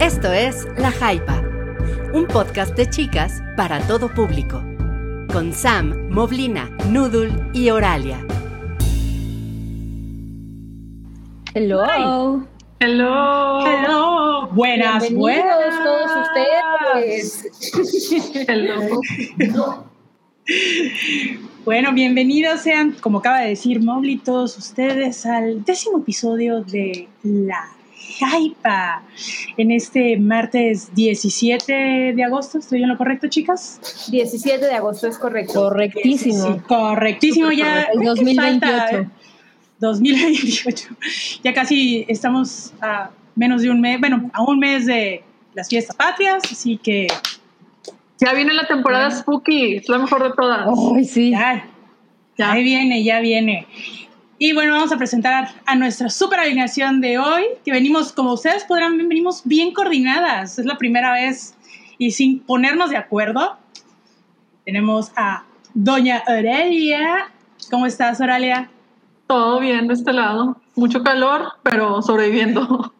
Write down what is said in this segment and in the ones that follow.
Esto es La Jaipa, un podcast de chicas para todo público, con Sam, Moblina, Noodle y Oralia. Hello. Hello. Hello. Buenas, Bienvenidos buenas. todos ustedes. Hello. Bueno, bienvenidos sean, como acaba de decir Mobly, todos ustedes al décimo episodio de La Jaipa. En este martes 17 de agosto, ¿estoy en lo correcto, chicas? 17 de agosto es correcto. Correctísimo. Sí, correctísimo, ya. El creo que 2028. falta, ¿eh? 2028. Ya casi estamos a menos de un mes, bueno, a un mes de las fiestas patrias, así que Ya viene la temporada Spooky, es la mejor de todas. Ay, sí. ya, Ya. Ahí viene, ya viene. Y bueno, vamos a presentar a nuestra super alineación de hoy, que venimos, como ustedes podrán ver, venimos bien coordinadas. Es la primera vez y sin ponernos de acuerdo. Tenemos a Doña Aurelia. ¿Cómo estás, Aurelia? Todo bien de este lado. Mucho calor, pero sobreviviendo.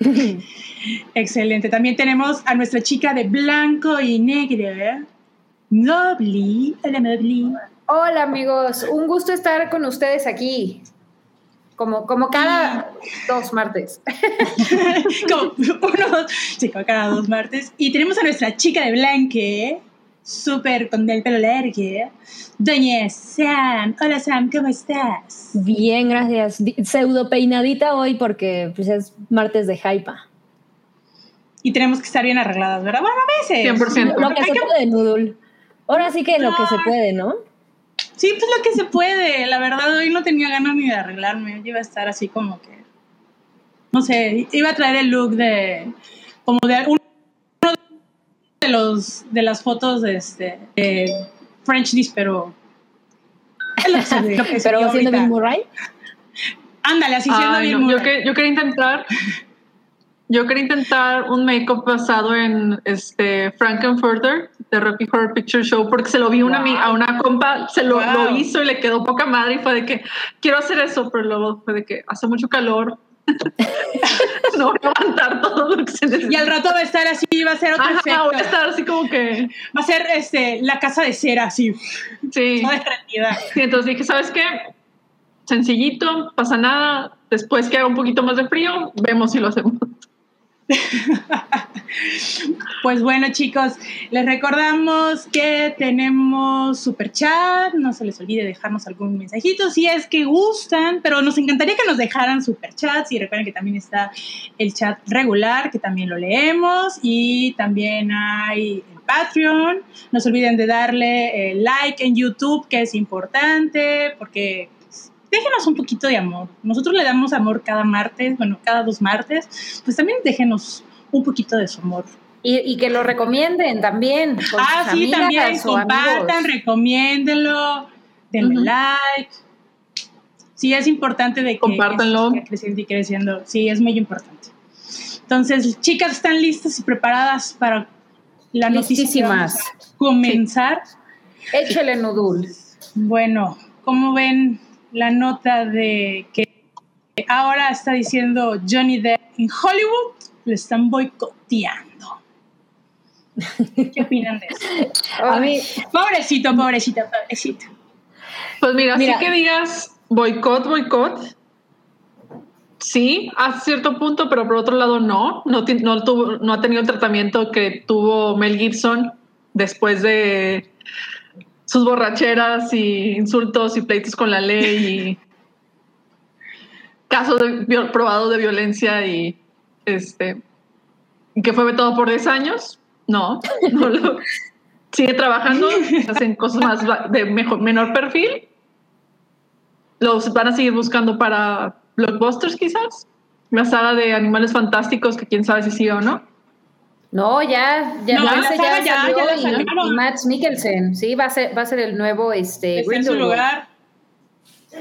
Excelente. También tenemos a nuestra chica de blanco y negro, Mobly. Hola, Mobly. Hola amigos, un gusto estar con ustedes aquí. Como, como cada dos martes. como uno, dos, sí, como cada dos martes. Y tenemos a nuestra chica de blanque, súper con el pelo largo, Doña Sam. Hola Sam, ¿cómo estás? Bien, gracias. Pseudo peinadita hoy porque pues, es martes de Jaipa. Y tenemos que estar bien arregladas, ¿verdad? Bueno, a veces. 100%. Lo que Hay se que- puede, Noodle. Ahora sí que lo que se puede, ¿no? Sí, pues lo que se puede. La verdad, hoy no tenía ganas ni de arreglarme. Yo iba a estar así como que. No sé, iba a traer el look de. Como de uno de los de las fotos de este. de French Dish, pero. Pero haciendo. Bill Murray. Ándale, así siendo Ay, bien no, yo, Murray. que- yo quería intentar. Yo quería intentar un make-up basado en este Frankenfurter de Rocky Horror Picture Show porque se lo vi una, ami- a una compa, se lo, Wow. lo hizo y le quedó poca madre y fue de que quiero hacer eso, pero luego fue de que hace mucho calor. no voy a aguantar todo lo que se necesita. Y al rato va a estar así, va a ser otro Ajá, efecto. voy a estar así como que Va a ser este, la casa de cera, así, sí. toda derretida. Y entonces dije, ¿sabes qué? Sencillito, pasa nada. Después que haga un poquito más de frío, vemos si lo hacemos. Pues bueno, chicos, les recordamos que tenemos super chat. No se les olvide dejarnos algún mensajito si es que gustan, pero nos encantaría que nos dejaran super chats. Y recuerden que también está el chat regular, que también lo leemos. Y también hay el Patreon. No se olviden de darle eh, like en YouTube, que es importante, porque déjenos un poquito de amor. Nosotros le damos amor cada martes, bueno, cada dos martes. Pues también déjenos un poquito de su amor. Y, y que lo recomienden también. con Ah, sus sí, amigas también o compartan, amigos. recomiéndenlo, denle like. Sí, es importante de que Compártanlo. creciendo y creciendo. Sí, es muy importante. Entonces, chicas, ¿están listas y preparadas para la noticia? que vamos Listísimas. a comenzar. Échele nudul. Bueno, ¿cómo ven la nota de que ahora está diciendo Johnny Depp en Hollywood? Lo están boicoteando. ¿Qué opinan de eso? A mí, Pobrecito, pobrecito, pobrecito. Pues mira, Mira. así que digas boicot, boicot. Sí, a cierto punto, pero por otro lado no. No, no, tuvo, no ha tenido el tratamiento que tuvo Mel Gibson después de sus borracheras y insultos y pleitos con la ley y casos de, probados de violencia y este que fue vetado por 10 años. No, no lo, sigue trabajando, hacen cosas más de mejor, menor perfil. Los van a seguir buscando para blockbusters quizás. La saga de Animales Fantásticos, que quién sabe si sí o no. No, ya, ya, No, ya, la se- saga ya ya- salió ya la y- sacaron. y, Matt Mikkelsen, sí, va a ser, va a ser el nuevo este Está en su lugar.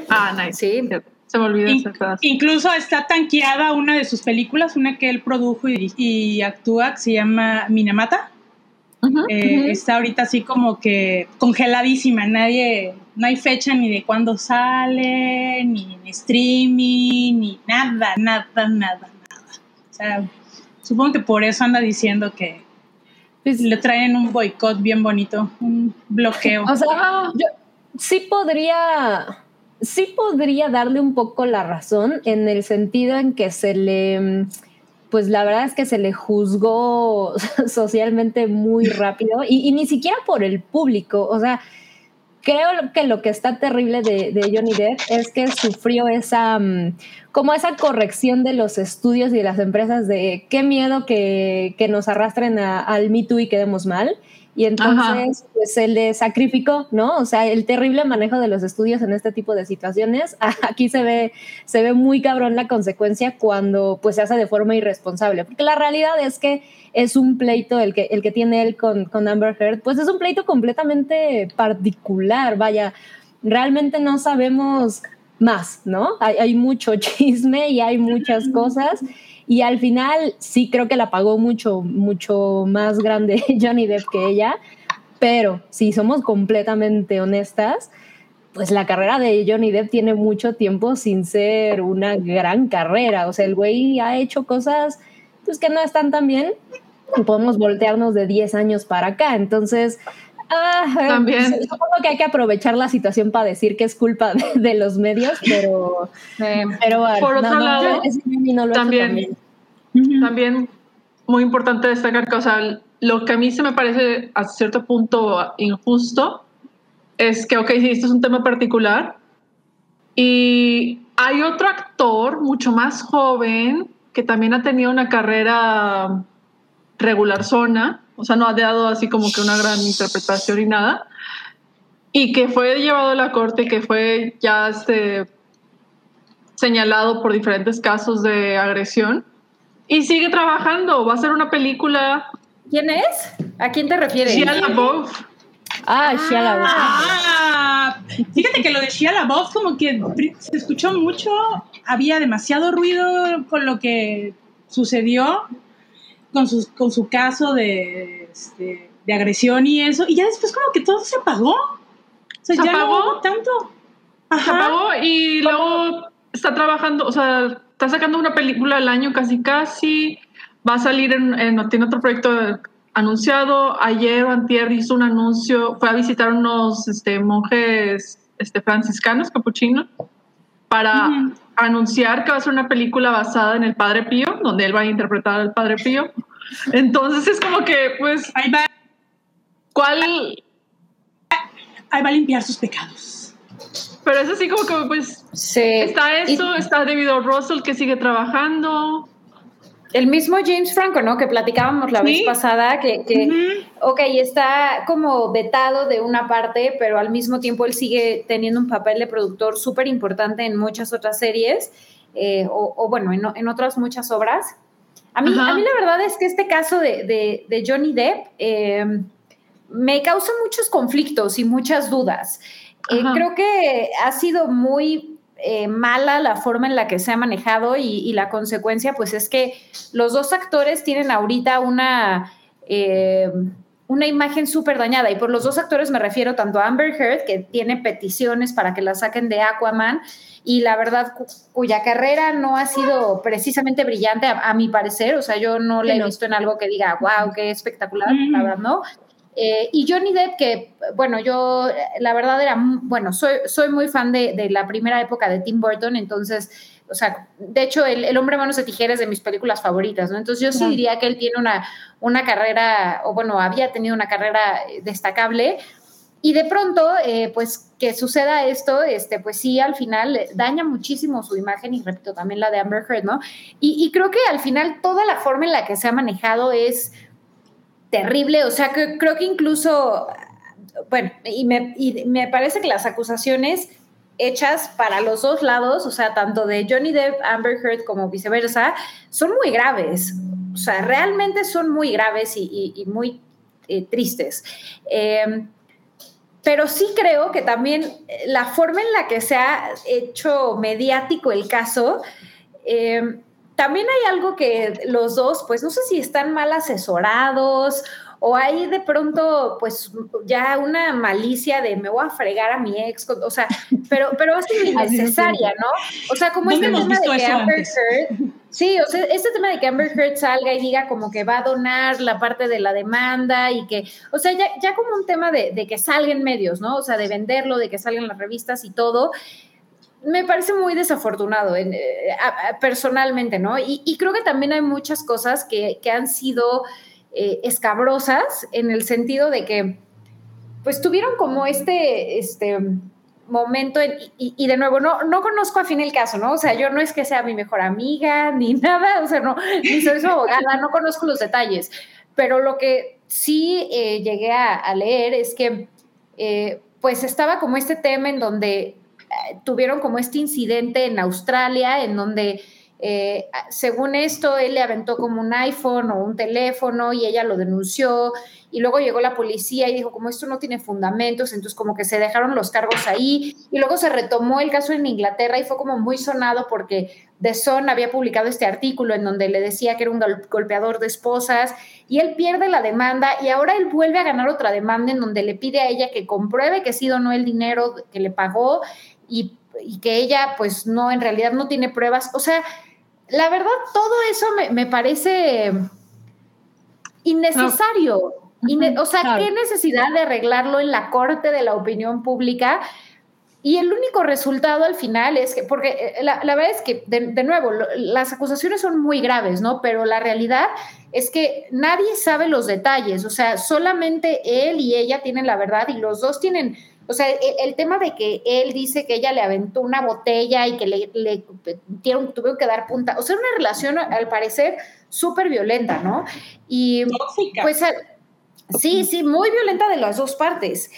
Ah, nice. Sí. Se me olvidó In- incluso está tanqueada una de sus películas, una que él produjo y, y actúa, que se llama Minamata. Eh, Ujú. Está ahorita así como que congeladísima, nadie, no hay fecha ni de cuándo sale, ni en streaming, ni nada, nada, nada, nada. O sea, Supongo que por eso anda diciendo que Pues, le traen un boicot bien bonito, un bloqueo. O sea, yo sí podría, sí podría darle un poco la razón en el sentido en que se le, pues la verdad es que se le juzgó socialmente muy rápido y, y ni siquiera por el público. O sea, creo que lo que está terrible de, de Johnny Depp es que sufrió esa, mm, como esa corrección de los estudios y de las empresas de qué miedo que, que nos arrastren a- al Me Too y quedemos mal. Y entonces, pues se le sacrificó, ¿no? O sea, el terrible manejo de los estudios en este tipo de situaciones, aquí se ve, se ve muy cabrón la consecuencia cuando pues se hace de forma irresponsable. Porque la realidad es que es un pleito el que, el que tiene él con, con Amber Heard, pues es un pleito completamente particular, vaya, realmente no sabemos más, ¿no? Hay, mucho chisme y hay muchas cosas. Y al final sí creo que la pagó mucho, mucho más grande Johnny Depp que ella. Pero si somos completamente honestas, pues la carrera de Johnny Depp tiene mucho tiempo sin ser una gran carrera. O sea, el güey ha hecho cosas pues, que no están tan bien podemos voltearnos de 10 años para acá. Entonces, ah, También. supongo que hay que aprovechar la situación para decir que es culpa de, de los medios, pero, Eh, pero bueno, Por otro lado, ese Johnny no lo ha hecho también-. Ujú. También muy importante destacar que, o sea, lo que a mí se me parece a cierto punto injusto es que, ok, sí, esto es un tema particular y hay otro actor mucho más joven que también ha tenido una carrera regular zona, o sea, no ha dado así como que una gran interpretación y nada, y que fue llevado a la corte, que fue ya este, señalado por diferentes casos de agresión y sigue trabajando. Va a ser una película. ¿Quién es? ¿A quién te refieres? Shia LaBeouf. Ah, Shia LaBeouf. Ah, fíjate que lo de Shia LaBeouf como que se escuchó mucho, había demasiado ruido con lo que sucedió con su, con su caso de, este, de agresión y eso, y ya después como que todo se apagó. O sea, ¿Se ya apagó? no hubo tanto. Se apagó y luego está trabajando, o sea, está sacando una película al año casi casi. Va a salir en, en- tiene otro proyecto anunciado. Ayer antier hizo un anuncio, fue a visitar unos este, monjes este, franciscanos, capuchinos, para. Anunciar que va a ser una película basada en el Padre Pío, donde él va a interpretar al Padre Pío. Entonces es como que, pues, Ahí va, ¿cuál? ahí va a limpiar sus pecados. Pero es así como que, pues, Sí. está Y eso, está David O. Russell que sigue trabajando. El mismo James Franco, ¿no? Que platicábamos la vez pasada, que, que ok, está como vetado de una parte, pero al mismo tiempo él sigue teniendo un papel de productor súper importante en muchas otras series, eh, o, o bueno, en, en otras muchas obras. A mí, a mí la verdad es que este caso de, de- de Johnny Depp eh, me causa muchos conflictos y muchas dudas. Eh, creo que ha sido muy eh, mala la forma en la que se ha manejado y, y la consecuencia pues es que los dos actores tienen ahorita una, eh, una imagen súper dañada y por los dos actores me refiero tanto a Amber Heard que tiene peticiones para que la saquen de Aquaman y la verdad cu- cuya carrera no ha sido precisamente brillante a, a mi parecer, o sea yo no la Sí, he no. visto en algo que diga wow qué espectacular, Mm. la verdad no. Eh, y Johnny Depp, que bueno, yo la verdad era, bueno, soy, soy muy fan de, de la primera época de Tim Burton, entonces, o sea, de hecho, el, el hombre manos de tijeras es de mis películas favoritas, ¿no? Entonces yo sí diría que él tiene una, una carrera, o bueno, había tenido una carrera eh, destacable. Y de pronto, eh, pues que suceda esto, este, pues sí, al final daña muchísimo su imagen y repito también la de Amber Heard, ¿no? Y, y creo que al final toda la forma en la que se ha manejado es terrible, o sea, que creo que incluso, bueno, y me, me parece que las acusaciones hechas para los dos lados, o sea, tanto de Johnny Depp, Amber Heard como viceversa, son muy graves, o sea, realmente son muy graves y, muy eh, tristes. Eh, pero sí creo que también eh, la forma en la que se ha hecho mediático el caso, eh, también hay algo que los dos, pues no sé si están mal asesorados o hay de pronto, pues ya una malicia de me voy a fregar a mi ex, o sea, pero, pero Así innecesaria, ¿no? O sea, como ¿Dónde este tema de que Amber? Heard, Sí, o sea, este tema de que Amber Heard salga y diga como que va a donar la parte de la demanda y que, o sea, ya, ya como un tema de, de que salga en medios, ¿no? O sea, de venderlo, de que salgan las revistas y todo, me parece muy desafortunado eh, personalmente, ¿no? Y, creo que también hay muchas cosas que, que han sido eh, escabrosas en el sentido de que, pues tuvieron como este, este momento, en- y, de nuevo, no, no conozco a fin el caso, ¿no? O sea, yo no es que sea mi mejor amiga ni nada, o sea, no, ni soy su abogada, no conozco los detalles, pero lo que sí eh, llegué a, leer es que, pues estaba como este tema en donde tuvieron como este incidente en Australia, en donde eh, según esto, él le aventó como un iPhone o un teléfono y ella lo denunció. Y luego llegó la policía y dijo como esto no tiene fundamentos, entonces como que se dejaron los cargos ahí. Y luego se retomó el caso en Inglaterra y fue como muy sonado porque The Sun había publicado este artículo en donde le decía que era un gol- golpeador de esposas y él pierde la demanda y ahora él vuelve a ganar otra demanda en donde le pide a ella que compruebe que sí donó el dinero que le pagó y, y que ella pues no, en realidad no tiene pruebas. O sea, la verdad todo eso me, me parece innecesario. Inne- o sea, claro. ¿qué necesidad de arreglarlo en la corte de la opinión pública? Y el único resultado al final es que, porque eh, la, la verdad es que, de, de nuevo, lo- las acusaciones son muy graves, ¿no? Pero la realidad es que nadie sabe los detalles, o sea, solamente él y ella tienen la verdad y los dos tienen, o sea, el, el tema de que él dice que ella le aventó una botella y que le, le tuvieron, tuvieron que dar punta, o sea, una relación al parecer súper violenta, ¿no? Y Tóxica. pues sí, sí, muy violenta de las dos partes.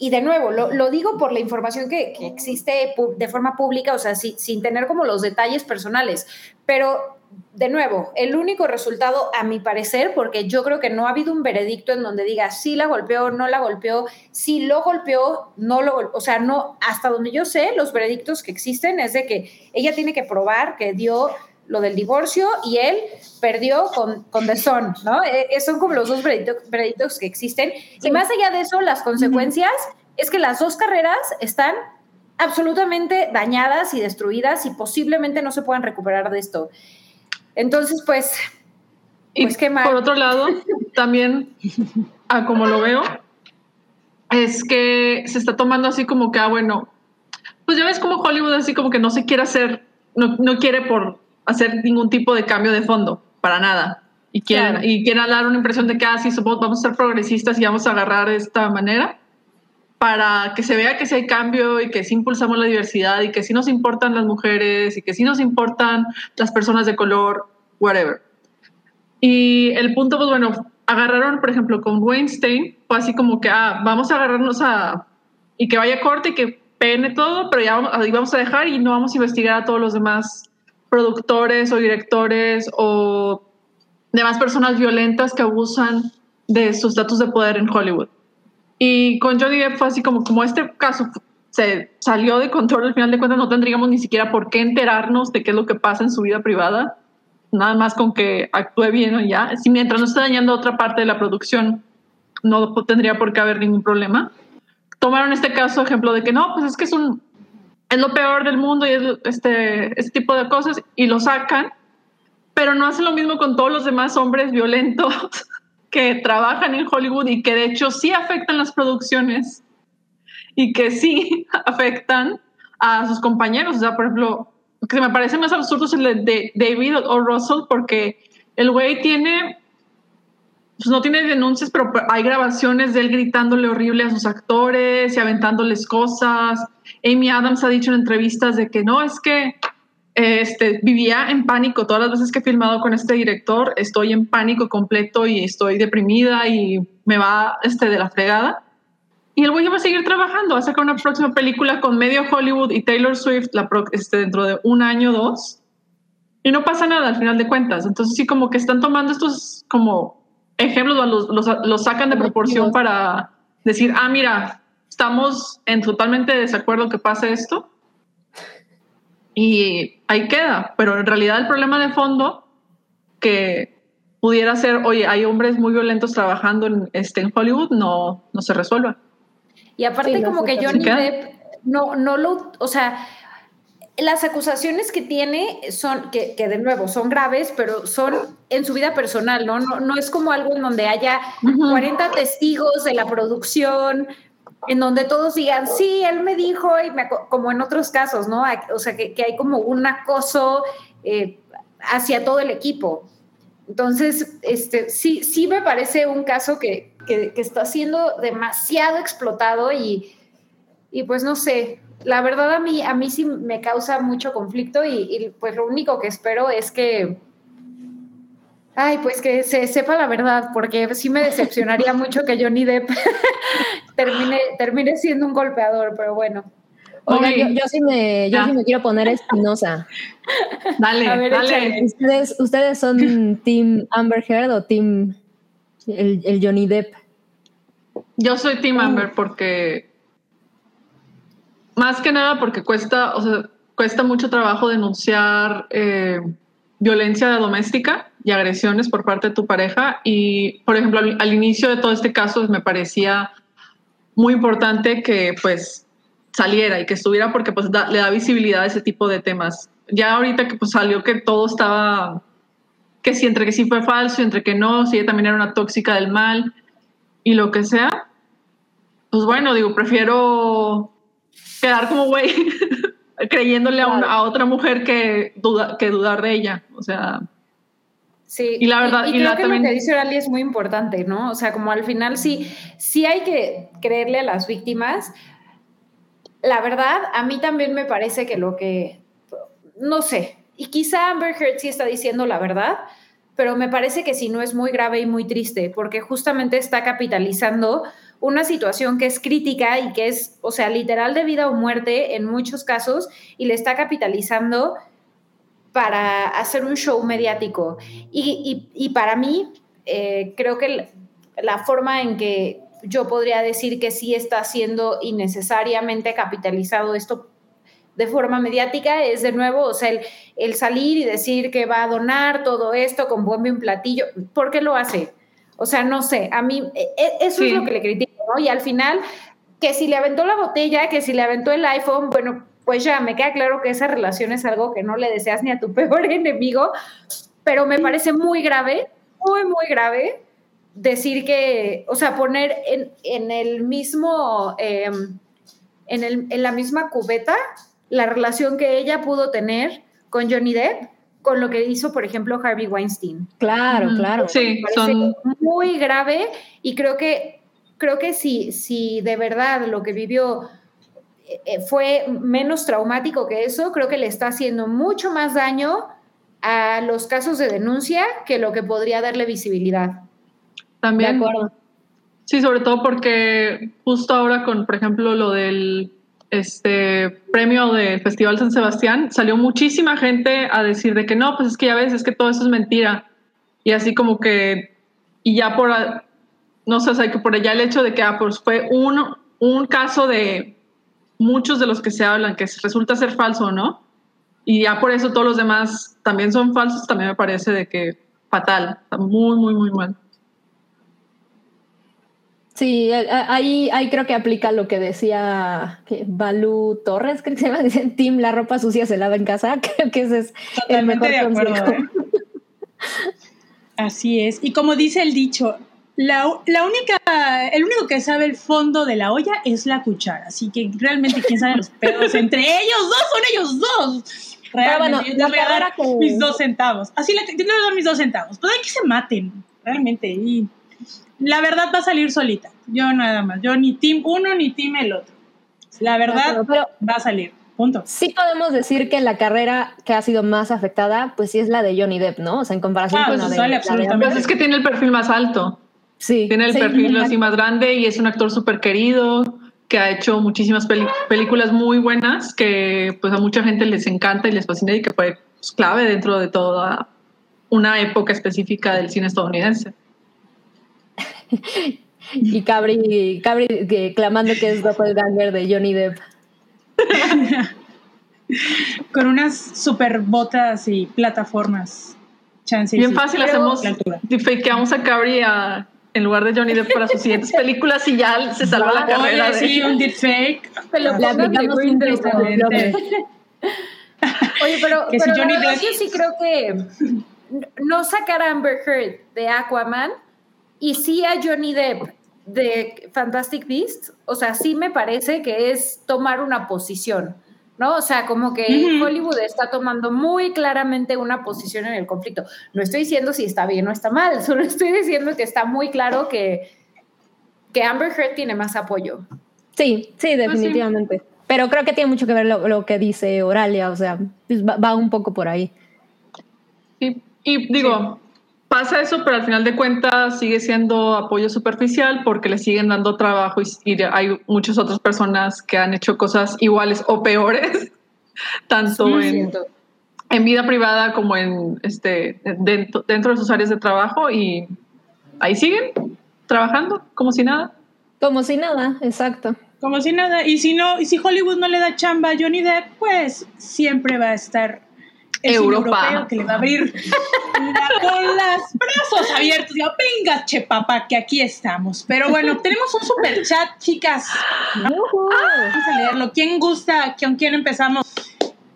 Y de nuevo, lo, lo digo por la información que, que existe de forma pública, o sea, si- sin tener como los detalles personales. Pero, de nuevo, el único resultado, a mi parecer, porque yo creo que no ha habido un veredicto en donde diga si la golpeó, no la golpeó, si lo golpeó, no lo golpeó. O sea, no, hasta donde yo sé, los veredictos que existen es de que ella tiene que probar que dio lo del divorcio y él perdió con, con The Sun, ¿no? Eh, son como los dos veredicto- veredictos que existen. Y más allá de eso, las consecuencias es que las dos carreras están absolutamente dañadas y destruidas y posiblemente no se puedan recuperar de esto. Entonces, pues, Y Pues qué mal. por otro lado, también, a como lo veo, es que se está tomando así como que, ah, bueno, pues ya ves como Hollywood así como que no se quiere hacer, no, no quiere por hacer ningún tipo de cambio de fondo, para nada. Y quieren, Claro. y quieren dar una impresión de que, ah, sí, somos, vamos a ser progresistas y vamos a agarrar de esta manera para que se vea que sí hay cambio y que sí impulsamos la diversidad y que sí nos importan las mujeres y que sí nos importan las personas de color, whatever. Y el punto, pues bueno, agarraron, por ejemplo, con Weinstein, fue así como que, ah, vamos a agarrarnos a, y que vaya corte y que pene todo, pero ya vamos, ahí vamos a dejar y no vamos a investigar a todos los demás productores o directores o demás personas violentas que abusan de sus datos de poder en Hollywood. Y con Johnny Depp fue así como, como este caso se salió de control, al final de cuentas no tendríamos ni siquiera por qué enterarnos de qué es lo que pasa en su vida privada, nada más con que actúe bien o ya. Si mientras no esté dañando otra parte de la producción, no tendría por qué haber ningún problema. Tomaron este caso ejemplo de que no, pues es que es un es lo peor del mundo y es este, este tipo de cosas y lo sacan, pero no hacen lo mismo con todos los demás hombres violentos que trabajan en Hollywood y que de hecho sí afectan las producciones y que sí afectan a sus compañeros. O sea, por ejemplo, lo que me parece más absurdo es el de David o Russell porque el güey tiene, pues no tiene denuncias, pero hay grabaciones de él gritándole horrible a sus actores y aventándoles cosas. Amy Adams ha dicho en entrevistas de que no, es que este, vivía en pánico todas las veces que he filmado con este director, estoy en pánico completo y estoy deprimida y me va este, de la fregada. Y el güey va a seguir trabajando, va a sacar una próxima película con medio Hollywood y Taylor Swift la pro, este, dentro de un año o dos. Y no pasa nada al final de cuentas. Entonces sí como que están tomando estos como ejemplos, los, los, los sacan de proporción para decir, ah, mira, estamos en totalmente desacuerdo que pase esto. Y ahí queda. Pero en realidad el problema de fondo que pudiera ser, oye, hay hombres muy violentos trabajando en, este, en Hollywood, no, no se resuelva. Y aparte Sí, como que Johnny. Depp no, no lo, o sea, las acusaciones que tiene son, que, que, de nuevo son graves, pero son en su vida personal, ¿no? No, no es como algo en donde haya 40 testigos de la producción, en donde todos digan, sí, él me dijo, y me, como en otros casos, ¿no? O sea, que, que hay como un acoso eh, hacia todo el equipo. Entonces, este, sí, sí me parece un caso que, que, que está siendo demasiado explotado y, y pues no sé, la verdad a mí, a mí sí me causa mucho conflicto y, pues lo único que espero es que, ay, pues que se sepa la verdad, porque sí me decepcionaría mucho que Johnny Depp termine, termine siendo un golpeador, pero bueno. Oiga, yo, yo, sí me, yo sí me quiero poner espinosa. Dale, ver, dale. ¿Ustedes, ¿Ustedes son Team Amber Heard o Team el, el Johnny Depp? Yo soy Team Amber porque más que nada porque cuesta, o sea, cuesta mucho trabajo denunciar eh, violencia doméstica y agresiones por parte de tu pareja. Y, por ejemplo, al, al inicio de todo este caso me parecía muy importante que pues saliera y que estuviera porque pues da, le da visibilidad a ese tipo de temas. Ya ahorita que pues salió que todo estaba, que si entre que sí fue falso, entre que no, si ella también era una tóxica del mal y lo que sea, pues bueno, digo, prefiero quedar como güey creyéndole claro. a, una, a, otra mujer que, duda, que dudar de ella. O sea. Sí, y la verdad, y, y, y creo la, que también... lo que dice Orali es muy importante, ¿no? O sea, como al final sí, sí hay que creerle a las víctimas. La verdad, a mí también me parece que lo que, no sé, y quizá Amber Heard sí está diciendo la verdad, pero me parece que si no es muy grave y muy triste, porque justamente está capitalizando una situación que es crítica y que es, o sea, literal de vida o muerte en muchos casos y le está capitalizando para hacer un show mediático. Y, y, y para mí, eh, creo que la forma en que yo podría decir que sí está siendo innecesariamente capitalizado esto de forma mediática es de nuevo, o sea, el, el, salir y decir que va a donar todo esto con y un platillo, ¿por qué lo hace? O sea, no sé, a mí e, eso sí. es lo que le critico, ¿no? Y al final, que si le aventó la botella, que si le aventó el iPhone, bueno, pues ya me queda claro que esa relación es algo que no le deseas ni a tu peor enemigo, pero me parece muy grave, muy, muy grave decir que, o sea, poner en, en el mismo, eh, en, el, en la misma cubeta la relación que ella pudo tener con Johnny Depp con lo que hizo, por ejemplo, Harvey Weinstein. Claro, claro. Sí, son muy grave y creo que creo que si, si de verdad lo que vivió fue menos traumático que eso, creo que le está haciendo mucho más daño a los casos de denuncia que lo que podría darle visibilidad. También. De acuerdo. Sí, sobre todo porque justo ahora con, por ejemplo, lo del este premio del Festival San Sebastián, salió muchísima gente a decir de que no, pues es que ya ves, es que todo eso es mentira. Y así como que, y ya por, no sé, o sea, que por allá el hecho de que ah, pues fue un, un caso de muchos de los que se hablan, que resulta ser falso, ¿no? Y ya por eso todos los demás también son falsos, también me parece de que fatal, está muy, muy, muy mal. Sí, ahí, ahí creo que aplica lo que decía Balú Torres, creo que se llama, dicen Tim, la ropa sucia se lava en casa, creo que ese es Totalmente el mejor de acuerdo. ¿eh? Así es, y como dice el dicho, la, la, única, el único que sabe el fondo de la olla es la cuchara, así que realmente quién sabe los pedos entre ellos dos, son ellos dos. Realmente, bueno, yo voy a dar que... mis dos centavos, así le, voy a dar mis dos centavos, pues hay que se maten, realmente, y la verdad va a salir solita. Yo nada más. Yo ni team uno ni team el otro. La verdad no, pero, va a salir. Punto. Sí podemos decir que la carrera que ha sido más afectada, pues sí es la de Johnny Depp, ¿no? O sea, en comparación ah, con pues la, sale, de, absolutamente. La de es que tiene el perfil más alto. Sí. Tiene el sí, perfil sí, así más grande y es un actor súper querido que ha hecho muchísimas películas muy buenas que pues a mucha gente les encanta y les fascina y que fue pues, clave dentro de toda una época específica del cine estadounidense. y Cabri, Cabri que, clamando que es doppelganger de Johnny Depp. Con unas super botas y plataformas. Chances, Bien fácil, hacemos, fakeamos a Cabri a, en lugar de Johnny Depp para sus siguientes películas y ya se salva la carrera. Oye, de... Sí, un deepfake. Pero aplicamos un Oye, pero, Que si pero la Johnny verdad Depp- yo sí creo que no sacar a Amber Heard de Aquaman y sí a Johnny Depp de Fantastic Beasts, o sea, sí me parece que es tomar una posición, ¿no? O sea, como que. Hollywood está tomando muy claramente una posición en el conflicto. No estoy diciendo si está bien o está mal, solo estoy diciendo que está muy claro que, que Amber Heard tiene más apoyo. Sí, sí, definitivamente. Pero creo que tiene mucho que ver lo, lo que dice Oralia, o sea, pues va, va un poco por ahí. Y, y digo, pasa eso, pero al final de cuentas sigue siendo apoyo superficial porque le siguen dando trabajo y, y hay muchas otras personas que han hecho cosas iguales o peores, tanto Sí, en, en vida privada como en este dentro, dentro de sus áreas de trabajo y ahí siguen trabajando como si nada. Como si nada, exacto. Como si nada. Y si no, y si Hollywood no le da chamba a Johnny Depp, pues siempre va a estar cine Europa. europeo que le va a abrir con los brazos abiertos. Digo, venga, che papá, que aquí estamos. Pero bueno, tenemos un super chat, chicas. Vamos a leerlo. ¿Quién gusta? ¿Con quién empezamos?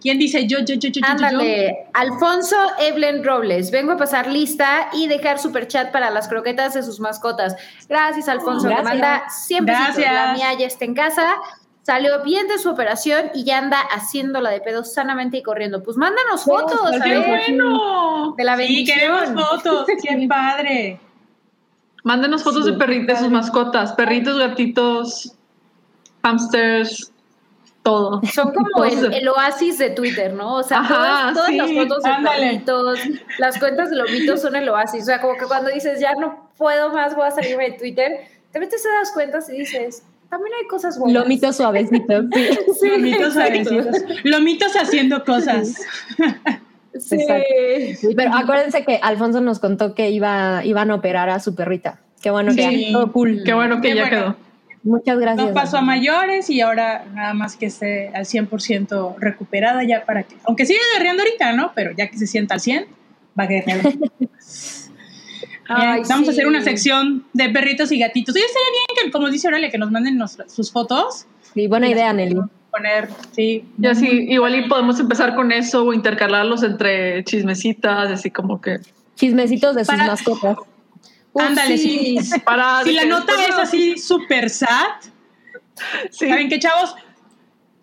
¿Quién dice yo, yo, yo, yo, yo, yo, yo? Ándale, Alfonso Evelyn Robles, vengo a pasar lista y dejar super chat para las croquetas de sus mascotas. Gracias, Alfonso, Gracias. que manda siempre. Gracias. La mía ya está en casa, salió bien de su operación y ya anda haciéndola de pedo sanamente y corriendo. Pues mándanos fotos, a ¡Qué ver, bueno! de la Sí, bendición. queremos fotos. ¡Qué padre! Mándenos fotos de perritos, de sus mascotas, perritos, gatitos, hamsters, todo. Son como el, de- el oasis de Twitter, ¿no? O sea, Ajá, todas, todas sí, las fotos de ándale. perritos, las cuentas de lomitos son el oasis. O sea, como que cuando dices, ya no puedo más, voy a salirme de Twitter, te metes a las cuentas y dices, también hay cosas buenas. Lomito suavecito. Sí. Sí, Lomitos exacto. suavecitos. Lomitos haciendo cosas. Sí. Exacto. Pero acuérdense que Alfonso nos contó que iba, iban a operar a su perrita. Qué bueno que Sí. ya, todo cool. Qué bueno que Qué ya bueno. quedó. Muchas gracias. No pasó a mayores y ahora nada más que esté al 100% recuperada ya para que, aunque sigue guerreando ahorita, ¿no? Pero ya que se sienta al 100, va a guerrear. Ay, vamos a hacer una sección de perritos y gatitos. Oye, estaría bien que, como dice Aurelia, que nos manden nos- sus fotos. Sí, buena idea, Nelly. Poner, sí. Y así, igual y podemos empezar con eso o intercalarlos entre chismecitas, así como que Chismecitos de sus Para- mascotas. Ándale, sí. para... Si la nota es así súper sad, Sí. ¿saben qué, chavos?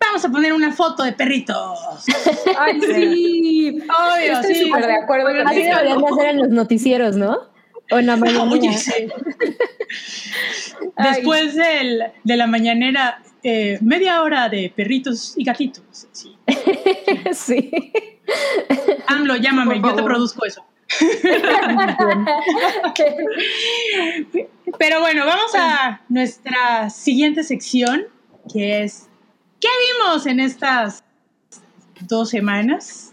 Vamos a poner una foto de perritos. Ay, sí. Obvio, Estoy sí. súper de acuerdo Así deberían de hacer en los noticieros, ¿no? O en la mañana. Oye, sí. Ay. Después del, de la mañanera, eh, media hora de perritos y gatitos. Sí. sí. AMLO, llámame, yo te produzco eso. Pero bueno, vamos a nuestra siguiente sección, que es ¿qué vimos en estas dos semanas?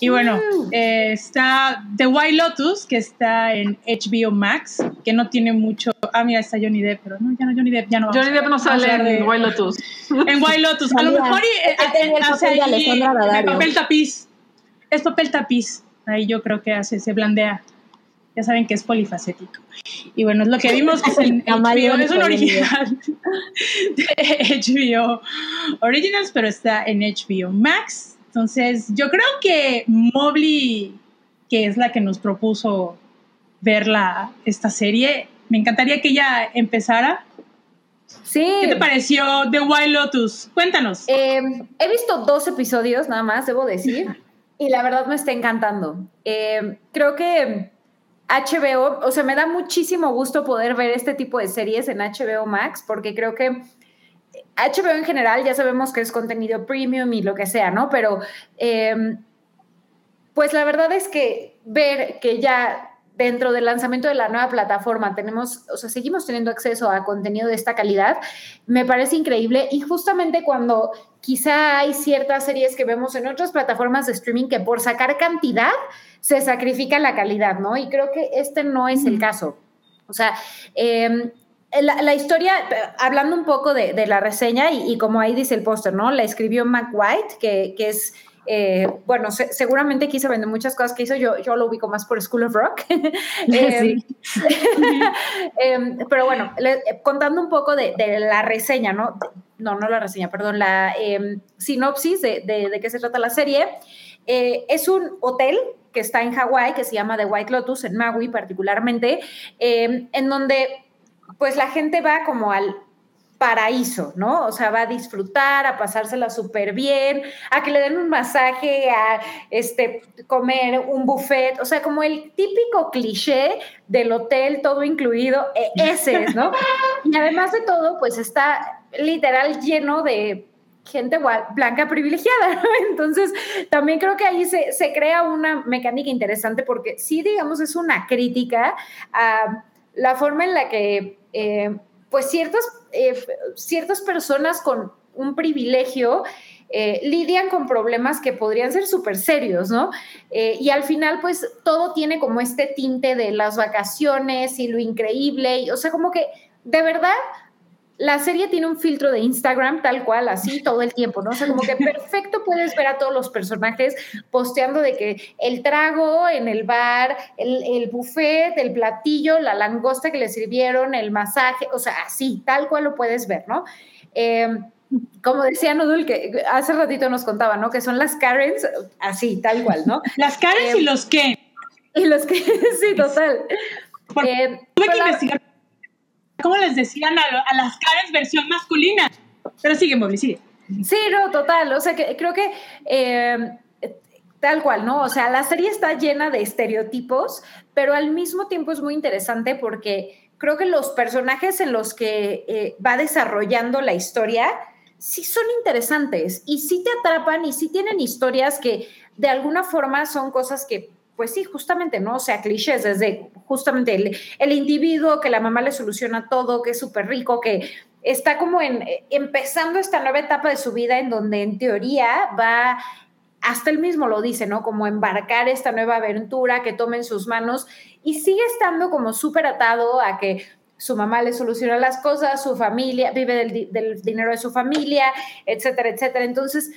Y bueno, eh, está The White Lotus, que está en HBO Max, que no tiene mucho. Ah, mira, está Johnny Depp, pero no, ya no, Johnny Depp, ya no. Johnny Depp no sale hablar de- en Wild Lotus. en White Lotus. A lo mejor y, eh, tenía el hace papel ahí papel tapiz. Es papel tapiz. Ahí yo creo que hace, se blandea. Ya saben que es polifacético. Y bueno, es lo que vimos que es en HBO. Es un original de HBO Originals, pero está en HBO Max. Entonces, yo creo que Mobley, que es la que nos propuso ver la, esta serie, me encantaría que ella empezara. Sí. ¿Qué te pareció The Wild Lotus? Cuéntanos. Eh, he visto dos episodios nada más, debo decir, y la verdad me está encantando. Eh, creo que HBO, o sea, me da muchísimo gusto poder ver este tipo de series en HBO Max, porque creo que HBO en general ya sabemos que es contenido premium y lo que sea, ¿no? Pero eh, pues la verdad es que ver que ya dentro del lanzamiento de la nueva plataforma tenemos, o sea, seguimos teniendo acceso a contenido de esta calidad, me parece increíble y justamente cuando quizá hay ciertas series que vemos en otras plataformas de streaming que por sacar cantidad se sacrifica la calidad, ¿no? Y creo que este no es el caso. O sea, eh, la, la, historia, hablando un poco de, de la reseña y, y, como ahí dice el póster, ¿no? La escribió Mac White, que, que es eh, bueno, se, seguramente quiso vender muchas cosas que hizo, yo, yo lo ubico más por School of Rock. eh, eh, pero bueno, le, contando un poco de, de, la reseña, ¿no? No, no la reseña, perdón, la em, sinopsis de, de, de, qué se trata la serie. eh, es un hotel que está en Hawái, que se llama The White Lotus, en Maui particularmente, eh, en donde pues la gente va como al paraíso, ¿no? O sea, va a disfrutar, a pasársela súper bien, a que le den un masaje, a este, comer un buffet, o sea, como el típico cliché del hotel, todo incluido, e, ese es, ¿no? Y además de todo, pues está literal lleno de gente blanca privilegiada, ¿no? Entonces, también creo que ahí se, se crea una mecánica interesante porque sí, digamos, es una crítica a la forma en la que... Eh, pues ciertas, eh, ciertas personas con un privilegio eh, lidian con problemas que podrían ser súper serios, ¿no? Y al final, pues todo tiene como este tinte de las vacaciones y lo increíble, y, o sea, como que de verdad la serie tiene un filtro de Instagram tal cual, así todo el tiempo, ¿no? O sea, como que perfecto puedes ver a todos los personajes posteando de que el trago en el bar, el, el buffet, el platillo, la langosta que le sirvieron, el masaje, o sea, así, tal cual lo puedes ver, ¿no? Em, como decía Nudul, que hace ratito nos contaba, ¿no? Que son las Karens, así, tal cual, ¿no? Las Karens y em, los que. Y los que, sí, total. Eh, tuve que investigar ¿Cómo les decían a, las caras versión masculina. Pero sigue, Mobley, sigue. Sí, no, total. O sea, que creo que eh, tal cual, ¿no? O sea, la serie está llena de estereotipos, pero al mismo tiempo es muy interesante porque creo que los personajes en los que eh, va desarrollando la historia sí son interesantes y sí te atrapan y sí tienen historias que de alguna forma son cosas que pues sí, justamente, ¿no? O sea, clichés, desde justamente el, individuo que la mamá le soluciona todo, que es súper rico, que está como en, empezando esta nueva etapa de su vida en donde en teoría va, hasta él mismo lo dice, ¿no? Como embarcar esta nueva aventura que tome en sus manos y sigue estando como súper atado a que su mamá le soluciona las cosas, su familia, vive del, del dinero de su familia, etcétera, etcétera. Entonces,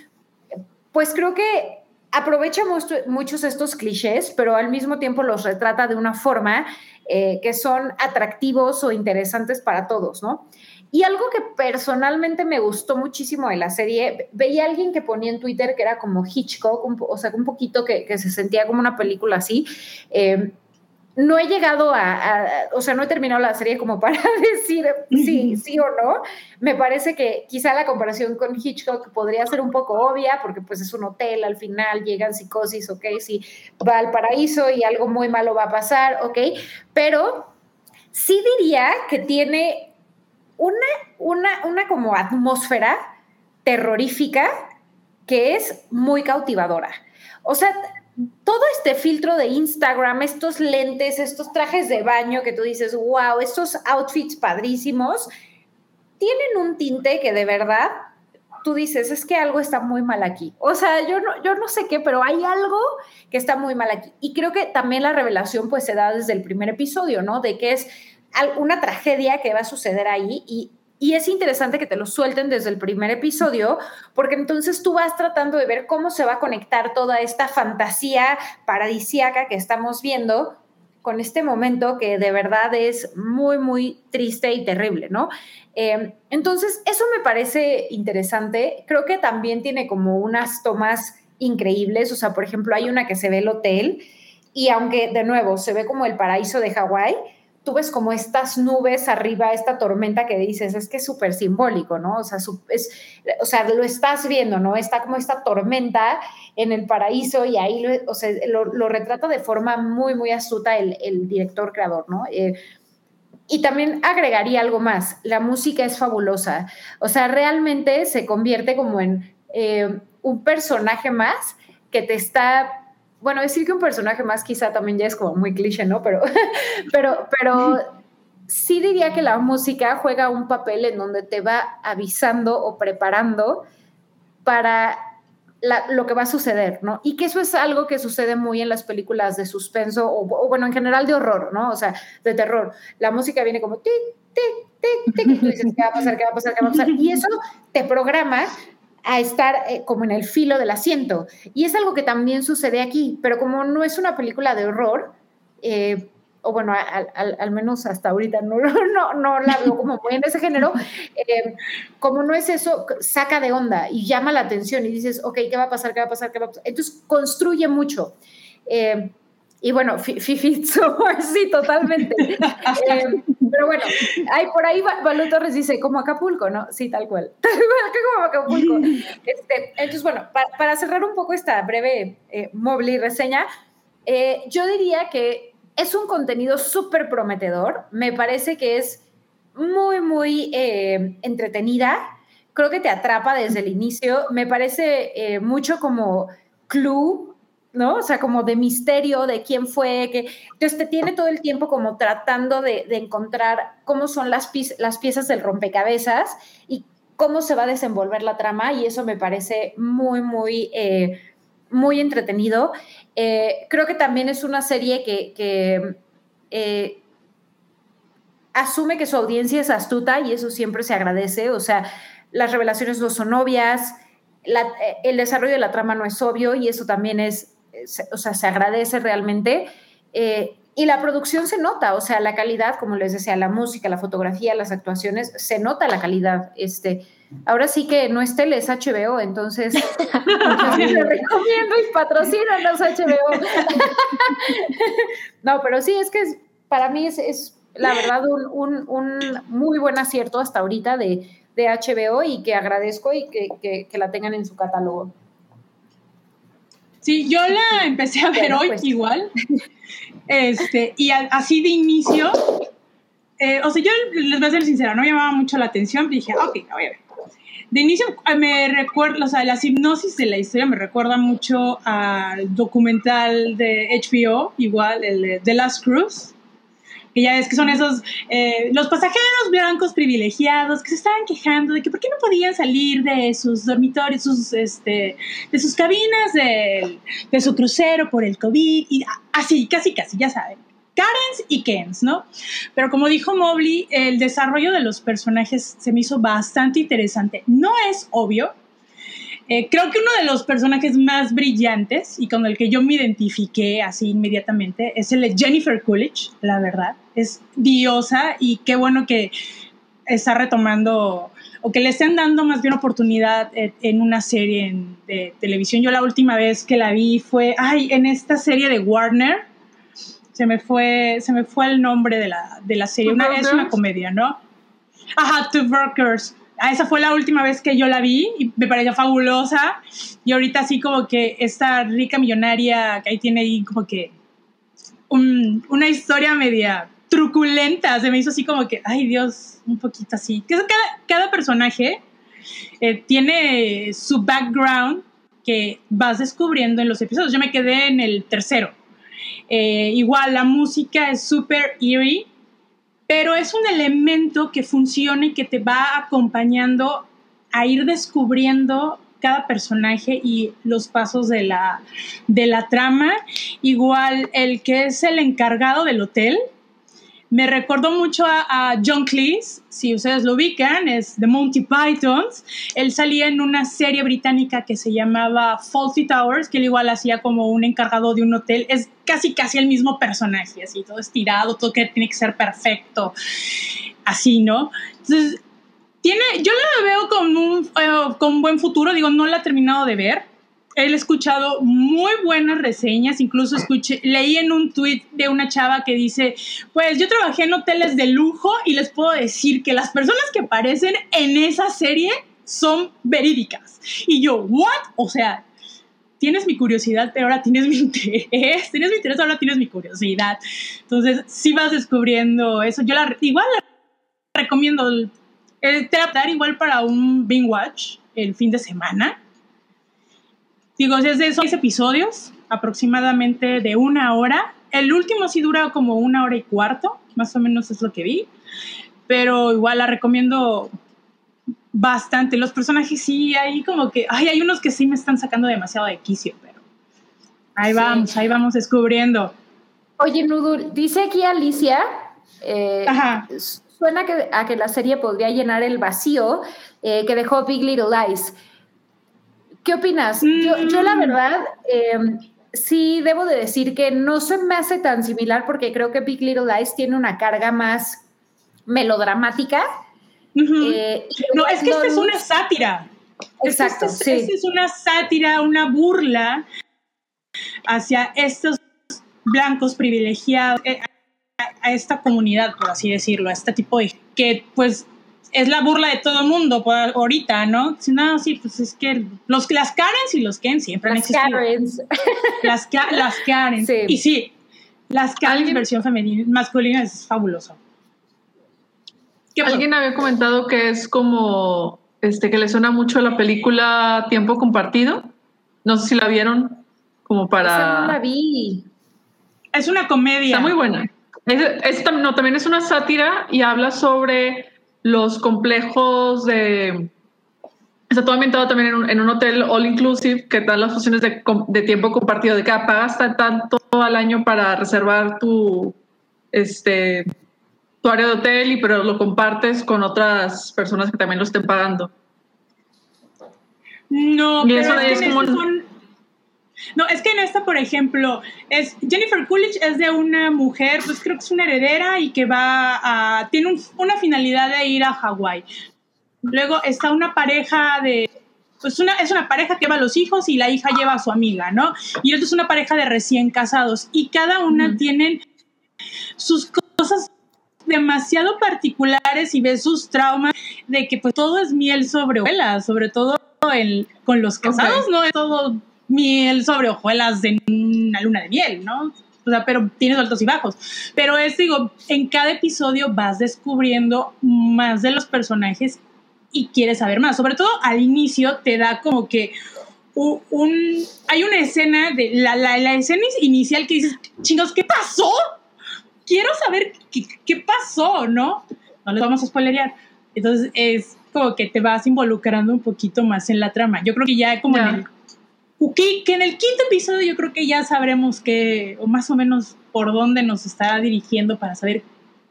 pues creo que aprovecha muchos estos clichés, pero al mismo tiempo los retrata de una forma eh, que son atractivos o interesantes para todos, ¿no? Y algo que personalmente me gustó muchísimo de la serie, veía a alguien que ponía en Twitter que era como Hitchcock, o sea, un poquito que, que, se sentía como una película así. Eh, no he llegado a, o sea, no he terminado la serie como para decir sí, sí o no. Me parece que quizá la comparación con Hitchcock podría ser un poco obvia, porque pues es un hotel, al final llegan psicosis, ok, sí, va al paraíso y algo muy malo va a pasar, ok, pero sí diría que tiene una, una, una como atmósfera terrorífica que es muy cautivadora. O sea, todo este filtro de Instagram, estos lentes, estos trajes de baño que tú dices, wow, estos outfits padrísimos, tienen un tinte que de verdad tú dices, es que algo está muy mal aquí. O sea, yo no, yo no sé qué, pero hay algo que está muy mal aquí. Y creo que también la revelación pues se da desde el primer episodio, ¿no? De que es una tragedia que va a suceder ahí y y es interesante que te lo suelten desde el primer episodio, porque entonces tú vas tratando de ver cómo se va a conectar toda esta fantasía paradisiaca que estamos viendo con este momento que de verdad es muy, muy triste y terrible, ¿no? Eh, entonces, eso me parece interesante. Creo que también tiene como unas tomas increíbles. O sea, por ejemplo, hay una que se ve el hotel y aunque de nuevo se ve como el paraíso de Hawái, tú ves como estas nubes arriba, esta tormenta que dices, es que es súper simbólico, ¿no? O sea, es, o sea, lo estás viendo, ¿no? Está como esta tormenta en el paraíso y ahí lo, o sea, lo, retrata de forma muy, muy astuta el, director creador, ¿no? Eh, y también agregaría algo más, la música es fabulosa, o sea, realmente se convierte como en eh, un personaje más que te está bueno, decir que un personaje más quizá también ya es como muy cliché, ¿no? Pero, pero, pero sí diría que la música juega un papel en donde te va avisando o preparando para lo que va a suceder, ¿no? Y que eso es algo que sucede muy en las películas de suspenso o, bueno, en general de horror, ¿no? O sea, de terror. La música viene como tic, tic, tic, tic, y tú dices, ¿qué va a pasar? ¿Qué va a pasar? ¿Qué va a pasar? Y eso te programa a estar eh, como en el filo del asiento. Y es algo que también sucede aquí, pero como no es una película de horror, eh, o bueno, al, menos hasta ahorita no, no, no, la veo como muy en ese género, eh, como no es eso, saca de onda y llama la atención y dices, ok, ¿qué va a pasar? ¿Qué va a pasar? ¿Qué va a pasar? Entonces construye mucho. Eh, y bueno, Fifi, sí, totalmente. Eh, pero bueno, hay, por ahí Balú Torres dice, como Acapulco, ¿no? Sí, tal cual. como Acapulco. Este, entonces, bueno, para, cerrar un poco esta breve eh, móvil y reseña, yo diría que es un contenido súper prometedor. Me parece que es muy, muy eh, entretenida. Creo que te atrapa desde el inicio. Me parece eh, mucho como clue, ¿no? O sea, como de misterio de quién fue. Que... Entonces te tiene todo el tiempo como tratando de, encontrar cómo son las, las piezas del rompecabezas y cómo se va a desenvolver la trama. Y eso me parece muy, muy... Eh, muy entretenido. Eh, creo que también es una serie que, eh, asume que su audiencia es astuta y eso siempre se agradece. O sea, las revelaciones no son obvias, el desarrollo de la trama no es obvio y eso también es, o sea, se agradece realmente. Eh, y la producción se nota, o sea, la calidad, como les decía, la música, la fotografía, las actuaciones, se nota la calidad. Este, Ahora sí que no es tele, es HBO, entonces te recomiendo y patrocínanos HBO. no, pero sí, es que para mí es, la verdad un, muy buen acierto hasta ahorita de, HBO y que agradezco y que, la tengan en su catálogo. Sí, yo la empecé a ver hoy pues. igual. Este, y así de inicio, eh, o sea, yo les voy a ser sincera, no me llamaba mucho la atención, dije, ok, la voy a ver de inicio eh, me recuerda, o sea, la hipnosis de la historia me recuerda mucho al documental de HBO, igual, el de The Last Cruise, que ya ves que son esos, eh, los pasajeros blancos privilegiados que se estaban quejando de que por qué no podían salir de sus dormitorios, sus, este, de sus cabinas de, de su crucero por el COVID, y así, casi, casi, ya saben. Karens y Kens, ¿no? Pero como dijo Mobley, el desarrollo de los personajes se me hizo bastante interesante. No es obvio. Eh, creo que uno de los personajes más brillantes y con el que yo me identifiqué así inmediatamente es el de Jennifer Coolidge, la verdad. Es diosa y qué bueno que está retomando o que le estén dando más bien oportunidad en, una serie de televisión. Yo la última vez que la vi fue, ay, en esta serie de Warner, se me fue, se me fue el nombre de la, de la serie. Una, es una comedia, ¿no? Ajá, Two Workers. Ah, esa fue la última vez que yo la vi y me pareció fabulosa. Y ahorita así como que esta rica millonaria que ahí tiene ahí como que una historia media truculenta. Se me hizo así como que, ay Dios, un poquito así. Cada, cada personaje eh, tiene su background que vas descubriendo en los episodios. Yo me quedé en el tercero. Eh, igual la música es súper eerie, pero es un elemento que funciona y que te va acompañando a ir descubriendo cada personaje y los pasos de la, de la trama. Igual el que es el encargado del hotel, me recordó mucho a, John Cleese, si ustedes lo ubican, es de Monty Pythons. Él salía en una serie británica que se llamaba Faulty Towers, que él igual hacía como un encargado de un hotel. Es casi, casi el mismo personaje, así, todo estirado, todo que tiene que ser perfecto, así, ¿no? Entonces, tiene, yo la veo con un, eh, con buen futuro, digo, no la he terminado de ver, he escuchado muy buenas reseñas, incluso escuché, leí en un tweet de una chava que dice, pues yo trabajé en hoteles de lujo y les puedo decir que las personas que aparecen en esa serie son verídicas. Y yo, ¿what? O sea, tienes mi curiosidad, pero ahora tienes mi interés, tienes mi interés, ahora tienes mi curiosidad. Entonces, si vas descubriendo eso. Yo igual recomiendo el, tratar igual para un binge watch el fin de semana Digo, es de esos episodios, aproximadamente de una hora. El último sí dura como una hora y cuarto, más o menos es lo que vi. Pero igual la recomiendo bastante. Los personajes sí, hay como que, ay, hay unos que sí me están sacando demasiado de quicio, pero ahí vamos, ahí vamos descubriendo. Oye, Nudul, dice aquí Alicia, eh, suena que, a que la serie podría llenar el vacío eh, que dejó Big Little Lies. ¿Qué opinas? Yo, la mm. verdad, em, sí debo de decir que no se me hace tan similar porque creo que Big Little Lies tiene una carga más melodramática. Eh, no, es que esta es una sátira. Exacto, esta, sí. es una sátira, una burla hacia estos blancos privilegiados, eh, a, esta comunidad, por así decirlo, a este tipo de que pues es la burla de todo el mundo por ahorita, ¿no? Si no, sí, pues es que los, las Karens y los Ken siempre han existido. Karens. Las, las Karens. Sí. Y sí, las Karens versión femenina, masculina es fabuloso. Alguien había comentado que es como, este, que le suena mucho la película Tiempo Compartido. No sé si la vieron, como para... Esa no la vi. Es una comedia. Está muy buena. Es, es, no, también es una sátira y habla sobre los complejos de... Está todo ambientado también en un, en un, hotel all inclusive que dan las funciones de, de tiempo compartido, de que pagas tanto al año para reservar tu, este, tu área de hotel, y pero lo compartes con otras personas que también lo estén pagando. No, y pero eso es, es como... Son, no, es que en esta, por ejemplo, es Jennifer Coolidge es de una mujer, pues creo que es una heredera y que va a. tiene un, una finalidad de ir a Hawái. Luego está una pareja de. Pues una, es una pareja que va a los hijos y la hija lleva a su amiga, ¿no? Y otra es una pareja de recién casados. Y cada una mm. tienen sus cosas demasiado particulares y ves sus traumas de que pues todo es miel sobre hojuelas, sobre todo el, con los casados, okay. no es todo miel sobre hojuelas de una luna de miel, ¿no? O sea, pero tienes altos y bajos. Pero es, digo, en cada episodio vas descubriendo más de los personajes y quieres saber más. Sobre todo al inicio te da como que un, hay una escena de la, la, la, escena inicial que dices, chingos, ¿qué pasó? Quiero saber qué, qué pasó, ¿no? No les vamos a spoilerear. Entonces es como que te vas involucrando un poquito más en la trama. Yo creo que ya como en el que, que, en el quinto episodio yo creo que ya sabremos que, o más o menos por dónde nos está dirigiendo para saber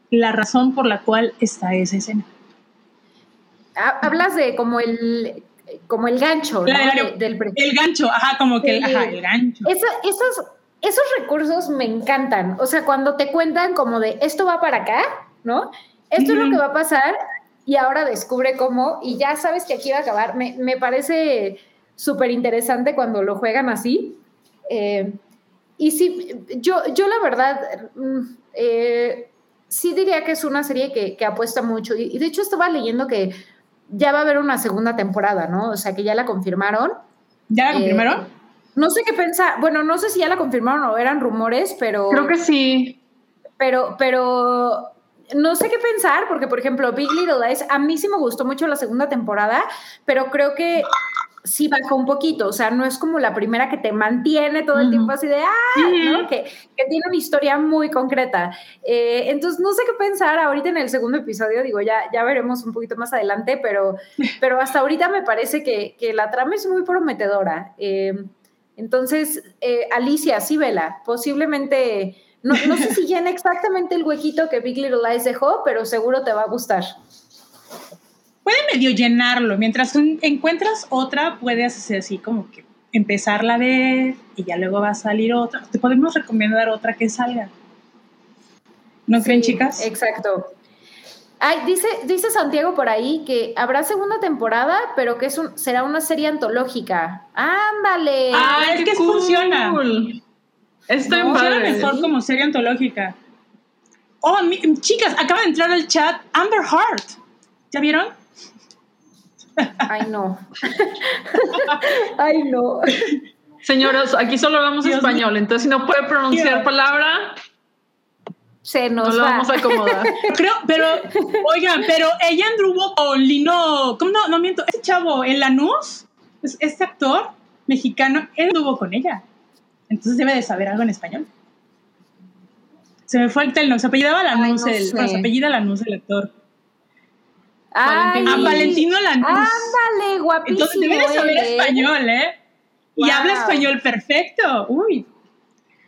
la razón por la cual está esa escena. Hablas de como el como el gancho, claro, ¿no? De, del el gancho, ajá, como que el, ajá, el gancho. Eso, esos, esos recursos me encantan. O sea, cuando te cuentan como de esto va para acá, ¿no? Esto mm -hmm. es lo que va a pasar y ahora descubre cómo y ya sabes que aquí va a acabar. Me, me parece súper interesante cuando lo juegan así. Eh, y sí, yo, yo la verdad, eh, sí diría que es una serie que, que apuesta mucho. Y, y, de hecho estaba leyendo que ya va a haber una segunda temporada, ¿no? O sea, que ya la confirmaron. ¿Ya la confirmaron? Eh, no sé qué pensar. Bueno, no sé si ya la confirmaron o eran rumores, pero... Creo que sí. Pero, pero no sé qué pensar, porque por ejemplo, Big Little Lies, a mí sí me gustó mucho la segunda temporada, pero creo que sí bajó un poquito, o sea, no es como la primera que te mantiene todo el uh -huh. tiempo así de, ah. ¿no? que, que, tiene una historia muy concreta. Eh, entonces, no sé qué pensar ahorita en el segundo episodio, digo, ya, ya veremos un poquito más adelante, pero, pero hasta ahorita me parece que, que la trama es muy prometedora. Eh, entonces, eh, Alicia, sí, vela, posiblemente... No, no sé si llena exactamente el huequito que Big Little Lies dejó, pero seguro te va a gustar puede medio llenarlo. Mientras encuentras otra, puedes hacer así como que empezarla a ver y ya luego va a salir otra. Te podemos recomendar otra que salga. ¿No sí, creen, chicas? Exacto. Ay, dice, dice Santiago por ahí que habrá segunda temporada, pero que es un, será una serie antológica. ¡Ándale! Ah, es que cool. funciona. Está no, funciona mejor como serie antológica. Oh, mi, chicas, acaba de entrar al chat Amber Heart. ¿Ya vieron? Ay, no. Ay, no. Señoras, aquí solo hablamos Dios español, mío. entonces si no puede pronunciar Dios. palabra, se nos no lo va. vamos a acomodar. Creo, pero, oigan, pero ella anduvo con Lino, ¿cómo no, no miento? Ese chavo, el Lanús, este actor mexicano, él anduvo con ella. Entonces debe de saber algo en español. Se me fue el telno, se apellidaba Lanús, no el, bueno, se apellida Lanús el actor. Ay, a Valentino Lanús. Ándale, guapísimo. Entonces debe de saber español, ¿eh? Wow. Y habla español perfecto. Uy.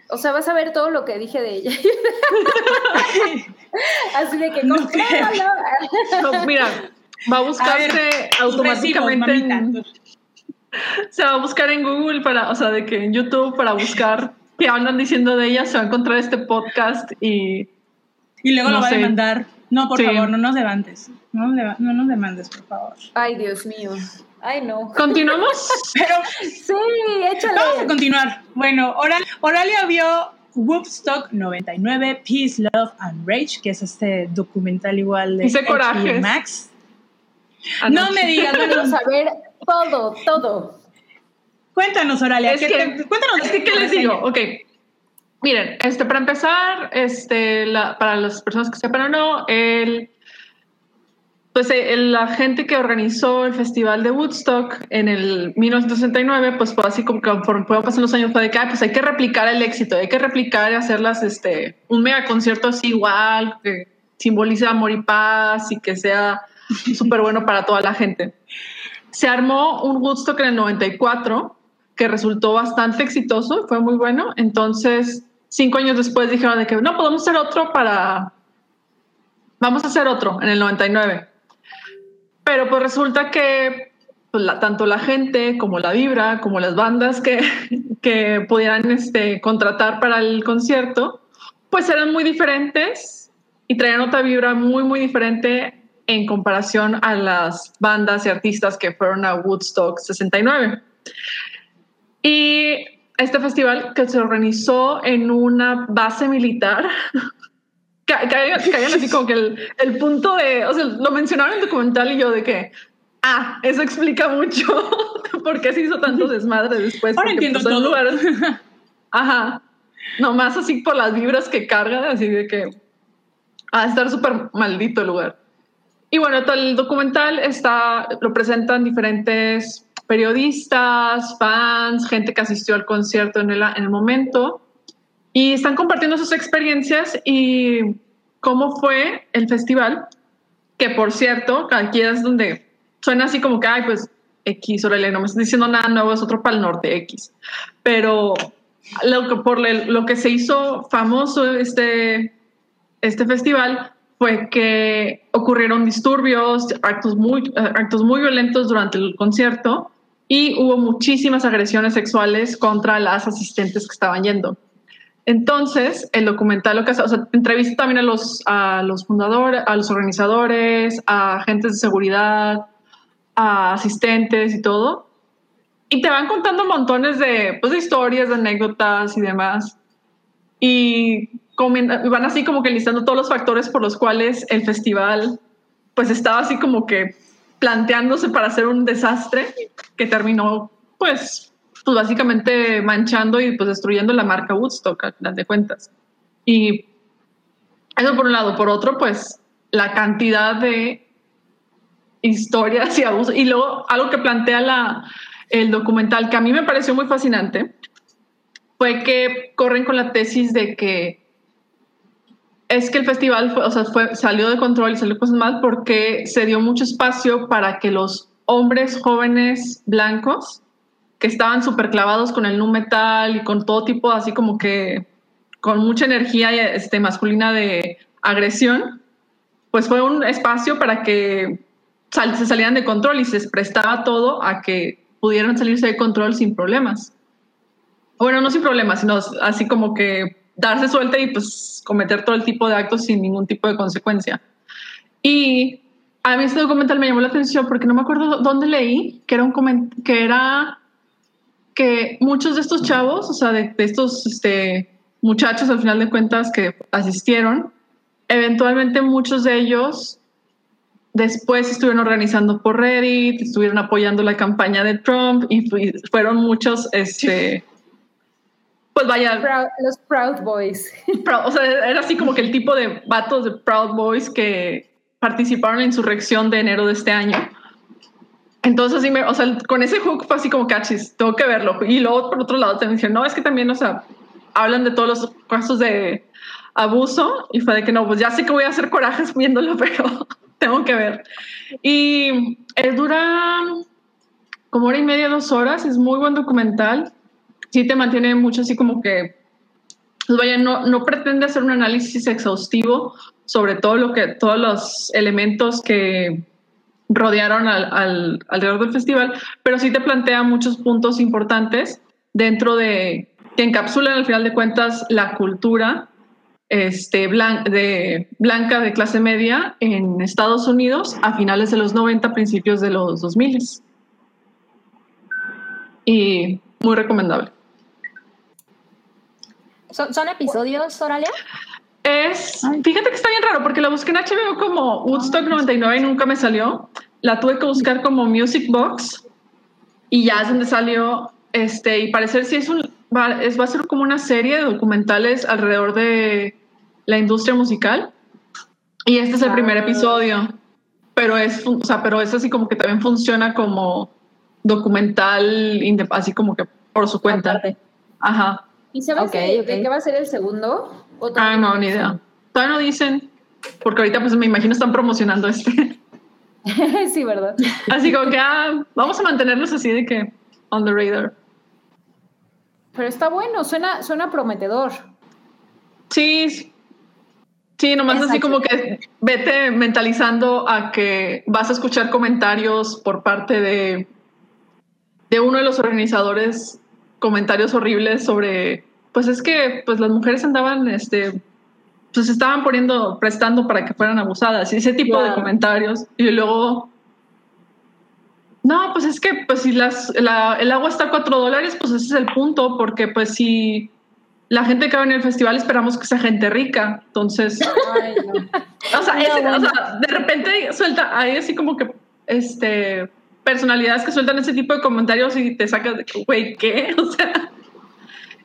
O sea, vas a ver todo lo que dije de ella. Así de que no, no, mira, va a buscarse a ver, automáticamente. Recibos, se va a buscar en Google para, o sea, de que en YouTube para buscar qué andan diciendo de ella, se va a encontrar este podcast y... Y luego No lo va sé. a demandar. No, por Sí. favor, no nos demandes. No, no nos demandes, por favor. Ay, Dios mío. Ay, no. ¿Continuamos? Pero Sí, échale. vamos a continuar. Bueno, Oral- Oralia vio Woodstock 99, Peace, Love and Rage, que es este documental igual de. Max. No Anoche. me digas, Quiero bueno, saber todo, todo. cuéntanos, Oralia. Es ¿qué que- te- cuéntanos. Es que, ¿qué les digo? Ok. Miren, este, para empezar, este, la- para las personas que sepan o no, el, pues eh, el- la gente que organizó el festival de Woodstock en el 1969, pues fue así como que conforme fueron pasando los años, fue de que, ah, pues hay que replicar el éxito, hay que replicar y hacerlas, este, un mega concierto así igual, que simbolice amor y paz y que sea súper bueno para toda la gente. Se armó un Woodstock en el 94 que resultó bastante exitoso, fue muy bueno. Entonces, cinco años después dijeron de que no, podemos hacer otro para... Vamos a hacer otro en el 99. Pero pues resulta que pues, tanto la gente como la vibra, como las bandas que, que pudieran este, contratar para el concierto, pues eran muy diferentes y traían otra vibra muy, muy diferente en comparación a las bandas y artistas que fueron a Woodstock 69. Y este festival que se organizó en una base militar, ca- caigan caigan así como que el, el punto de, o sea, lo mencionaron en el documental y yo de que, ah, eso explica mucho por qué se hizo tanto desmadre después. Ahora entiendo pues, todo. lugares- ajá, nomás así por las vibras que cargan, así de que a estar súper maldito el lugar. Y bueno, el documental está, lo presentan diferentes periodistas, fans, gente que asistió al concierto en el, en el momento y están compartiendo sus experiencias y cómo fue el festival, que por cierto, aquí es donde suena así como que, ay, pues X, órale, no me estás diciendo nada nuevo, es otro para el norte, X. Pero lo que, por lo que se hizo famoso este, este festival fue que ocurrieron disturbios, actos muy, eh, actos muy violentos durante el concierto y hubo muchísimas agresiones sexuales contra las asistentes que estaban yendo. Entonces, el documental lo que hace, o sea, entrevista también a los, a los fundadores, a los organizadores, a agentes de seguridad, a asistentes y todo. Y te van contando montones de, pues, historias, de anécdotas y demás. Y van así como que listando todos los factores por los cuales el festival pues estaba así como que planteándose para hacer un desastre que terminó pues, pues básicamente manchando y pues destruyendo la marca Woodstock al final de cuentas. Y eso por un lado. Por otro, pues la cantidad de historias y abusos. Y luego algo que plantea la, el documental que a mí me pareció muy fascinante fue que corren con la tesis de que es que el festival o sea, salió de control y salió cosas mal porque se dio mucho espacio para que los hombres jóvenes blancos que estaban súper clavados con el nu metal y con todo tipo así como que con mucha energía este, masculina de agresión, pues fue un espacio para que sal- se salieran de control y se prestaba todo a que pudieran salirse de control sin problemas. Bueno, no sin problemas, sino así como que darse suelta y pues cometer todo el tipo de actos sin ningún tipo de consecuencia. Y a mí este documental me llamó la atención porque no me acuerdo dónde leí que era un que era que muchos de estos chavos, o sea, de, de estos este, muchachos al final de cuentas que asistieron, eventualmente muchos de ellos después estuvieron organizando por Reddit, estuvieron apoyando la campaña de Trump y fu- fueron muchos, este, pues vaya, Proud- los Proud Boys. Proud- o sea, era así como que el tipo de vatos de Proud Boys que participaron en la insurrección de enero de este año. Entonces, sí me, o sea, con ese hook fue así como cachis, tengo que verlo. Y luego, por otro lado, también dije, no, es que también, o sea, hablan de todos los casos de abuso y fue de que no, pues ya sé que voy a hacer corajes viéndolo, pero tengo que ver. Y eh, dura como hora y media, dos horas, es muy buen documental. Sí te mantiene mucho así como que pues vaya, no, no pretende hacer un análisis exhaustivo sobre todo lo que, todos los elementos que rodearon al, al, alrededor del festival, pero sí te plantea muchos puntos importantes dentro de que encapsulan al final de cuentas la cultura este, blan- de, blanca de clase media en Estados Unidos a finales de los 90, principios de los 2000. Y muy recomendable. ¿Son, son episodios, Oralia? Es, fíjate que está bien raro porque la busqué en HBO como Woodstock 99 y nunca me salió. La tuve que buscar como Music Box y ya es donde salió. Este, y parecer sí es un, va, es, va a ser como una serie de documentales alrededor de la industria musical. Y este es el primer episodio, pero es, o sea, pero es así como que también funciona como documental, inde- así como que por su cuenta. Ajá. ¿Y sabes Ok, de, ok. de qué va a ser el segundo? ¿O Ah, no, ni idea. Todavía no dicen, porque ahorita pues me imagino están promocionando este. sí, ¿verdad? Así como que ah, vamos a mantenerlos así de que on the radar. Pero está bueno, suena, suena prometedor. Sí, sí. nomás así como que vete mentalizando a que vas a escuchar comentarios por parte de, de uno de los organizadores, comentarios horribles sobre, pues es que pues las mujeres andaban, este, pues estaban poniendo, prestando para que fueran abusadas y ese tipo de comentarios. Y luego, no, pues es que pues si las, la- el agua está a cuatro dólares, pues ese es el punto, porque pues si la gente que va en el festival esperamos que sea gente rica, entonces... Ay, no. O sea, No, ese- bueno. o sea, de repente suelta, hay así como que este personalidades que sueltan ese tipo de comentarios y te sacas de que, güey, ¿qué? O sea,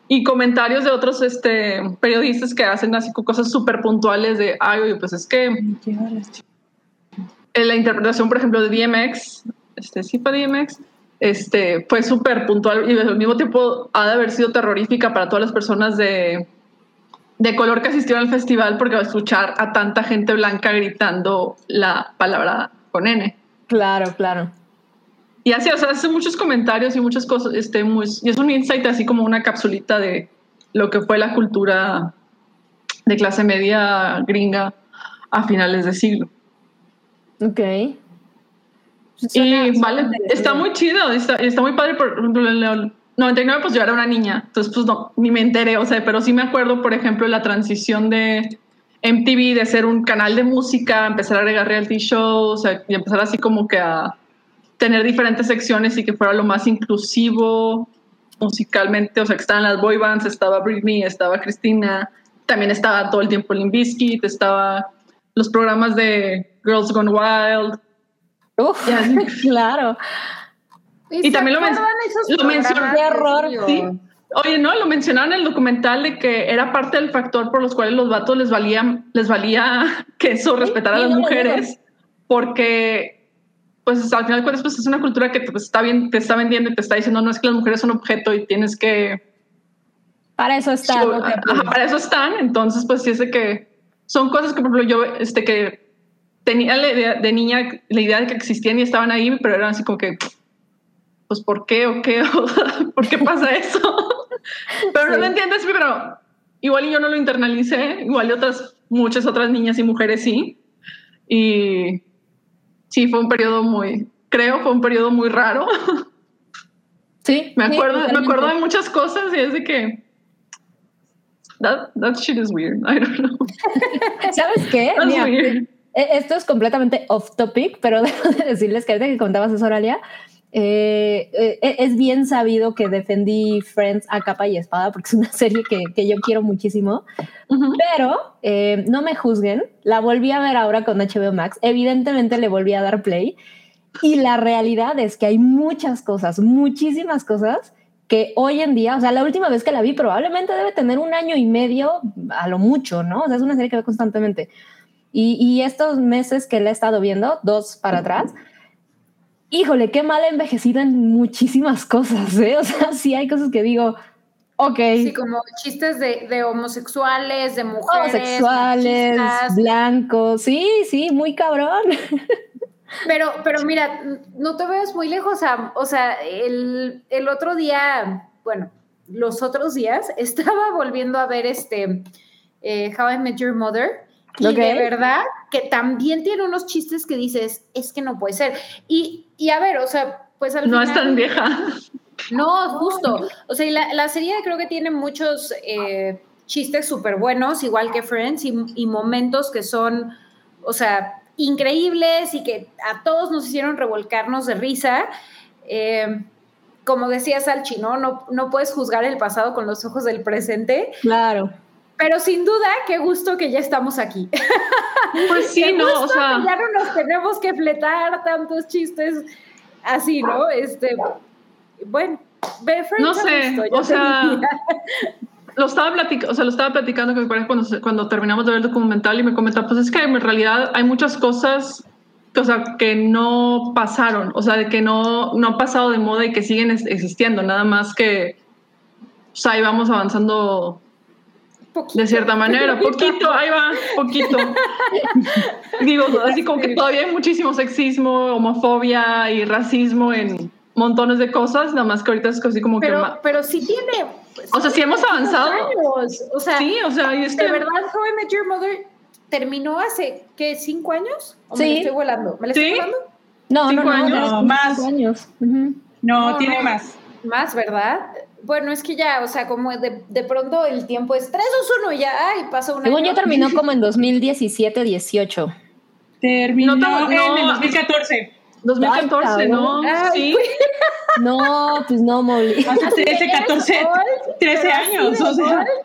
y comentarios de otros este, periodistas que hacen así co- cosas súper puntuales de, ay, oye, pues es que en la interpretación, por ejemplo, de DMX, este, sí fue DMX, este, fue súper puntual y al mismo tiempo ha de haber sido terrorífica para todas las personas de, de color que asistieron al festival porque va a escuchar a tanta gente blanca gritando la palabra con N. Claro, claro. Y así, o sea, hace muchos comentarios y muchas cosas, este, muy, y es un insight así como una capsulita de lo que fue la cultura de clase media gringa a finales de siglo. Ok. y Suena- vale, está muy chido, está, está muy padre. Por ejemplo, en el 99 pues yo era una niña, entonces pues no, ni me enteré, o sea, pero sí me acuerdo, por ejemplo, la transición de MTV de ser un canal de música, empezar a agregar reality shows, o sea, y empezar así como que a tener diferentes secciones y que fuera lo más inclusivo musicalmente, o sea, que estaban las boy bands, estaba Britney, estaba Cristina, también estaba todo el tiempo Limp Bizkit, estaba los programas de Girls Gone Wild, Uf, sí. claro. Y se también lo men- lo. Río? Sí. Oye, no, lo mencionaban en el documental de que era parte del factor por los cuales los vatos les valía, les valía que eso respetara a sí, las mujeres, porque pues al final de cuentas pues, es una cultura que pues, está bien, te está vendiendo y te está diciendo no es que las mujeres son objeto y tienes que Para eso está. show- no te ajá, para eso están, entonces pues sí es de que son cosas que por ejemplo yo este que tenía la idea de niña la idea de que existían y estaban ahí, pero eran así como que pues ¿por qué o qué? ¿Por qué pasa eso? pero no Sí. lo entiendes, pero igual yo no lo internalicé, igual y otras muchas otras niñas y mujeres sí. Y sí fue un periodo muy creo fue un periodo muy raro. Sí. me sí, acuerdo me acuerdo de muchas cosas y es de que that, that shit is weird. I don't know. ¿Sabes qué? Mira. Eh, Esto es completamente off topic, pero debo de decirles que ahorita que contabas eso, Oralia, eh, eh, es bien sabido que defendí Friends a capa y espada porque es una serie que, que yo quiero muchísimo, Ujú. pero eh, no me juzguen, la volví a ver ahora con HBO Max, evidentemente le volví a dar play y la realidad es que hay muchas cosas, muchísimas cosas que hoy en día, o sea, la última vez que la vi probablemente debe tener un año y medio a lo mucho, ¿no? O sea, es una serie que veo constantemente. Y, y estos meses que la he estado viendo, dos para atrás, híjole, qué mal he envejecido en muchísimas cosas, ¿eh? O sea, sí hay cosas que digo, ok, Sí, como chistes de, de homosexuales, de mujeres. homosexuales, machistas. blancos, sí, sí, muy cabrón. Pero, pero mira, no te veas muy lejos. o sea, el, el otro día, bueno, los otros días estaba volviendo a ver este eh, How I Met Your Mother Y de verdad que también tiene unos chistes que dices, es que no puede ser. Y, y a ver, o sea, pues al No final. es tan vieja. No, justo. O sea, la, la serie creo que tiene muchos eh, chistes súper buenos, igual que Friends, y, y momentos que son, o sea, increíbles y que a todos nos hicieron revolcarnos de risa. Eh, como decía Salchi, ¿no? ¿no? No puedes juzgar el pasado con los ojos del presente, Claro. Pero sin duda, qué gusto que ya estamos aquí. Pues sí, no, o sea, ya no nos tenemos que fletar tantos chistes así, ¿no? Este, bueno, No sé, gusto, o sea, lo estaba platicando, o sea, lo estaba platicando con mi pareja cuando, cuando terminamos de ver el documental y me comentaba, pues es que en realidad hay muchas cosas que, o sea, que no pasaron, o sea, de que no, no han pasado de moda y que siguen existiendo, nada más que, o sea, ahí vamos avanzando Poquito. de cierta manera, poquito, ahí va, poquito. Digo, así como que todavía hay muchísimo sexismo, homofobia y racismo en montones de cosas, nada más que ahorita es así como que... Pero, sí tiene. pues, O sea, sí hemos avanzado. años. O sea, Sí, o sea, y es que... de verdad, How I Met Your Mother terminó hace, ¿qué? ¿Cinco años? ¿O me Sí. la estoy volando? ¿Me la Sí. volando? No, no, Cinco no, años. no, más. cinco años. No, No, tiene no. más. Más, ¿verdad? Bueno, es que ya, o sea, como de, de pronto el tiempo es 3, 2, 1 y ya, ay, pasó un Según año. yo terminó como en 2017-18. Terminó No, no, en el no. 2014. 2014, Ay, ¿no? Ay, sí. No, pues no, Molly. Hace 13, Eres 14, old, 13 pero así años. O sea.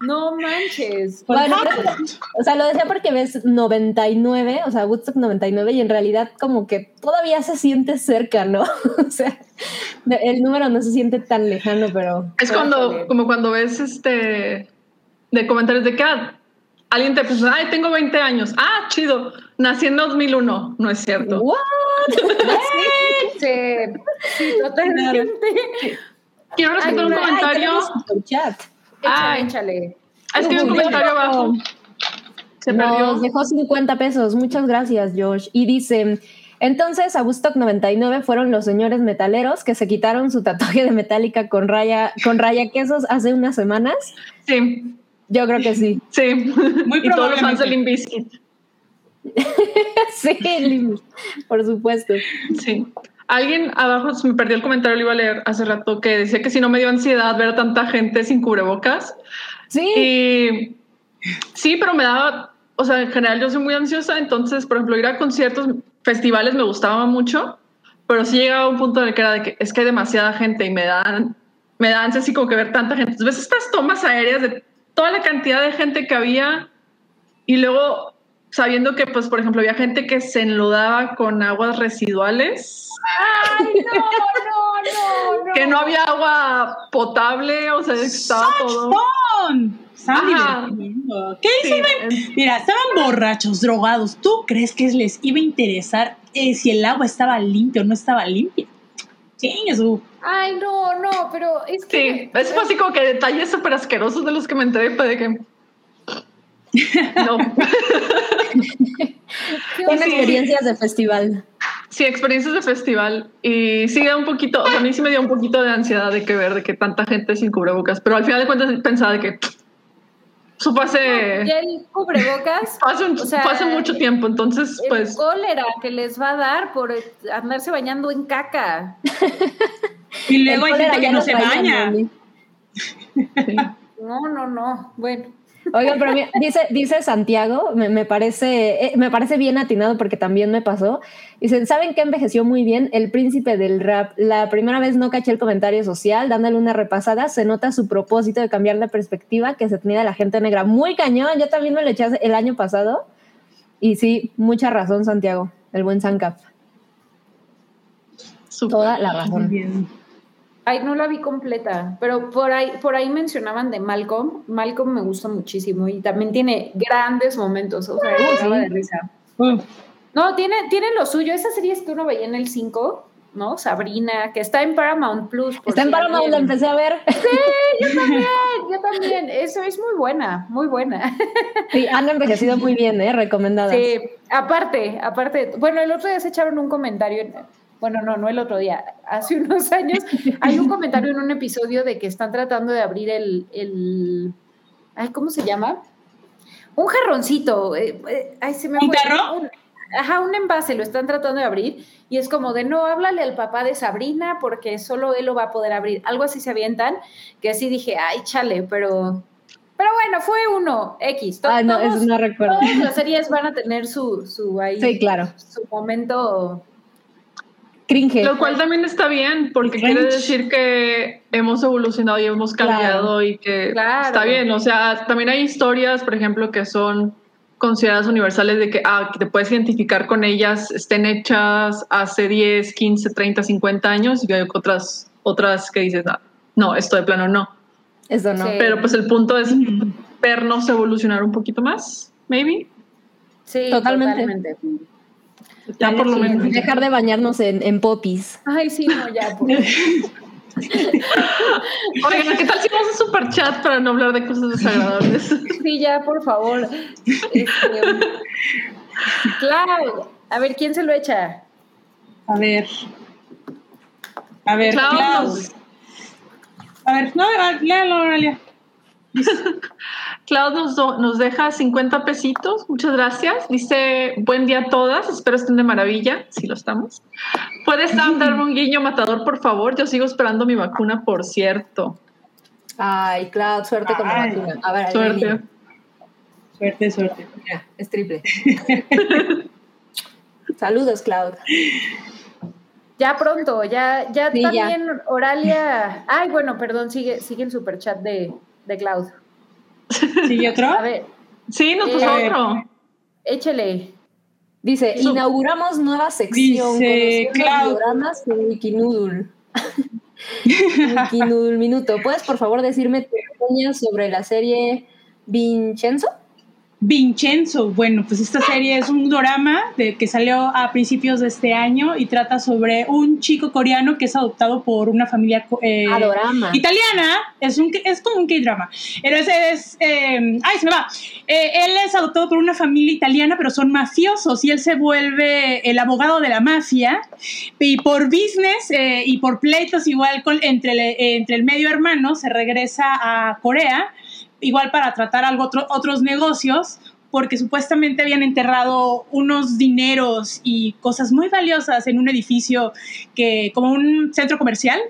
No manches. Bueno, pero- o sea, lo decía porque ves 99, o sea, Woodstock 99, y en realidad como que todavía se siente cerca, ¿no? O sea, el número no se siente tan lejano, pero Es cuando, como cuando ves este, de comentarios de que ah, alguien te puso, ay, tengo 20 años. Ah, chido, nací en 2001. No es cierto. ¿what? Sí, sí, totalmente. Quiero rescatar un comentario. superchat. Échale, Ay. échale. Ah, Es que hay un comentario abajo. Se perdió. Nos dejó 50 pesos. Muchas gracias, Josh. Y dice, entonces a Woodstock 99 fueron los señores metaleros que se quitaron su tatuaje de metálica con raya, con raya quesos hace unas semanas. Sí, Yo creo que sí. sí. Muy y todos los fans probablemente. de Limp Bizkit. sí, por supuesto. Sí. Alguien abajo se me perdió el comentario, lo iba a leer hace rato, que decía que si no me dio ansiedad ver a tanta gente sin cubrebocas. Sí, Y sí, pero me daba, o sea, en general yo soy muy ansiosa, entonces, por ejemplo, ir a conciertos, festivales me gustaba mucho, pero sí llegaba a un punto en el que era de que es que hay demasiada gente y me dan, me da ansia así como que ver tanta gente. Entonces, ves estas tomas aéreas de toda la cantidad de gente que había y luego sabiendo que, pues, por ejemplo, había gente que se enlodaba con aguas residuales, Ay, no, no, no, no. que no había agua potable, o sea, estaba todo... ¡Fun! ¿Qué Sí, Mira, estaban borrachos, drogados. ¿Tú crees que les iba a interesar eh, si el agua estaba limpia o no estaba limpia? Sí, eso. Ay, no, no, pero es que. Sí, es así como que detalles súper asquerosos de los que me enteré, de que... No, qué son experiencias de festival. sí, experiencias de festival y sí da un poquito, o sea, a mí sí me dio un poquito de ansiedad de que ver de que tanta gente sin cubrebocas, pero al final de cuentas pensaba de que eso fue hace, Ya el cubrebocas. hace, un- o sea, fue hace mucho tiempo, entonces el pues cólera que les va a dar por andarse bañando en caca. Y luego hay gente que no se baña. Sí. No, no, no. Bueno. Oigan, pero mira, dice, dice Santiago, me, me parece, eh, me parece bien atinado porque también me pasó. Dicen, ¿saben qué envejeció muy bien? El príncipe del rap. La primera vez no caché el comentario social, dándole una repasada, se nota su propósito de cambiar la perspectiva que se tenía de la gente negra. Muy cañón, yo también me lo eché el año pasado. Y sí, mucha razón, Santiago, el buen Sancap. Toda la razón. bien. Ay, no la vi completa, pero por ahí, por ahí mencionaban de Malcolm. Malcolm me gusta muchísimo y también tiene grandes momentos, o sea, de risa. Uf. No, tiene, tiene lo suyo. Esas series que uno veía en el 5, ¿no? Sabrina, que está en Paramount Plus. Está en Paramount, la empecé a ver. Yo también, yo también. Eso es muy buena, muy buena. Sí, han envejecido muy bien, ¿eh? Recomendadas. Sí, aparte, aparte. Bueno, el otro día se echaron un comentario. En- bueno, no, no el otro día, hace unos años. Hay un comentario en un episodio de que están tratando de abrir el. el ay, ¿Cómo se llama? un jarroncito. eh, eh, ay, se me ¿Un fue. tarro? Un- ajá, un envase, lo están tratando de abrir y es como de no, háblale al papá de Sabrina porque solo él lo va a poder abrir. Algo así se avientan, que así dije, ay, chale, pero. Pero bueno, fue uno, X. To- Ah, no, todos- eso no recuerdo. Todas las series van a tener su, su ahí, Sí, claro. su momento. Cringe. Lo cual también está bien, porque Cringe. quiere decir que hemos evolucionado y hemos Claro. cambiado y que Claro. está bien. O sea, también hay historias, por ejemplo, que son consideradas universales de que, ah, que te puedes identificar con ellas, estén hechas hace 10, 15, 30, 50 años y hay otras, otras que dices, ah, no, esto de plano no. Eso no. Sí. Pero pues el punto es vernos evolucionar un poquito más, maybe. Sí, Totalmente. totalmente. Ya por lo menos. Dejar de bañarnos en, en popis. Ay, sí, no, ya. por- Oigan, ¿qué tal si vamos a super chat para no hablar de cosas desagradables? Sí, ya, por favor. Este, claro. A ver, ¿quién se lo echa? A ver. A ver, Klaus. Klaus. A ver, no, léalo, Oralia. Cloud nos, do- nos deja 50 pesitos, muchas gracias. Dice, buen día a todas, espero estén de maravilla, si lo estamos. ¿Puedes Sam, darme un guiño matador, por favor? Yo sigo esperando mi vacuna, por cierto. Ay, Cloud, suerte con la vacuna. A ver, ahí Suerte. Suerte, suerte. Mira, es triple. Saludos, Cloud. Ya pronto, ya, ya Sí, ya. también Oralia. Ay, bueno, perdón, sigue, sigue el superchat de, de Cloud. ¿Sigue otro? A ver, Sí, nos puso Eh, otro. échele. Dice, Eso. inauguramos nueva sección Dice, Cloud. dioramas en Wikinoodle. Wikinoodle Minuto. ¿Puedes, por favor, decirme tu opinión sobre la serie Vincenzo? Vincenzo, bueno, pues esta serie es un drama de, que salió a principios de este año y trata sobre un chico coreano que es adoptado por una familia eh, Adorama. italiana. Es, un, es como un K-drama. Es, es, eh, ay, se me va. Eh, él es adoptado por una familia italiana, pero son mafiosos y él se vuelve el abogado de la mafia. Y por business eh, y por pleitos igual con, entre, entre el medio hermano se regresa a Corea igual para tratar algo otro- otros negocios, porque supuestamente habían enterrado unos dineros y cosas muy valiosas en un edificio que como un centro comercial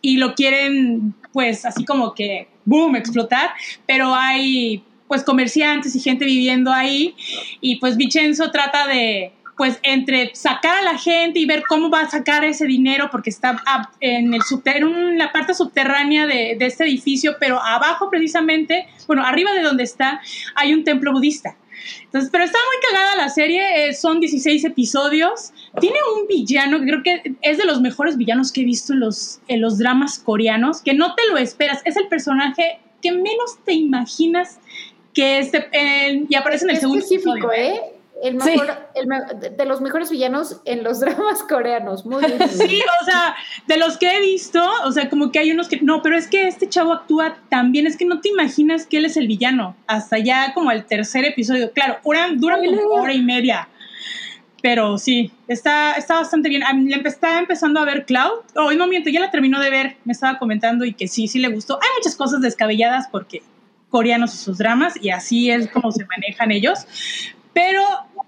y lo quieren pues así como que boom explotar, pero hay pues comerciantes y gente viviendo ahí y pues Vincenzo trata de pues entre sacar a la gente y ver cómo va a sacar ese dinero porque está en, el en la parte subterránea de, de este edificio, pero abajo precisamente, bueno, arriba de donde está, hay un templo budista. Entonces, pero está muy cagada la serie, eh, son 16 episodios. Tiene un villano que creo que es de los mejores villanos que he visto en los, en los dramas coreanos, que no te lo esperas. Es el personaje que menos te imaginas que este, eh, y aparece en el Qué segundo específico, episodio. ¿eh? El Sí. mejor, el me- de- los mejores villanos en los dramas coreanos. Muy bien. Sí, o sea, de los que he visto, o sea, como que hay unos que no, pero es que este chavo actúa tan bien, es que no te imaginas que él es el villano, hasta ya como el tercer episodio. Claro, dura, dura como hora y media. Pero sí, está, está bastante bien. Estaba empezando a ver Cloud. Oh, un momento, ya la terminó de ver. Me estaba comentando y que sí, sí le gustó. Hay muchas cosas descabelladas porque coreanos y sus dramas, y así es como se manejan ellos. Pero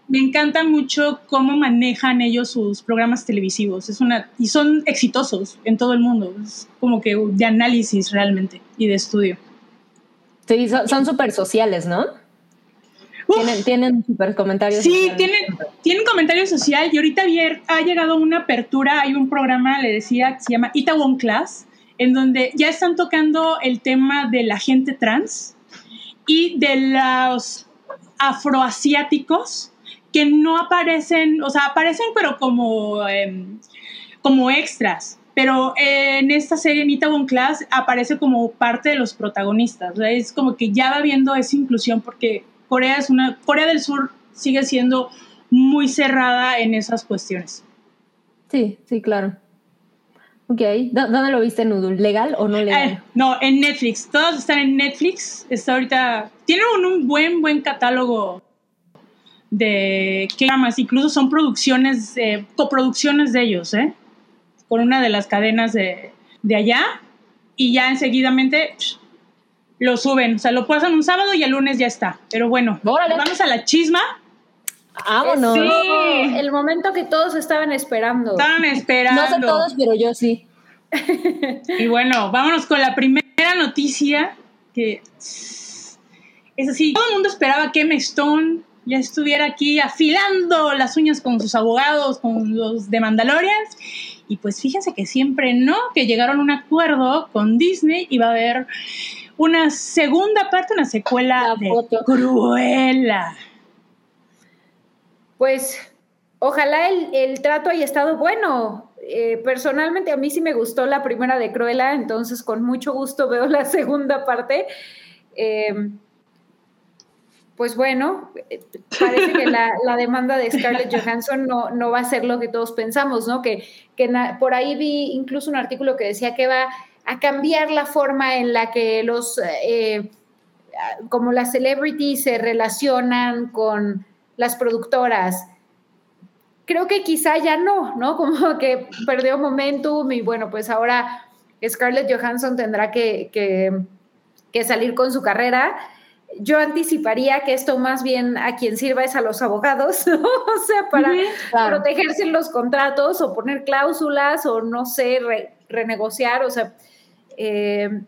me encanta mucho cómo manejan ellos sus programas televisivos. Es una, y son exitosos en todo el mundo. Es como que de análisis realmente y de estudio. Sí, son- súper sociales, ¿no? Uf, Tienen, tienen súper comentarios. Sí, sociales. tienen, tienen comentario social y ahorita ayer ha llegado una apertura, hay un programa, le decía, que se llama Itaewon Class, en donde ya están tocando el tema de la gente trans y de los afroasiáticos que no aparecen, o sea, aparecen pero como, em, como extras. Pero en esta serie, en Itaewon Class, aparece como parte de los protagonistas. O sea, es como que ya va viendo esa inclusión porque Corea es una Corea del Sur sigue siendo muy cerrada en esas cuestiones. Sí, sí, claro. Ok. ¿Dó- ¿Dónde lo viste, Noodle? ¿Legal o no Eh, legal? no, en Netflix. Todos están en Netflix. Está ahorita. Tienen un, un buen, buen catálogo de dramas. Incluso son producciones, eh, coproducciones de ellos, ¿eh? Con una de las cadenas de, de allá. Y ya enseguidamente psh, lo suben. O sea, lo pasan un sábado y el lunes ya está. Pero bueno, Órale. vamos a la chisma. Vámonos. Sí, el momento que todos estaban esperando. Estaban esperando. No sé todos, pero yo sí. Y bueno, vámonos con la primera noticia que es así. Todo el mundo esperaba que Emma Stone ya estuviera aquí afilando las uñas con sus abogados, con los de Mandalorians. Y pues fíjense que siempre no, que llegaron a un acuerdo con Disney y va a haber una segunda parte, una secuela La de Cruella. Pues ojalá el, el trato haya estado bueno. Eh, personalmente a mí sí me gustó la primera de Cruella, entonces con mucho gusto veo la segunda parte. Eh, pues bueno, eh, parece que la, demanda de Scarlett Johansson no, no va a ser lo que todos pensamos, ¿no? Que, que por ahí vi incluso un artículo que decía que va a cambiar la forma en la que los, eh, como las celebrities se relacionan con las productoras. Creo que quizá ya no, ¿no? Como que perdió momentum y bueno, pues ahora Scarlett Johansson tendrá que, que salir con su carrera. Yo anticiparía que esto más bien a quien sirva es a los abogados, ¿no? O sea, para Claro. protegerse en los contratos o poner cláusulas o no sé, re- renegociar, o sea, eh,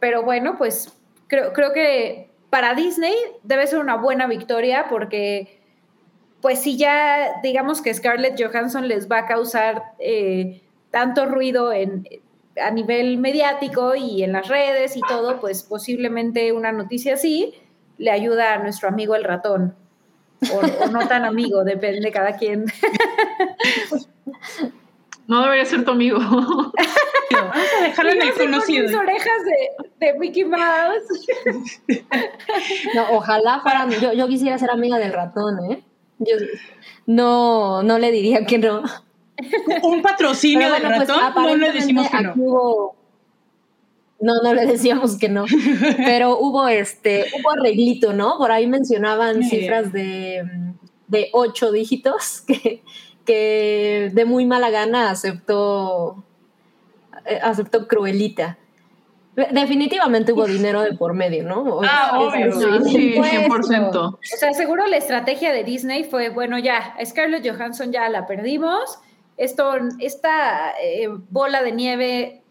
pero bueno, pues creo, creo que para Disney debe ser una buena victoria porque pues si ya digamos que Scarlett Johansson les va a causar eh, tanto ruido en, a nivel mediático y en las redes y todo, pues posiblemente una noticia así le ayuda a nuestro amigo el ratón. O, o no tan amigo, depende de cada quien. No debería ser tu amigo. Vamos a dejarlo en el con conocido. mis orejas de, de Mickey Mouse. No, ojalá fuera. Yo, yo quisiera ser amiga del ratón, ¿eh? Yo no, no le diría que no. Un patrocinio bueno, pues ratón, no le decimos que no. hubo. No, no le decíamos que no. Pero hubo este, hubo arreglito, ¿no? Por ahí mencionaban Muy cifras de, de ocho dígitos que, que de muy mala gana aceptó, eh, aceptó Cruelita. Definitivamente hubo dinero de por medio, ¿no? Ah, obvio. es- Sí, supuesto. 100%. O sea, seguro la estrategia de Disney fue, bueno, ya, Scarlett Johansson ya la perdimos. Esto, esta eh, bola de nieve,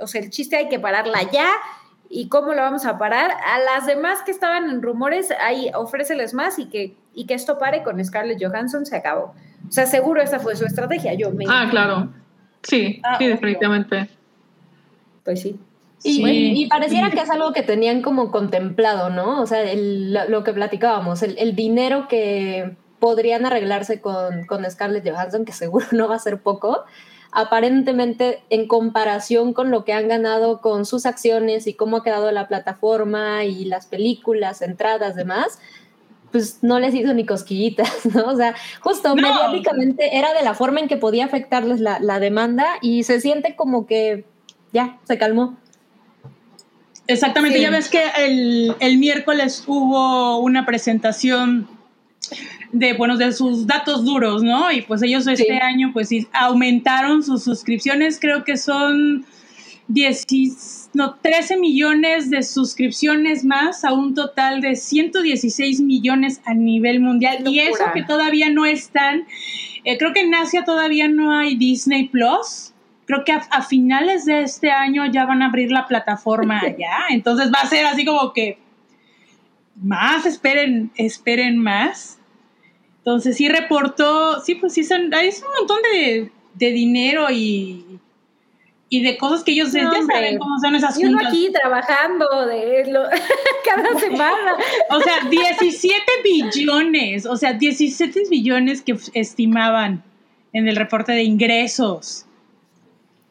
o sea, el chiste hay que pararla ya. ¿Y cómo lo vamos a parar? A las demás que estaban en rumores, ahí ofréceles más y que, y que esto pare con Scarlett Johansson, se acabó. O sea, seguro esa fue su estrategia. Yo me. Ah, claro. Sí, Ah, sí, obvio. definitivamente. Pues sí. Y, Sí. y pareciera que es algo que tenían como contemplado, ¿no? O sea, el- lo, lo que platicábamos, el, el dinero que podrían arreglarse con, con Scarlett Johansson, que seguro no va a ser poco, aparentemente en comparación con lo que han ganado con sus acciones y cómo ha quedado la plataforma y las películas, entradas, demás, pues no les hizo ni cosquillitas, ¿no? O sea, justo No. mediáticamente era de la forma en que podía afectarles la, la demanda y se siente como que ya, se calmó. Exactamente, Sí. ya ves que el, el miércoles hubo una presentación de, bueno, de sus datos duros, ¿no? Y pues ellos este Sí. año pues sí, aumentaron sus suscripciones, creo que son 10, no, 13 millones de suscripciones más a un total de 116 millones a nivel mundial. Y eso que todavía no están, eh, creo que en Asia todavía no hay Disney Plus. Creo que a, a finales de este año ya van a abrir la plataforma allá. Entonces va a ser así como que más, esperen, esperen más. Entonces sí reportó, sí, pues sí, son, es un montón de, de dinero y, y de cosas que ellos No, ya hombre. saben cómo son esas Y uno juntas. aquí trabajando de lo- cada semana. O sea, 17 billones, o sea, 17 billones que estimaban en el reporte de ingresos.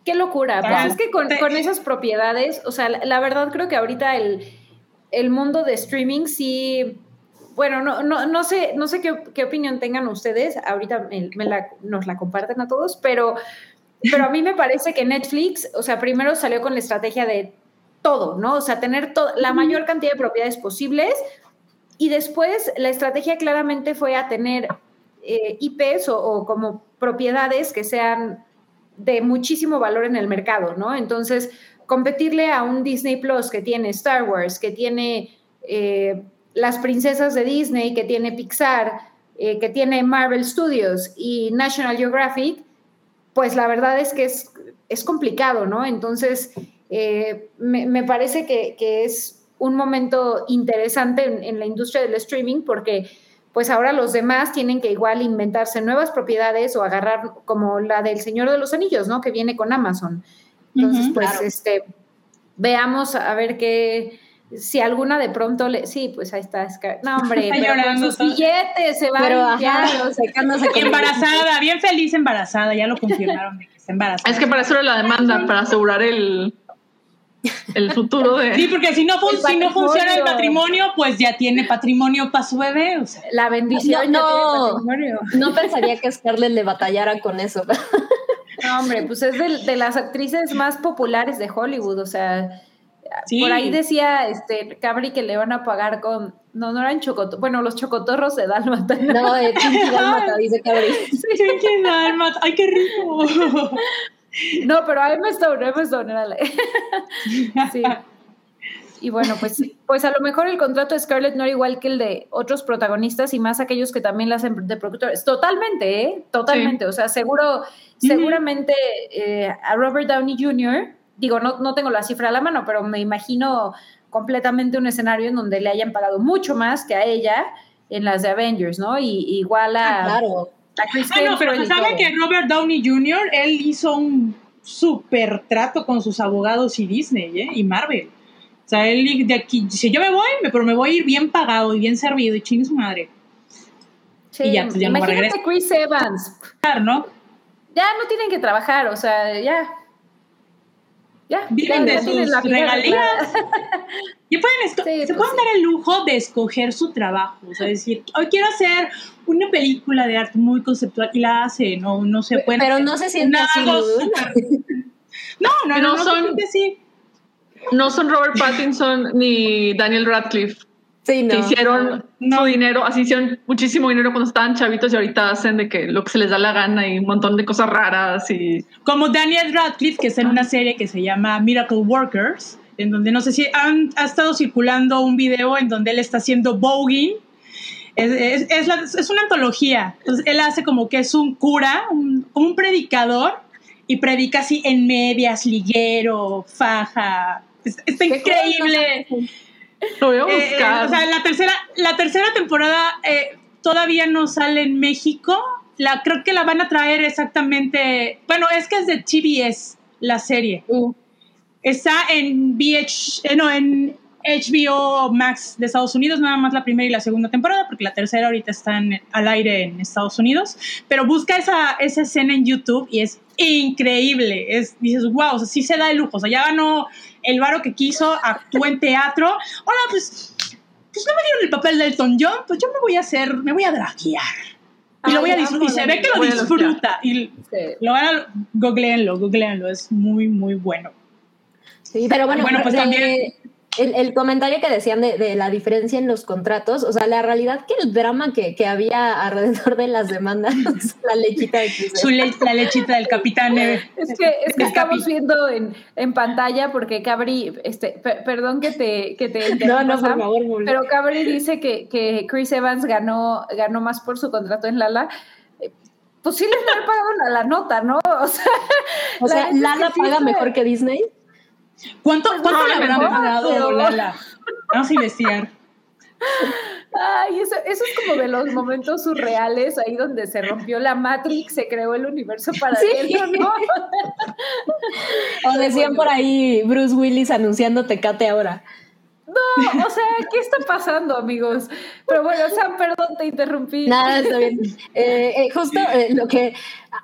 Qué locura. Pues es que con, con esas propiedades, o sea, la, la verdad creo que ahorita el, el mundo de streaming sí. Bueno, no, no, no sé, no sé qué, qué opinión tengan ustedes. Ahorita me, me la- nos la comparten a todos, pero, pero a mí me parece que Netflix, o sea, primero salió con la estrategia de todo, ¿no? O sea, tener la mayor cantidad de propiedades posibles. Y después la estrategia claramente fue a tener eh, IPs o, o como propiedades que sean de muchísimo valor en el mercado, ¿no? Entonces, competirle a un Disney Plus que tiene Star Wars, que tiene eh, las princesas de Disney, que tiene Pixar, eh, que tiene Marvel Studios y National Geographic, pues la verdad es que es, es complicado, ¿no? Entonces, eh, me, parece que, es un momento interesante en, en, la industria del streaming porque pues ahora los demás tienen que igual inventarse nuevas propiedades o agarrar como la del Señor de los Anillos, ¿no? Que viene con Amazon. Entonces, pues, este, veamos a ver qué, si alguna de pronto le, sí, pues ahí está, no hombre, pero con sus billetes se va pero, embarazada, bien feliz embarazada, ya lo confirmaron de que está embarazada. Es que para eso era la demanda, para asegurar el el futuro de. Sí, porque si no, si no funciona el matrimonio, pues ya tiene patrimonio para su bebé. La bendición. No, no, pensaría que Scarlett le batallara con eso. No, hombre, pues es de, las actrices más populares de Hollywood. O sea, por ahí decía este Cabri que le van a pagar con. No, no eran chocotorros. Bueno, los chocotorros de Dalmata. No, de Chinky Dalmata, dice Cabri. Dalmata. ¡Ay, qué rico! No, pero a Emma Stone, Emma Stone era la... Sí. Y bueno, pues, pues a lo mejor el contrato de Scarlett no era igual que el de otros protagonistas y más aquellos que también la hacen de productores. Totalmente, ¿eh? Totalmente. O sea, seguro, seguramente eh, a Robert Downey Jr., digo, no, no tengo la cifra a la mano, pero me imagino completamente un escenario en donde le hayan pagado mucho más que a ella en las de Avengers, ¿no? Y igual a, ah, claro. Ah, no, pero ¿saben que Robert Downey Jr., él hizo un super trato con sus abogados y Disney ¿eh? y Marvel? O sea, él de aquí dice, yo me voy, pero me voy a ir bien pagado y bien servido y chingue su madre. Sí, y ya, pues ya no Imagínate Chris Evans. ¿no? Ya no tienen que trabajar, o sea, ya. Ya, Viven de sus regalías. y pueden se pues pueden dar el lujo de escoger su trabajo. O sea, decir, hoy quiero hacer una película de arte muy conceptual y la hace, no, no se puede. Pero no se siente así. no, no, no, no, son, no son Robert Pattinson ni Daniel Radcliffe. Sí, no. Hicieron no. dinero, así hicieron muchísimo dinero cuando estaban chavitos y ahorita hacen de que lo que se les da la gana y un montón de cosas raras y... Como Daniel Radcliffe, que está en una serie que se llama Miracle Workers, en donde no sé si han ha estado circulando un video en donde él está haciendo voguing. Es, es, es, una antología. Entonces, él hace como que es un cura, un, un predicador, y predica así en medias, liguero, faja. está increíble. Lo voy a eh, buscar. o sea, la tercera, la tercera temporada eh, todavía no sale en México. La, creo que la van a traer exactamente. Bueno, es que es de TBS la serie. Uh. Está en VH, eh, no, en HBO Max de Estados Unidos, nada más la primera y la segunda temporada, porque la tercera ahorita está al aire en Estados Unidos. Pero busca esa, esa escena en YouTube y es increíble. Es, dices, wow, o sea, sí se da el lujo. O sea, ya ganó el varo que quiso, actuó en teatro. Hola, pues, pues no me dieron el papel del Elton John, pues yo me voy a hacer, me voy a draguear. Y, lo voy a y se ve que lo disfruta. Y lo van a, googleenlo, googleenlo, es muy, muy bueno. Sí, pero bueno, bueno pues también el, comentario que decían de, la diferencia en los contratos, o sea, la realidad que el drama que, había alrededor de las demandas, la lechita de Su la lechita del capitán. Es que, es que estamos viendo en, en, pantalla, porque Cabri, este, perdón que te, que te No, no, por favor, Pero Cabri dice que, que Chris Evans ganó, ganó más por su contrato en Lala pues sí les han pagado la, nota, ¿no? O sea, o sea Lala paga mejor que Disney. ¿Cuánto, pues cuánto le habrán pagado Lala? Vamos a investigar. Ay, eso, eso, es como de los momentos surreales, ahí donde se rompió la Matrix, se creó el universo para sí. ¿no? o decían por ahí Bruce Willis anunciando Tecate ahora. No, o sea, ¿qué está pasando, amigos? Pero bueno, Sam, perdón, te interrumpí. Nada, está bien. Eh, eh, justo eh, lo que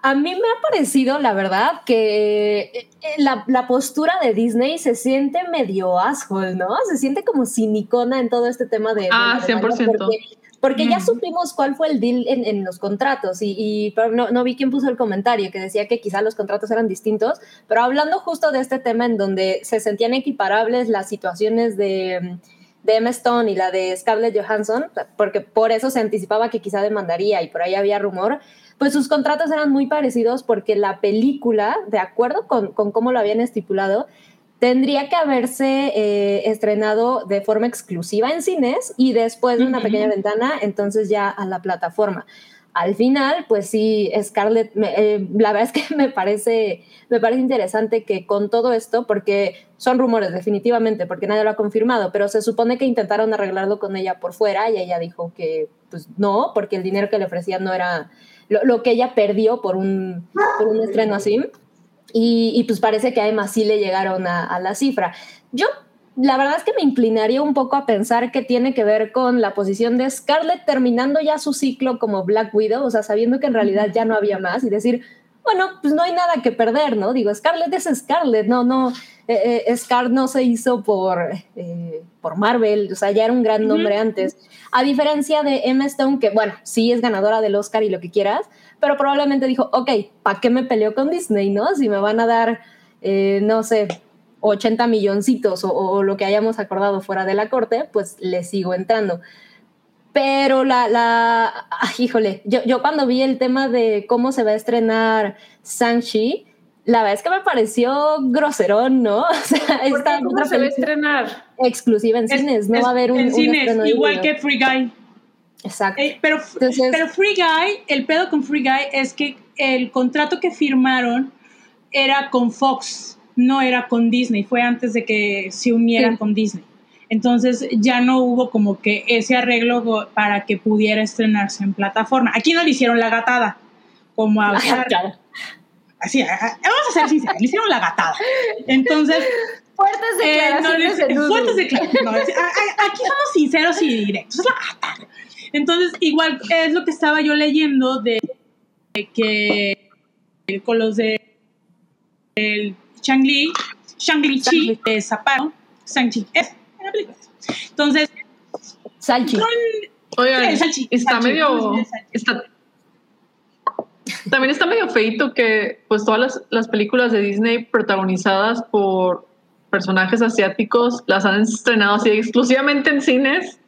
a mí me ha parecido, la verdad, que la, la, postura de Disney se siente medio asshole, ¿no? Se siente como cinicona en todo este tema de... Ah, 100%. Porque ya supimos cuál fue el deal en, los contratos y, no, no, vi quién puso el comentario que decía que quizá los contratos eran distintos, pero hablando justo de este tema en donde se sentían equiparables las situaciones de, de Emma Stone y la de Scarlett Johansson, porque por eso se anticipaba que quizá demandaría y por ahí había rumor, pues sus contratos eran muy parecidos porque la película, de acuerdo con, con cómo lo habían estipulado, tendría que haberse eh, estrenado de forma exclusiva en cines y después de una pequeña ventana, entonces ya a la plataforma. Al final, pues sí, Scarlett, eh, la verdad es que me parece, me parece interesante que con todo esto, porque son rumores definitivamente, porque nadie lo ha confirmado, pero se supone que intentaron arreglarlo con ella por fuera y ella dijo que pues no, porque el dinero que le ofrecían no era lo, que ella perdió por un, por un estreno así. Y, pues parece que además sí le llegaron a, la cifra. Yo la verdad es que me inclinaría un poco a pensar que tiene que ver con la posición de Scarlett terminando ya su ciclo como Black Widow, o sea, sabiendo que en realidad ya no había más y decir, bueno, pues no hay nada que perder, ¿no? Digo, Scarlett es Scarlett, no, no, eh, eh Scar no se hizo por, eh, por Marvel, o sea, ya era un gran nombre antes. A diferencia de Emma Stone, que bueno, sí es ganadora del Oscar y lo que quieras, pero probablemente dijo, ok, ¿para qué me peleo con Disney, no? Si me van a dar, eh, no sé, 80 milloncitos o, lo que hayamos acordado fuera de la corte, pues le sigo entrando. Pero la, la híjole, yo, yo cuando vi el tema de cómo se va a estrenar Shang-Chi, la verdad es que me pareció groserón, ¿no? O sea, esta ¿Cómo se va a estrenar? Exclusiva en cines, no va a haber un. En cines, igual que Free Guy. Exacto. Eh, pero, pero Free Guy, el pedo con Free Guy es que el contrato que firmaron era con Fox, no era con Disney, fue antes de que se unieran con Disney. Entonces ya no hubo como que ese arreglo para que pudiera estrenarse en plataforma. Aquí no le hicieron la gatada, como a... Así, vamos a ser sinceros, le hicieron la gatada. Entonces... Fuertes eh, declaraciones. fuertes declaraciones. aquí somos sinceros y directos. Es la gatada. Entonces, igual es lo que estaba yo leyendo de que con los de el Shang-Li, Shang-Li Chi de Zaparo, Shang-Chi, es la película. Entonces, Salchi. Oigan, está medio. Está, también está medio feito que, pues, todas las, las películas de Disney protagonizadas por personajes asiáticos las han estrenado así exclusivamente en cines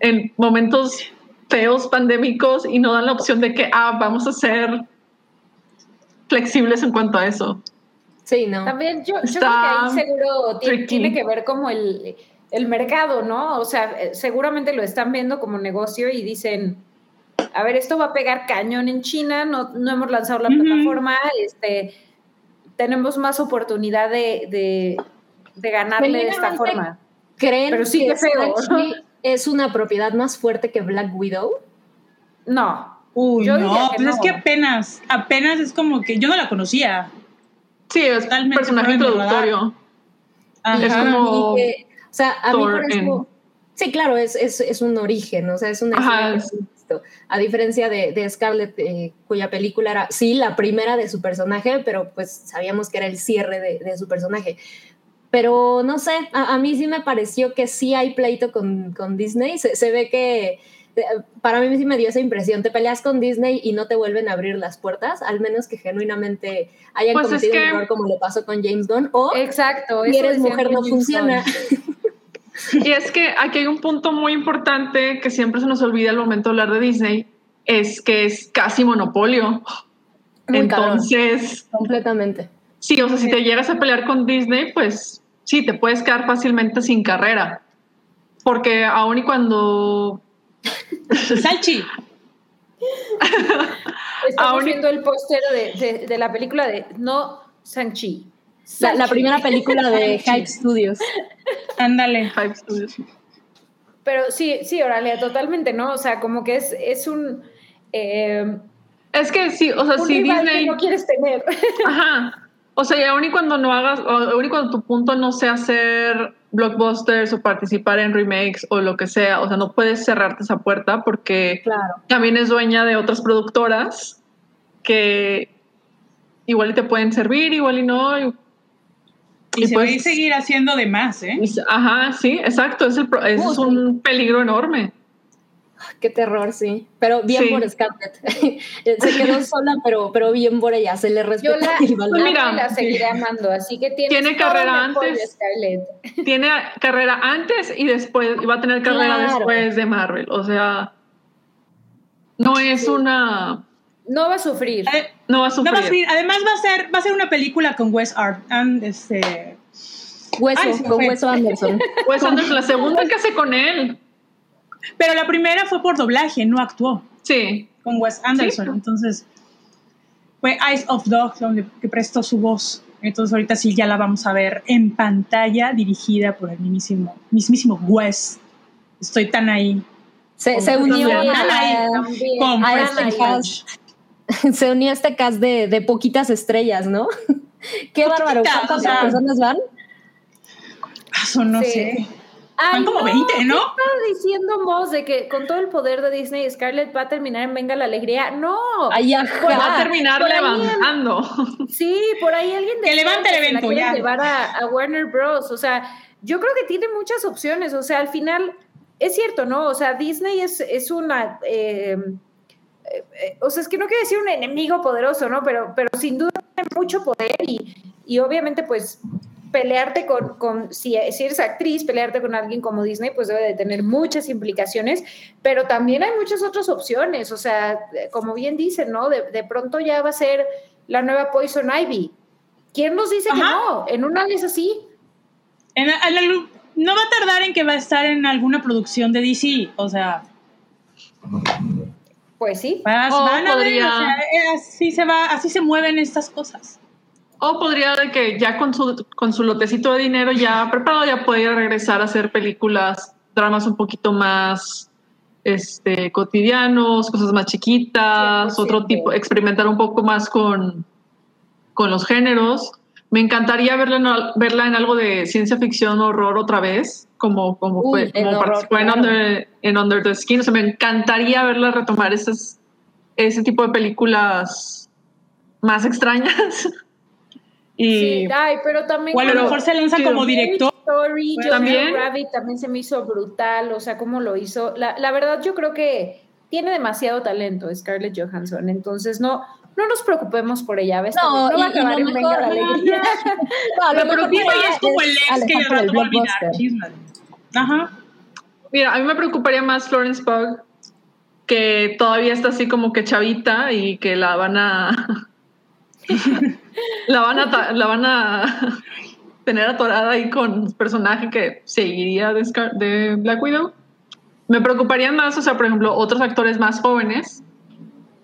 en momentos feos pandémicos y no dan la opción de que, ah, vamos a ser flexibles en cuanto a eso. Sí, no. También yo, yo creo que ahí seguro tiene, que ver como el, el, mercado, ¿no? O sea, eh, seguramente lo están viendo como negocio y dicen, a ver, esto va a pegar cañón en China, no, no hemos lanzado la plataforma, este, tenemos más oportunidad de, de, de ganarle de esta forma. ¿Creen Pero sí, que feo, es una propiedad más fuerte que Black Widow? No. Uy, no, pues es que apenas, apenas es como que yo no la conocía. Sí, es un personaje introductorio. Es como. o sea, a mí por Sí, claro, es, es, es, un origen, o sea, es una A diferencia de, de Scarlett, eh, cuya película era, sí, la primera de su personaje, pero pues sabíamos que era el cierre de, de su personaje. Pero no sé, a, mí sí me pareció que sí hay pleito con, con Disney. Se, ve que eh, para mí sí me dio esa impresión. Te peleas con Disney y no te vuelven a abrir las puertas, al menos que genuinamente hayan pues cometido un error como le pasó con James Gunn. O Exacto, si eres mujer no funciona. Y es que aquí hay un punto muy importante que siempre se nos olvida al momento de hablar de Disney, es que es casi monopolio. Entonces, completamente. Sí, o sea, si te llegas a pelear con Disney, pues sí, te puedes quedar fácilmente sin carrera. Porque aún y cuando... Salchi. Estamos viendo el póster de, de, la película de No Sanchi. La, la, primera película de Hype Studios. Ándale. Hype Studios. Pero sí, sí, Oralia, totalmente, ¿no? O sea, como que es, es un... Eh, es que sí, o sea, si Disney... no quieres tener. Ajá. O sea, y aún y cuando no hagas, o aún y cuando tu punto no sea hacer blockbusters o participar en remakes o lo que sea, o sea, no puedes cerrarte esa puerta porque también es dueña de otras productoras que igual te pueden servir, igual y no. Y, y, puedes seguir haciendo de más, ¿eh? ajá, sí, exacto, es, el, es un peligro enorme. Qué terror, sí. Pero bien Sí. por Scarlett. se quedó sola, pero, pero bien por ella. Se le Yo respeta la, el valor. Pues mira, y la seguiré amando, así que Tiene carrera antes. Tiene carrera antes y después, y va a tener carrera Claro. después de Marvel. O sea, no es una. No va a sufrir. Eh, No va a no sufrir. va a ser- además va a ser va a ser una película con Wes Art and este Hueso, Ay, con. Hueso Anderson. Pues Anderson, la segunda que hace con él. Pero la primera fue por doblaje, no actuó Sí. con Wes Anderson, Sí. entonces fue Eyes of Dog donde que prestó su voz. Entonces ahorita sí ya la vamos a ver en pantalla dirigida por el mismísimo mismísimo Wes. Estoy tan ahí. Se, se unió a, También. Con a Preston este Couch. cast, se unió a este cast de, de poquitas estrellas, ¿no? Qué bárbaro. Poquitas, ¿Cuántas o sea, personas van? Ah, Eso no Sí. sé. Ay, Van como no, 20, ¿no? ¿Qué diciendo Moss de que con todo el poder de Disney, Scarlett va a terminar en Venga la Alegría? No. Ay, Va a ajá. terminar por levantando. Sí, por ahí alguien Que decía levante el la evento, quieren ya. llevar a, a Warner Bros. O sea, yo creo que tiene muchas opciones. O sea, al final es cierto, ¿no? O sea, Disney es, es una. eh, eh, eh, o sea, es que no quiero decir un enemigo poderoso, ¿no? Pero, pero sin duda tiene mucho poder y, y obviamente, pues pelearte con, con si, si eres actriz, pelearte con alguien como Disney, pues debe de tener muchas implicaciones, pero también hay muchas otras opciones, o sea, como bien dicen, ¿no? De, de pronto ya va a ser la nueva Poison Ivy. ¿Quién nos dice que no? En una vez así. En- en la- no va a tardar en que va a estar en alguna producción de DC, o sea, Pues sí. vas- O van a ver, podría- o sea, eh, así se va, así se mueven estas cosas. O podría de que ya con su, con su lotecito de dinero ya preparado ya podría regresar a hacer películas, dramas un poquito más este, cotidianos, cosas más chiquitas, 100%. otro tipo, experimentar un poco más con, con los géneros. Me encantaría verla en, verla en algo de ciencia ficción, horror otra vez, como, como, Uy, fue, como horror, participó en. Under, en Under the Skin. O sea, me encantaría verla retomar esas, ese tipo de películas más extrañas. y Sí, ay, pero también. O a lo mejor se lanza como director. Story, también. Rabbit también se me hizo brutal, o sea, cómo lo hizo. La, la verdad, yo creo que tiene demasiado talento Scarlett Johansson, entonces no, no nos preocupemos por ella. ¿ves? No, no va a acabar en Venga la Alegría. No, lo Pero para ya es como el ex que ya rato va a olvidar. Ajá. Mira, a mí me preocuparía más Florence Pugh, que todavía está así como que chavita y que la van a. la van a, la van a tener atorada ahí con personaje que seguiría de, Black Widow. Me preocuparían más, o sea, por ejemplo, otros actores más jóvenes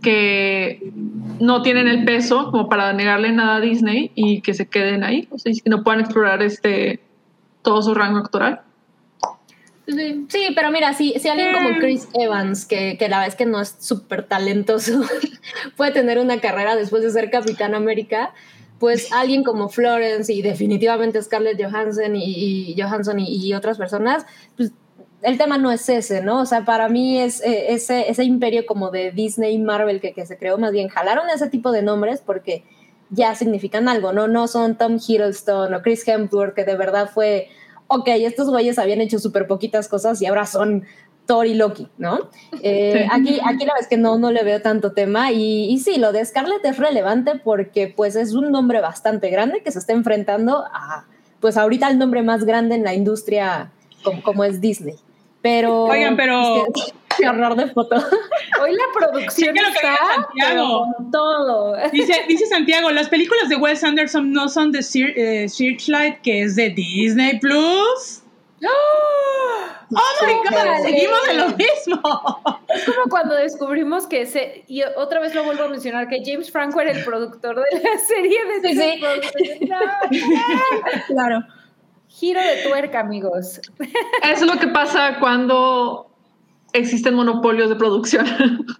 que no tienen el peso como para negarle nada a Disney y que se queden ahí, o sea, y que no puedan explorar este todo su rango actoral. Sí, sí, pero mira, si, si alguien como Chris Evans, que, que la verdad es que no es súper talentoso, puede tener una carrera después de ser Capitán América, pues alguien como Florence y definitivamente Scarlett Johansson y, y Johansson y, y otras personas, pues el tema no es ese, ¿no? O sea, para mí es eh, ese, ese imperio como de Disney y Marvel que, que se creó, más bien jalaron ese tipo de nombres porque ya significan algo, ¿no? No son Tom Hiddleston o Chris Hemsworth, que de verdad fue, ok, estos güeyes habían hecho súper poquitas cosas y ahora son Thor y Loki, ¿no? Eh, Sí. aquí, aquí la es que no, no le veo tanto tema y, y sí, lo de Scarlett es relevante porque pues es un nombre bastante grande que se está enfrentando a, pues ahorita el nombre más grande en la industria como, como es Disney. Pero... Oigan, pero- es que- qué horror de foto. Hoy la producción está Santiago. con todo. Dice, dice Santiago, las películas de Wes Anderson no son de Sear- eh, Searchlight, que es de Disney Plus. ¡Oh, my God! Seguimos en lo mismo. Es como cuando descubrimos que se, y otra vez lo vuelvo a mencionar, que James Franco era el productor de la serie de Sí, sí. Disney. No, claro. Giro de tuerca, amigos. Es lo que pasa cuando existen monopolios de producción.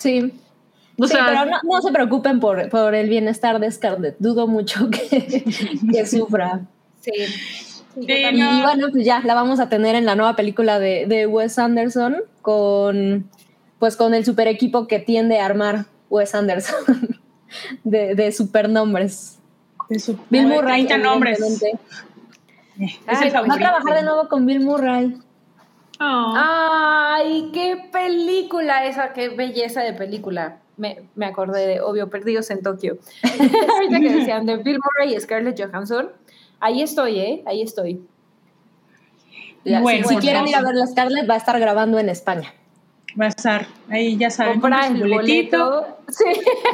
Sí. o sí, sea, pero no, no se preocupen por, por el bienestar de Scarlett. Dudo mucho que, que sufra. Sí. Y, no. bueno, pues ya la vamos a tener en la nueva película de, de Wes Anderson con pues con el super equipo que tiende a armar Wes Anderson de, de supernombres. Bill Murray. 30 nombres. Eh, Es el Va a trabajar de nuevo con Bill Murray. Oh. Ay, qué película esa, qué belleza de película. Me, me acordé de, obvio, Perdidos en Tokio. Ahorita que decían de Bill Murray y Scarlett Johansson. Ahí estoy, ¿eh? Ahí estoy. Bueno, si, quieren ir a ver la Scarlett, va a estar grabando en España. Va a estar ahí, ya saben, Compra compren el boletito. Sí.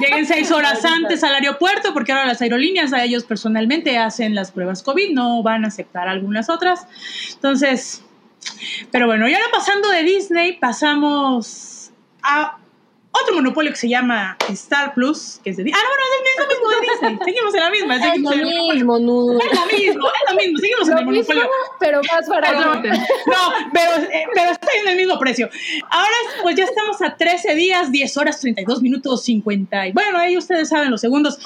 Lleguen seis horas antes al aeropuerto porque ahora las aerolíneas a ellos personalmente hacen las pruebas COVID, no van a aceptar algunas otras. Entonces, pero bueno, y ahora pasando de Disney, pasamos a otro monopolio que se llama Star Plus, que es de Ah, no, no, es el mismo, de Disney. Seguimos en la misma. Es lo mismo, Nudo. Es lo mismo, es lo mismo, seguimos en el mismo, monopolio. pero más barato. No, pero, eh, pero está en el mismo precio. Ahora, pues ya estamos a 13 días, 10 horas, 32 minutos, 50. Y bueno, ahí ustedes saben los segundos.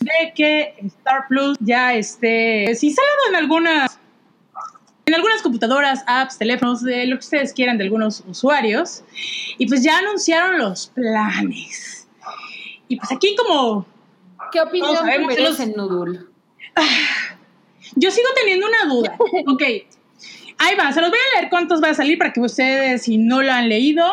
De que Star Plus ya esté pues, instalado en algunas. En algunas computadoras, apps, teléfonos, de lo que ustedes quieran de algunos usuarios. Y pues ya anunciaron los planes. Y pues aquí como ¿Qué opinión sabemos que merece Nudul? Yo sigo teniendo una duda. Ok. Ahí va, se los voy a leer cuántos va a salir para que ustedes, si no lo han leído,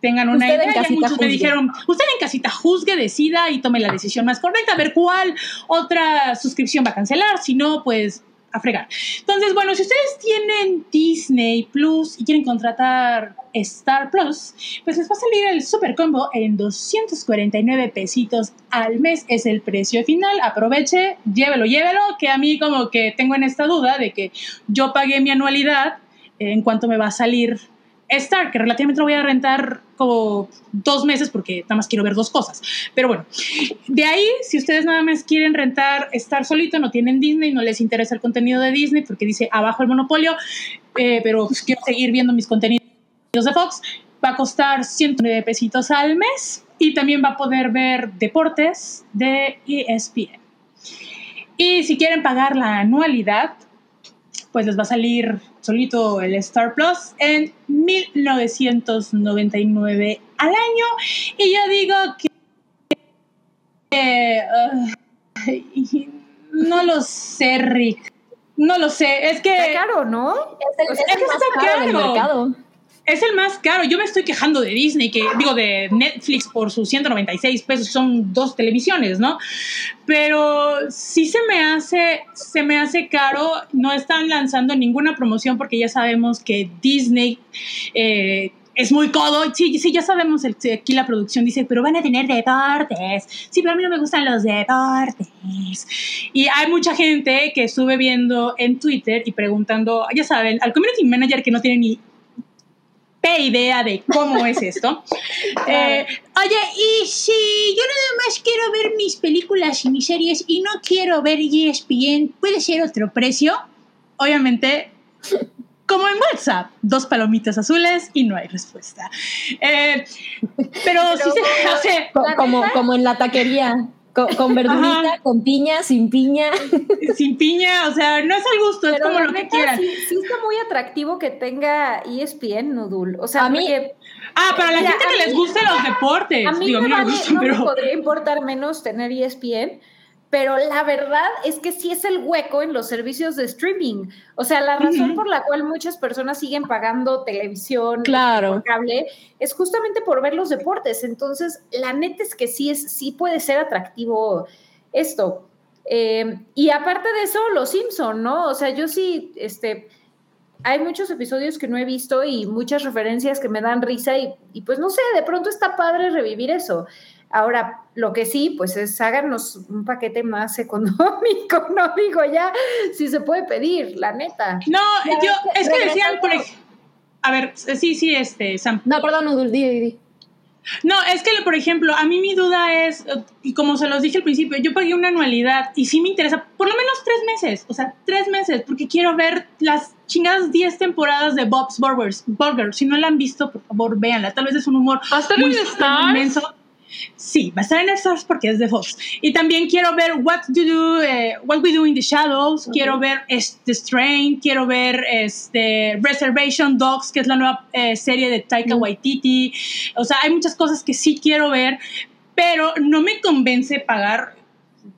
tengan una Usted en idea. Muchos me dijeron, usted en casita juzgue, decida y tome la decisión más correcta, a ver cuál otra suscripción va a cancelar, si no, pues a fregar. Entonces, bueno, si ustedes tienen Disney Plus y quieren contratar Star Plus, pues les va a salir el super combo en 249 pesitos al mes. Es el precio final. Aproveche, llévelo, llévelo, que a mí como que tengo en esta duda de que yo pagué mi anualidad en cuanto me va a salir Star, que relativamente lo voy a rentar como dos meses porque nada más quiero ver dos cosas. Pero bueno, de ahí, si ustedes nada más quieren rentar Star solito, no tienen Disney, no les interesa el contenido de Disney porque dice abajo el monopolio, eh, pero pues, quiero seguir viendo mis contenidos de Fox, va a costar 109 pesitos al mes y también va a poder ver deportes de ESPN. Y si quieren pagar la anualidad, pues les va a salir solito el Star Plus en 1999 al año. Y yo digo que... eh, ay, no lo sé, Rick. No lo sé. Es que... Está caro, ¿no? Es el, el que más está caro del caro. mercado. Es el más caro. Yo me estoy quejando de Disney, que digo de Netflix por sus 196 pesos, son dos televisiones, ¿no? Pero sí se me hace, se me hace caro. No están lanzando ninguna promoción porque ya sabemos que Disney eh, es muy codo. Sí, sí, ya sabemos, aquí la producción dice, pero van a tener deportes. Sí, pero a mí no me gustan los deportes. Y hay mucha gente que estuve viendo en Twitter y preguntando, ya saben, al community manager que no tiene ni pe idea de cómo es esto. Eh, oye, y si yo nada más quiero ver mis películas y mis series y no quiero ver ESPN, ¿puede ser otro precio? Obviamente, como en WhatsApp, dos palomitas azules y no hay respuesta. Eh, pero, sí se hace Como, como en la taquería. Co- Con, verdurita, Ajá. con piña, sin piña. sin piña, o sea, no es al gusto, es como lo que quieran. Sí, sí está muy atractivo que tenga ESPN Nudul. O sea, A mí- porque Ah, para la Mira, gente que les gusten los deportes. a mí, Digo, a me, vale- no me pero... podría importar menos tener ESPN, pero la verdad es que sí es el hueco en los servicios de streaming. O sea, la razón por la cual muchas personas siguen pagando televisión Claro. cable es justamente por ver los deportes. Entonces, la neta es que sí, es, sí puede ser atractivo esto. Eh, y aparte de eso, Los Simpson, ¿no? O sea, yo sí, este, hay muchos episodios que no he visto y muchas referencias que me dan risa y, y pues no sé, de pronto está padre revivir eso. Ahora, lo que sí, pues es háganos un paquete más económico, no digo ya si se puede pedir, la neta. No, Ya, yo, es que es que decían, por regresando- ej- A ver, sí, sí, este, Sam. No, perdón, Udul, di. No, es que, por ejemplo, a mí mi duda es, eh, y como se los dije al principio, yo pagué una anualidad y sí me interesa por lo menos tres meses, o sea, tres meses, porque quiero ver las chingadas 10 temporadas de Bob's Burgers. Burger. Si no la han visto, por favor, véanla. Tal vez es un humor ¿Va a estar muy inmenso. Sí, va a estar en Stars porque es de Fox. Y también quiero ver What, You Do, eh, What We Do in the Shadows, quiero ver este Strain, quiero ver este Reservation Dogs, que es la nueva eh, serie de Taika. Waititi. O sea, hay muchas cosas que sí quiero ver, pero no me convence pagar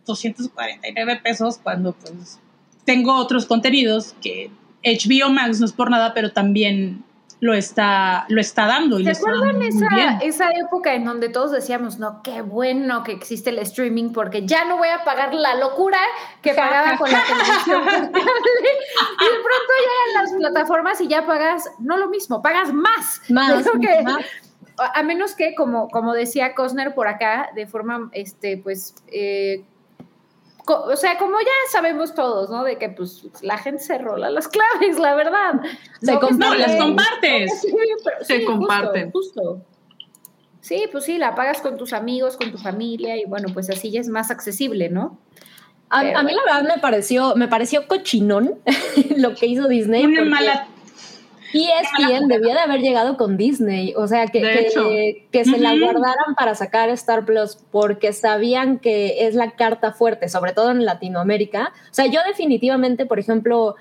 249 pesos cuando pues tengo otros contenidos que HBO Max no es por nada, pero también lo está, lo está dando. Y ¿Se acuerdan esa, esa época en donde todos decíamos, no, qué bueno que existe el streaming porque ya no voy a pagar la locura que pagaba con la televisión? Y de pronto llegan las plataformas y ya pagas, no lo mismo, pagas más. Más, que- más. a menos que, como, como decía Cosner por acá, de forma, este, pues, eh, o sea, como ya sabemos todos, ¿no? De que, pues, la gente se rola las claves, la verdad. Se No, que comparten. No, las compartes. Sí, Se sí, justo, comparten. Justo, Sí, pues sí, la pagas con tus amigos, con tu familia y bueno, pues así ya es más accesible, ¿no? A, Pero a mí la verdad me pareció, me pareció cochinón lo que hizo Disney. Una porque mala. ESPN debía de haber llegado con Disney, o sea, que, que, se la guardaran para sacar Star Plus porque sabían que es la carta fuerte, sobre todo en Latinoamérica. O sea, yo definitivamente, por ejemplo,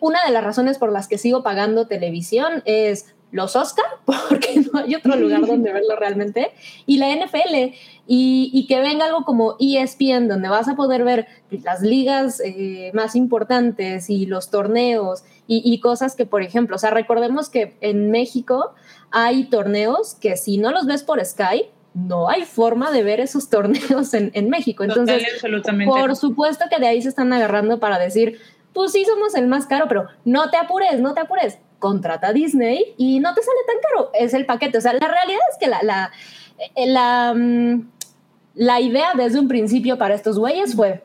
una de las razones por las que sigo pagando televisión es los Oscar, porque no hay otro lugar donde verlo realmente, y la NFL, y, y que venga algo como ESPN, donde vas a poder ver las ligas eh, más importantes y los torneos y, y cosas que, por ejemplo, o sea, recordemos que en México hay torneos que si no los ves por Sky, no hay forma de ver esos torneos en, en México. Entonces, Total, por supuesto que de ahí se están agarrando para decir, pues sí somos el más caro, pero no te apures, no te apures. Contrata Disney y no te sale tan caro. Es el paquete. O sea, la realidad es que la, la, eh, mm, la idea desde un principio para estos güeyes fue,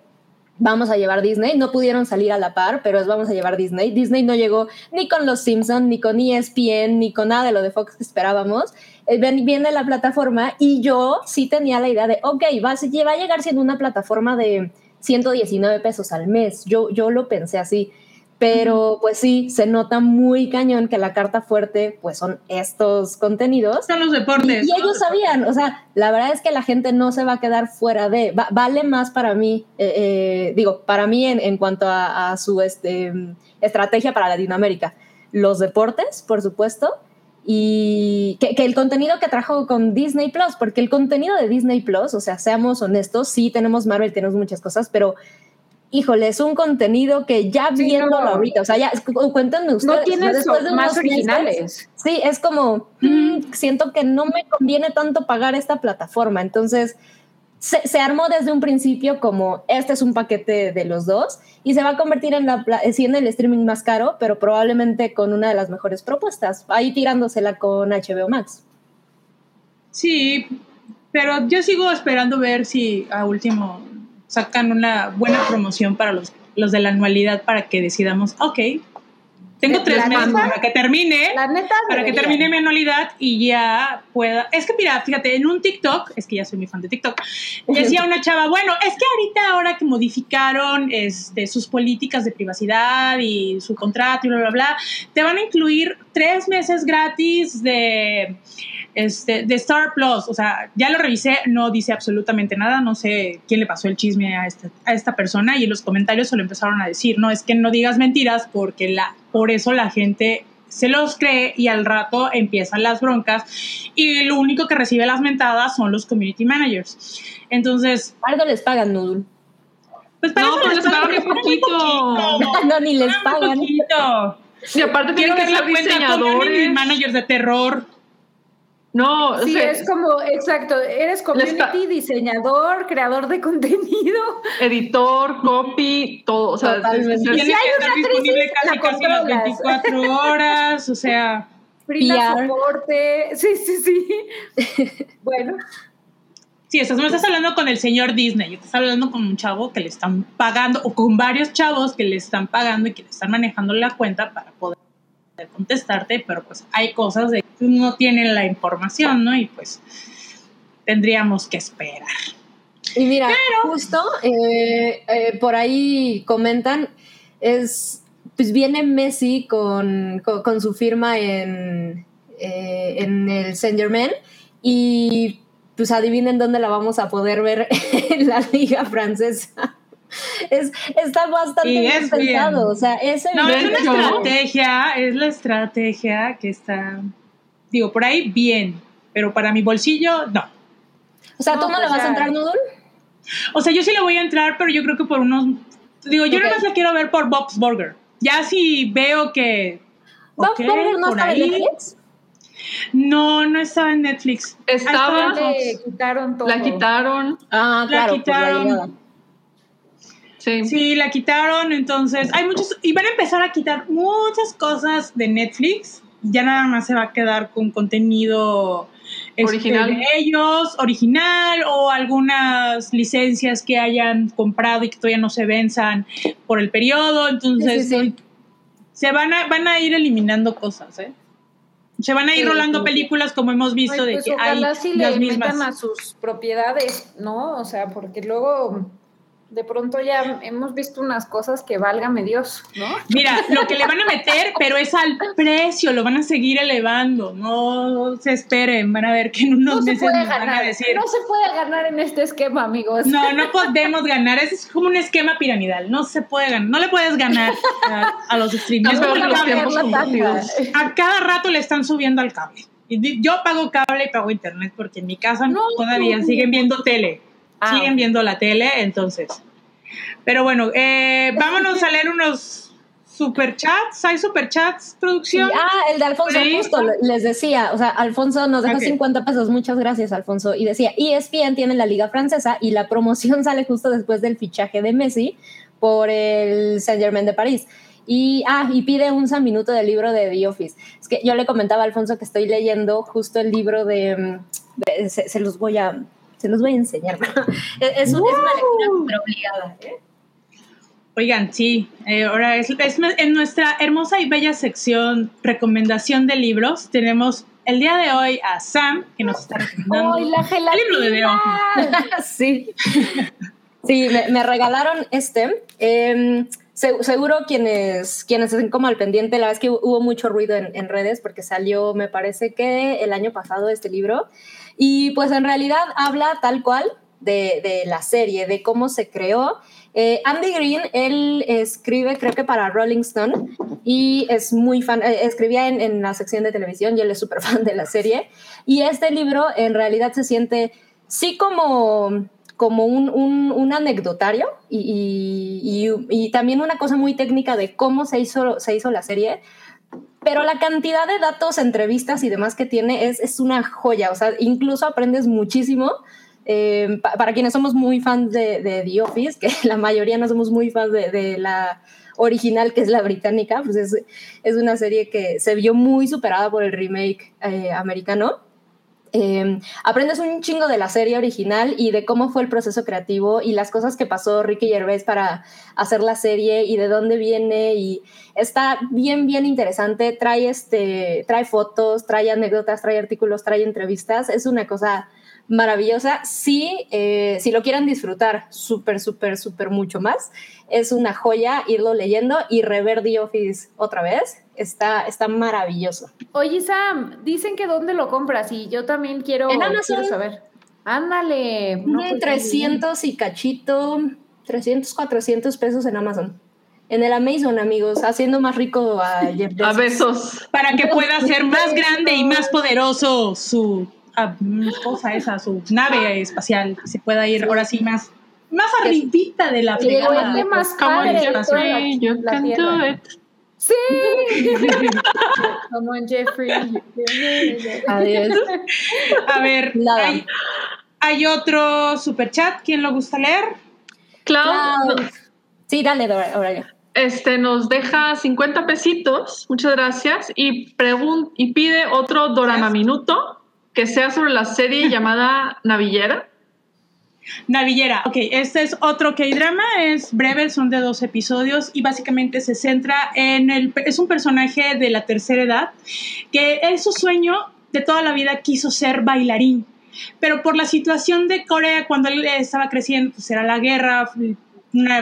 vamos a llevar Disney. No pudieron salir a la par, pero es vamos a llevar Disney. Disney no llegó ni con los Simpsons, ni con ESPN, ni con nada de lo de Fox que esperábamos. Eh, Viene la plataforma y yo sí tenía la idea de, ok, va a, a llegar siendo una plataforma de 119 pesos al mes. Yo, yo lo pensé así. Pero pues sí, se nota muy cañón que la carta fuerte pues son estos contenidos. Son los Y, deportes. y son ellos los sabían, o sea, la verdad es que la gente no se va a quedar fuera de, va- vale más para mí, eh, eh, digo, para mí en, en cuanto a, a su este, estrategia para Latinoamérica, los deportes, por supuesto, y que, que el contenido que trajo con Disney Plus, porque el contenido de Disney Plus, o sea, seamos honestos, sí tenemos Marvel, tenemos muchas cosas, pero... Híjole, es un contenido que ya Sí, viéndolo no. ahorita, o sea, ya, cu- cuéntenme ustedes. No después de más meses, originales. Sí, es como, mm, siento que no me conviene tanto pagar esta plataforma. Entonces, se, se armó desde un principio como, este es un paquete de los dos y se va a convertir en, la, en el streaming más caro, pero probablemente con una de las mejores propuestas, ahí tirándosela con HBO Max. Sí, pero yo sigo esperando ver si a último sacan una buena promoción para los, los de la anualidad para que decidamos, ok, tengo ¿De tres meses para que termine, La neta. para que termine mi anualidad y ya pueda. Es que mira, fíjate, en un TikTok, es que ya soy muy fan de TikTok, decía una chava, bueno, es que ahorita ahora que modificaron este, sus políticas de privacidad y su contrato y bla, bla, bla, te van a incluir tres meses gratis de, este, de Star Plus. O sea, ya lo revisé, no dice absolutamente nada, no sé quién le pasó el chisme a esta, a esta persona y en los comentarios se lo empezaron a decir, no, es que no digas mentiras porque la, por eso la gente se los cree y al rato empiezan las broncas y lo único que recibe las mentadas son los community managers. Entonces, Algo les pagan, Noodle. pues para No, eso pero les pagan pagan poquito. poquito. no, ni les pagan. poquito. Y aparte tienen que ser diseñadores. managers de terror. No, o Sí, sea, es como, exacto, eres community, diseñador, creador de contenido. editor, copy, todo. O sea, Totalmente. es- es- Tiene que estar disponible crisis, casi, la casi las controlas. 24 horas, o sea... Brinda PR. soporte. Sí, sí, sí. bueno, Sí, estás, no estás hablando con el señor Disney, estás hablando con un chavo que le están pagando, o con varios chavos que le están pagando y que le están manejando la cuenta para poder contestarte, pero pues hay cosas de que no tienen la información, ¿no? Y pues tendríamos que esperar. Y mira, justo eh, eh, por ahí comentan, es, pues viene Messi con, con, con su firma en, eh, en el Saint Germain y pues adivinen dónde la vamos a poder ver en la liga francesa. Es, está bastante Y bien es bien. pensado, o sea, es No, es una estrategia, es la estrategia que está, digo, por ahí bien, pero para mi bolsillo, no. O sea, ¿tú No, no le pues vas a entrar, Noodle? O sea, yo sí le voy a entrar, pero yo creo que por unos, digo, yo Ok. nada más la quiero ver por Bob's Burger. Ya si veo que... ¿Va ok, Burger no estaba en Netflix? No, no estaba en Netflix. Estaba, Le quitaron todo. la quitaron. Ah, La claro, la quitaron. Sí. Sí, la quitaron, entonces hay muchos, y van a empezar a quitar muchas cosas de Netflix, ya nada más se va a quedar con contenido este, Original. de ellos, original, o algunas licencias que hayan comprado y que todavía no se venzan por el periodo, entonces Sí, sí, sí. se van a, van a ir eliminando cosas, ¿eh? Se van a ir Sí, rolando sí. películas como hemos visto Ay, de pues que hay sí las le mismas. metan a sus propiedades, ¿no? O sea, porque luego de pronto ya hemos visto unas cosas que válgame Dios, ¿no? Mira, lo que le van a meter, pero es al precio, lo van a seguir elevando. No se esperen, van a ver que en unos No se meses puede nos van a ganar, decir. no se puede ganar en este esquema, amigos. No, no podemos ganar. Es como un esquema piramidal. No se puede ganar. No le puedes ganar a, a los streamers. Tiempos compartidos. A cada rato le están subiendo al cable. Yo pago cable y pago internet porque en mi casa No. todavía siguen viendo tele. Ah, siguen viendo la tele, entonces. Pero bueno, eh, vámonos a leer unos superchats. ¿Hay superchats, producción? Ah, el de Alfonso, justo les decía, o sea, Alfonso nos dejó Ok. 50 pesos, muchas gracias, Alfonso. Y decía, "E ESPN tiene la Liga Francesa y la promoción sale justo después del fichaje de Messi por el Saint Germain de París. Y, ah, y pide un San Minuto del libro de The Office. Es que yo le comentaba a Alfonso que estoy leyendo justo el libro de, mm, de- se, se los voy a, se los voy a enseñar. es, es un- es una lectura súper obligada. ¿eh? Oigan, sí, eh, ahora es, es en nuestra hermosa y bella sección recomendación de libros. Tenemos el día de hoy a Sam, que nos está recomendando ¡Ay, la el libro de! Office. sí. Sí, me, me regalaron este. Eh, se- seguro quienes, quienes estén como al pendiente, la verdad es que hubo mucho ruido en, en redes porque salió, me parece que el año pasado este libro. Y pues en realidad habla tal cual de, de la serie, de cómo se creó. Eh, Andy Green, él escribe, creo que para Rolling Stone, y es muy fan, eh, escribía en, en la sección de televisión y él es súper fan de la serie. Y este libro en realidad se siente, sí como, como un, un, un anecdotario y, y- y- y también una cosa muy técnica de cómo se hizo, se hizo la serie. Pero la cantidad de datos, entrevistas y demás que tiene es, es una joya. O sea, incluso aprendes muchísimo. Eh, pa- para quienes somos muy fans de, de The Office, que la mayoría no somos muy fans de, de la original, que es la británica, pues es, es una serie que se vio muy superada por el remake eh, americano. Eh, aprendes un chingo de la serie original y de cómo fue el proceso creativo y las cosas que pasó Ricky Gervais para hacer la serie y de dónde viene y está bien bien interesante. Trae este trae fotos trae anécdotas trae artículos trae entrevistas. Es una cosa maravillosa. Sí eh, si lo quieren disfrutar súper súper súper mucho más es una joya irlo leyendo y rever The Office otra vez está está maravilloso Oye, Sam, dicen que dónde lo compras y yo también quiero, En Amazon. quiero saber. Ándale. no, pues, 300 y cachito, 300, 400 pesos en Amazon. En el Amazon, amigos, haciendo más rico a Jeff A Bezos. besos. Para que pueda ser más grande y más poderoso su ah, cosa esa, su nave espacial. que Se pueda ir ahora sí más, más arribita de la fregada. más Come on, padre de toda Sí. Como en Jeffrey. Adiós. A ver, Nada. hay, hay otro super chat. ¿Quién lo gusta leer? Clau, Clau. Sí, dale, Dora- este, nos deja 50 pesitos, muchas gracias, y, pregun- y pide otro Dorama Minuto que sea sobre la serie llamada Navillera. Navillera. Ok, este es otro K-drama, es breve, son de dos episodios y básicamente se centra en el. Es un personaje de la tercera edad que es su sueño de toda la vida quiso ser bailarín. Pero por la situación de Corea, cuando él estaba creciendo, pues era la guerra,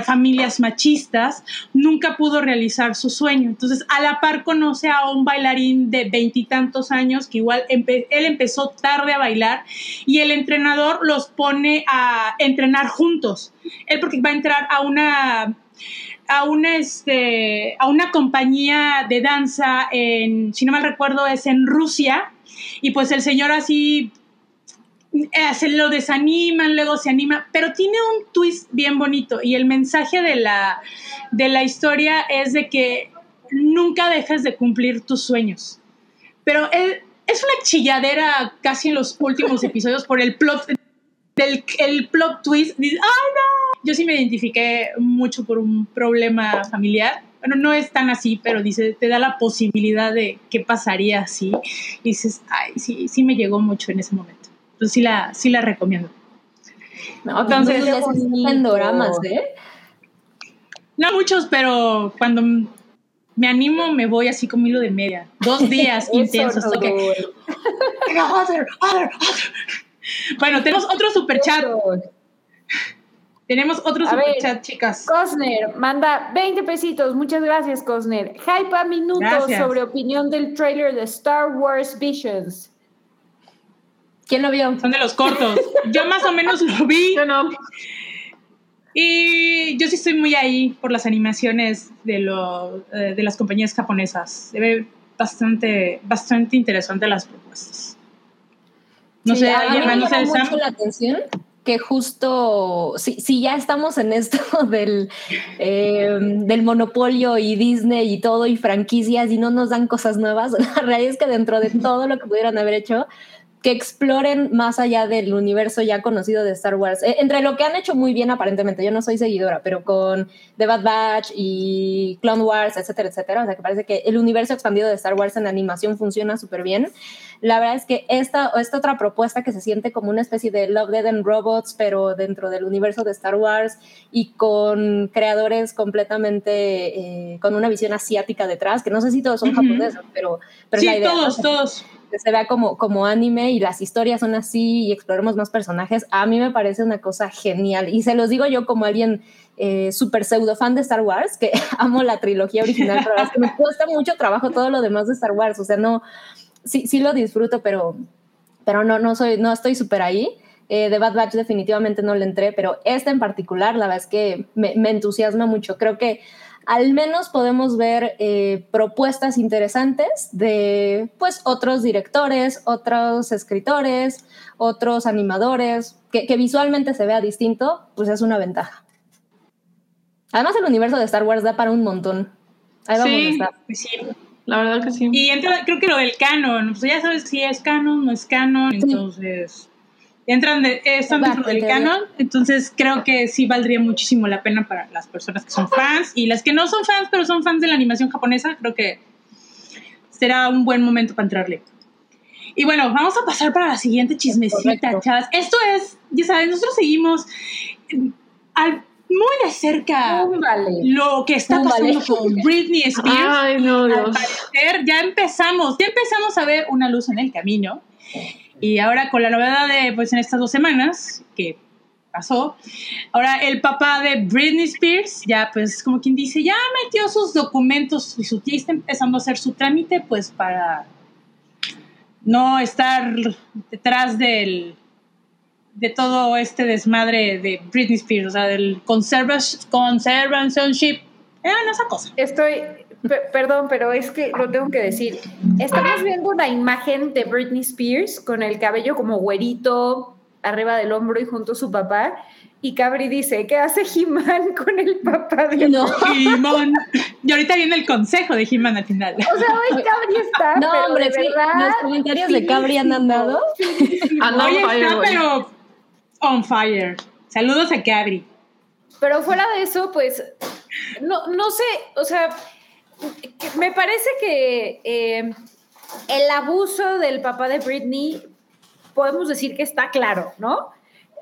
familias machistas, nunca pudo realizar su sueño. Entonces, a la par conoce a un bailarín de veintitantos años que igual él empezó tarde a bailar y el entrenador los pone a entrenar juntos. Él porque va a entrar a una a una este a una compañía de danza en si no mal recuerdo es en Rusia y pues el señor así eh, se lo desaniman, luego se anima, pero tiene un twist bien bonito y el mensaje de la, de la historia es de que nunca dejas de cumplir tus sueños. Pero es, es una chilladera casi en los últimos episodios por el plot del el plot twist. Dices, ¡ay no! Yo sí me identifiqué mucho por un problema familiar. Bueno, no es tan así, pero dice, te da la posibilidad de qué pasaría así. Y dices, ay, sí, sí me llegó mucho en ese momento. Entonces sí la, sí la recomiendo. No, entonces, en doramas, ¿eh? No muchos, pero cuando me animo, me voy así como hilo de media. Dos días intensos. No, okay. güey. Other, other, other. Bueno, tenemos otro super chat. Tenemos otro A super ver. chat, chicas. Cosner manda 20 pesitos. Muchas gracias, Cosner. Hype a minutos Gracias. sobre opinión del trailer de Star Wars Visions. ¿Quién lo vio? Son de los cortos. Yo más o menos lo vi. Yo no. Y yo sí estoy muy ahí por las animaciones de, lo, eh, de las compañías japonesas. Se ve bastante, bastante interesante las propuestas. No Sí, sé, alguien me más, no llama Sam. mucho la atención que justo, si, si ya estamos en esto del, eh, del monopolio y Disney y todo y franquicias y no nos dan cosas nuevas, la realidad es que dentro de todo lo que pudieran haber hecho, que exploren más allá del universo ya conocido de Star Wars. Eh, entre lo que han hecho muy bien aparentemente, yo no soy seguidora, pero con The Bad Batch y Clone Wars, etcétera, etcétera, o sea que parece que el universo expandido de Star Wars en animación funciona súper bien. La verdad es que esta, esta otra propuesta que se siente como una especie de Love, Dead and Robots, pero dentro del universo de Star Wars y con creadores completamente, eh, con una visión asiática detrás, que no sé si todos son japoneses, pero, pero Sí, la idea. ¿no? todos, todos. Que se vea como, como anime y las historias son así y exploremos más personajes, a mí me parece una cosa genial. Y se los digo yo como alguien eh, súper pseudo fan de Star Wars, que amo la trilogía original, pero es que me cuesta mucho trabajo todo lo demás de Star Wars. O sea, no, sí, sí lo disfruto, pero, pero no, no, soy, no estoy súper ahí. Eh, de Bad Batch definitivamente no le entré, pero esta en particular, la verdad es que me, me entusiasma mucho. Creo que al menos podemos ver eh, propuestas interesantes de pues otros directores, otros escritores, otros animadores, que, que visualmente se vea distinto, pues es una ventaja. Además el universo de Star Wars da para un montón. Ahí vamos Sí. a estar. Pues sí. La verdad que sí. Y entra, creo que lo del canon, pues ya sabes si es canon, no es canon, entonces entran de, están dentro del canon, entonces creo que sí valdría muchísimo la pena para las personas que son fans y las que no son fans, pero son fans de la animación japonesa, creo que será un buen momento para entrarle. Y bueno, vamos a pasar para la siguiente chismecita, chavas. Esto es, ya saben, nosotros seguimos eh, al- muy de cerca Vale. lo que está Túmbale. pasando con Britney Spears. Ay, no, Al Dios. parecer ya empezamos, ya empezamos a ver una luz en el camino. Y ahora con la novedad de, pues en estas dos semanas que pasó, ahora el papá de Britney Spears ya, pues como quien dice, ya metió sus documentos y su tía está empezando a hacer su trámite, pues para no estar detrás del de todo este desmadre de Britney Spears, o sea, del conserva- conservatorship, no, esa cosa. Estoy, perdón, pero es que lo tengo que decir. Estamos viendo una imagen de Britney Spears con el cabello como güerito arriba del hombro y junto a su papá. Y Cabri dice, ¿qué hace He-Man con el papá de No. He-Man. Y ahorita viene el consejo de He-Man al final. O sea, hoy Cabri está, No, pero hombre, de sí, verdad, los comentarios de Cabri han andado. Hoy fire, está, pero on fire. Saludos a Cabri. Pero fuera de eso, pues, no, no sé, o sea, me parece que eh, el abuso del papá de Britney, podemos decir que está claro, ¿no?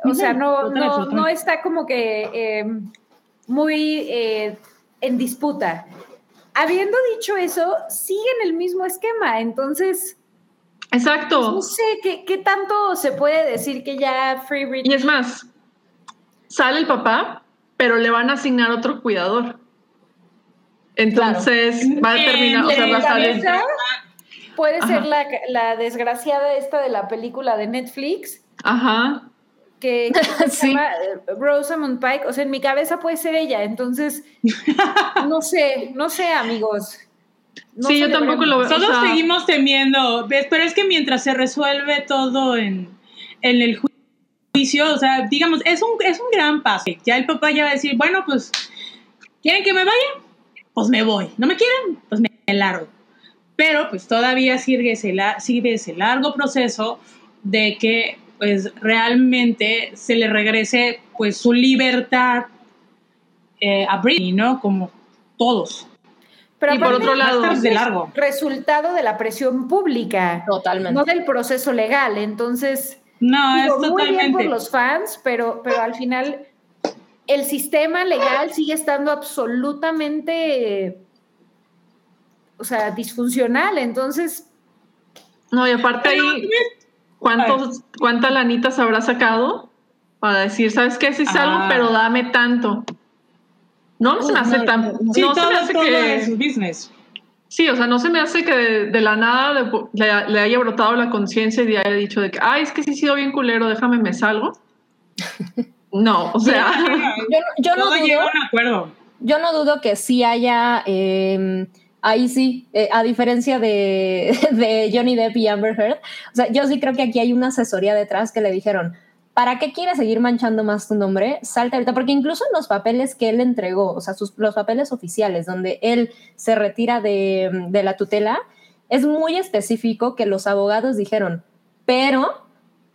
O sea, no, no, no está como que eh, muy eh, en disputa. Habiendo dicho eso, siguen el mismo esquema, entonces, no Exacto. sé qué, qué tanto se puede decir que ya Free Y Britney. es más, sale el papá, pero le van a asignar otro cuidador. Entonces va a terminar, o sea, va a salir. cabeza puede Ajá. ser la, la desgraciada esta de la película de Netflix Ajá. que, que se Sí. llama eh, Rosamund Pike, o sea, en mi cabeza puede ser ella, entonces no sé, no sé, amigos. No Sí, yo tampoco lo veo. Todos o sea, seguimos temiendo, ¿ves? pero es que mientras se resuelve todo en, en el juicio, o sea, digamos, es un, es un gran paso. Ya el papá ya va a decir, bueno, pues, ¿quieren que me vaya? Pues me voy. ¿No me quieren? Pues me largo. Pero pues todavía sigue ese, sigue ese largo proceso de que pues realmente se le regrese pues su libertad eh, a Britney, ¿no? Como todos. Pero y por otro lado, de largo. resultado de la presión pública, Totalmente. no del proceso legal. Entonces, no, digo, es muy totalmente. bien por los fans, pero, pero al final el sistema legal sigue estando absolutamente, o sea, disfuncional. Entonces, No, y aparte ahí, ¿cuántos, ¿cuánta lanita se habrá sacado para decir, sabes qué, sí salgo, Ah. pero dame tanto? No, no se me hace no, tan... no, No, Sí, se todo, me hace todo que... es business. Sí, o sea, no se me hace que de, de la nada de- le, le haya brotado la conciencia y haya dicho de que, ay, es que sí he sido bien culero, déjame me salgo. No, o sea, Yo, no- yo no Todo dudo, llega a un acuerdo. yo no dudo que sí haya, eh, ahí sí, eh, a diferencia de, de Johnny Depp y Amber Heard, o sea, yo sí creo que aquí hay una asesoría detrás que le dijeron, ¿para qué quieres seguir manchando más tu nombre? Salte ahorita, porque incluso en los papeles que él entregó, o sea, sus, los papeles oficiales donde él se retira de, de la tutela, es muy específico que los abogados dijeron, pero,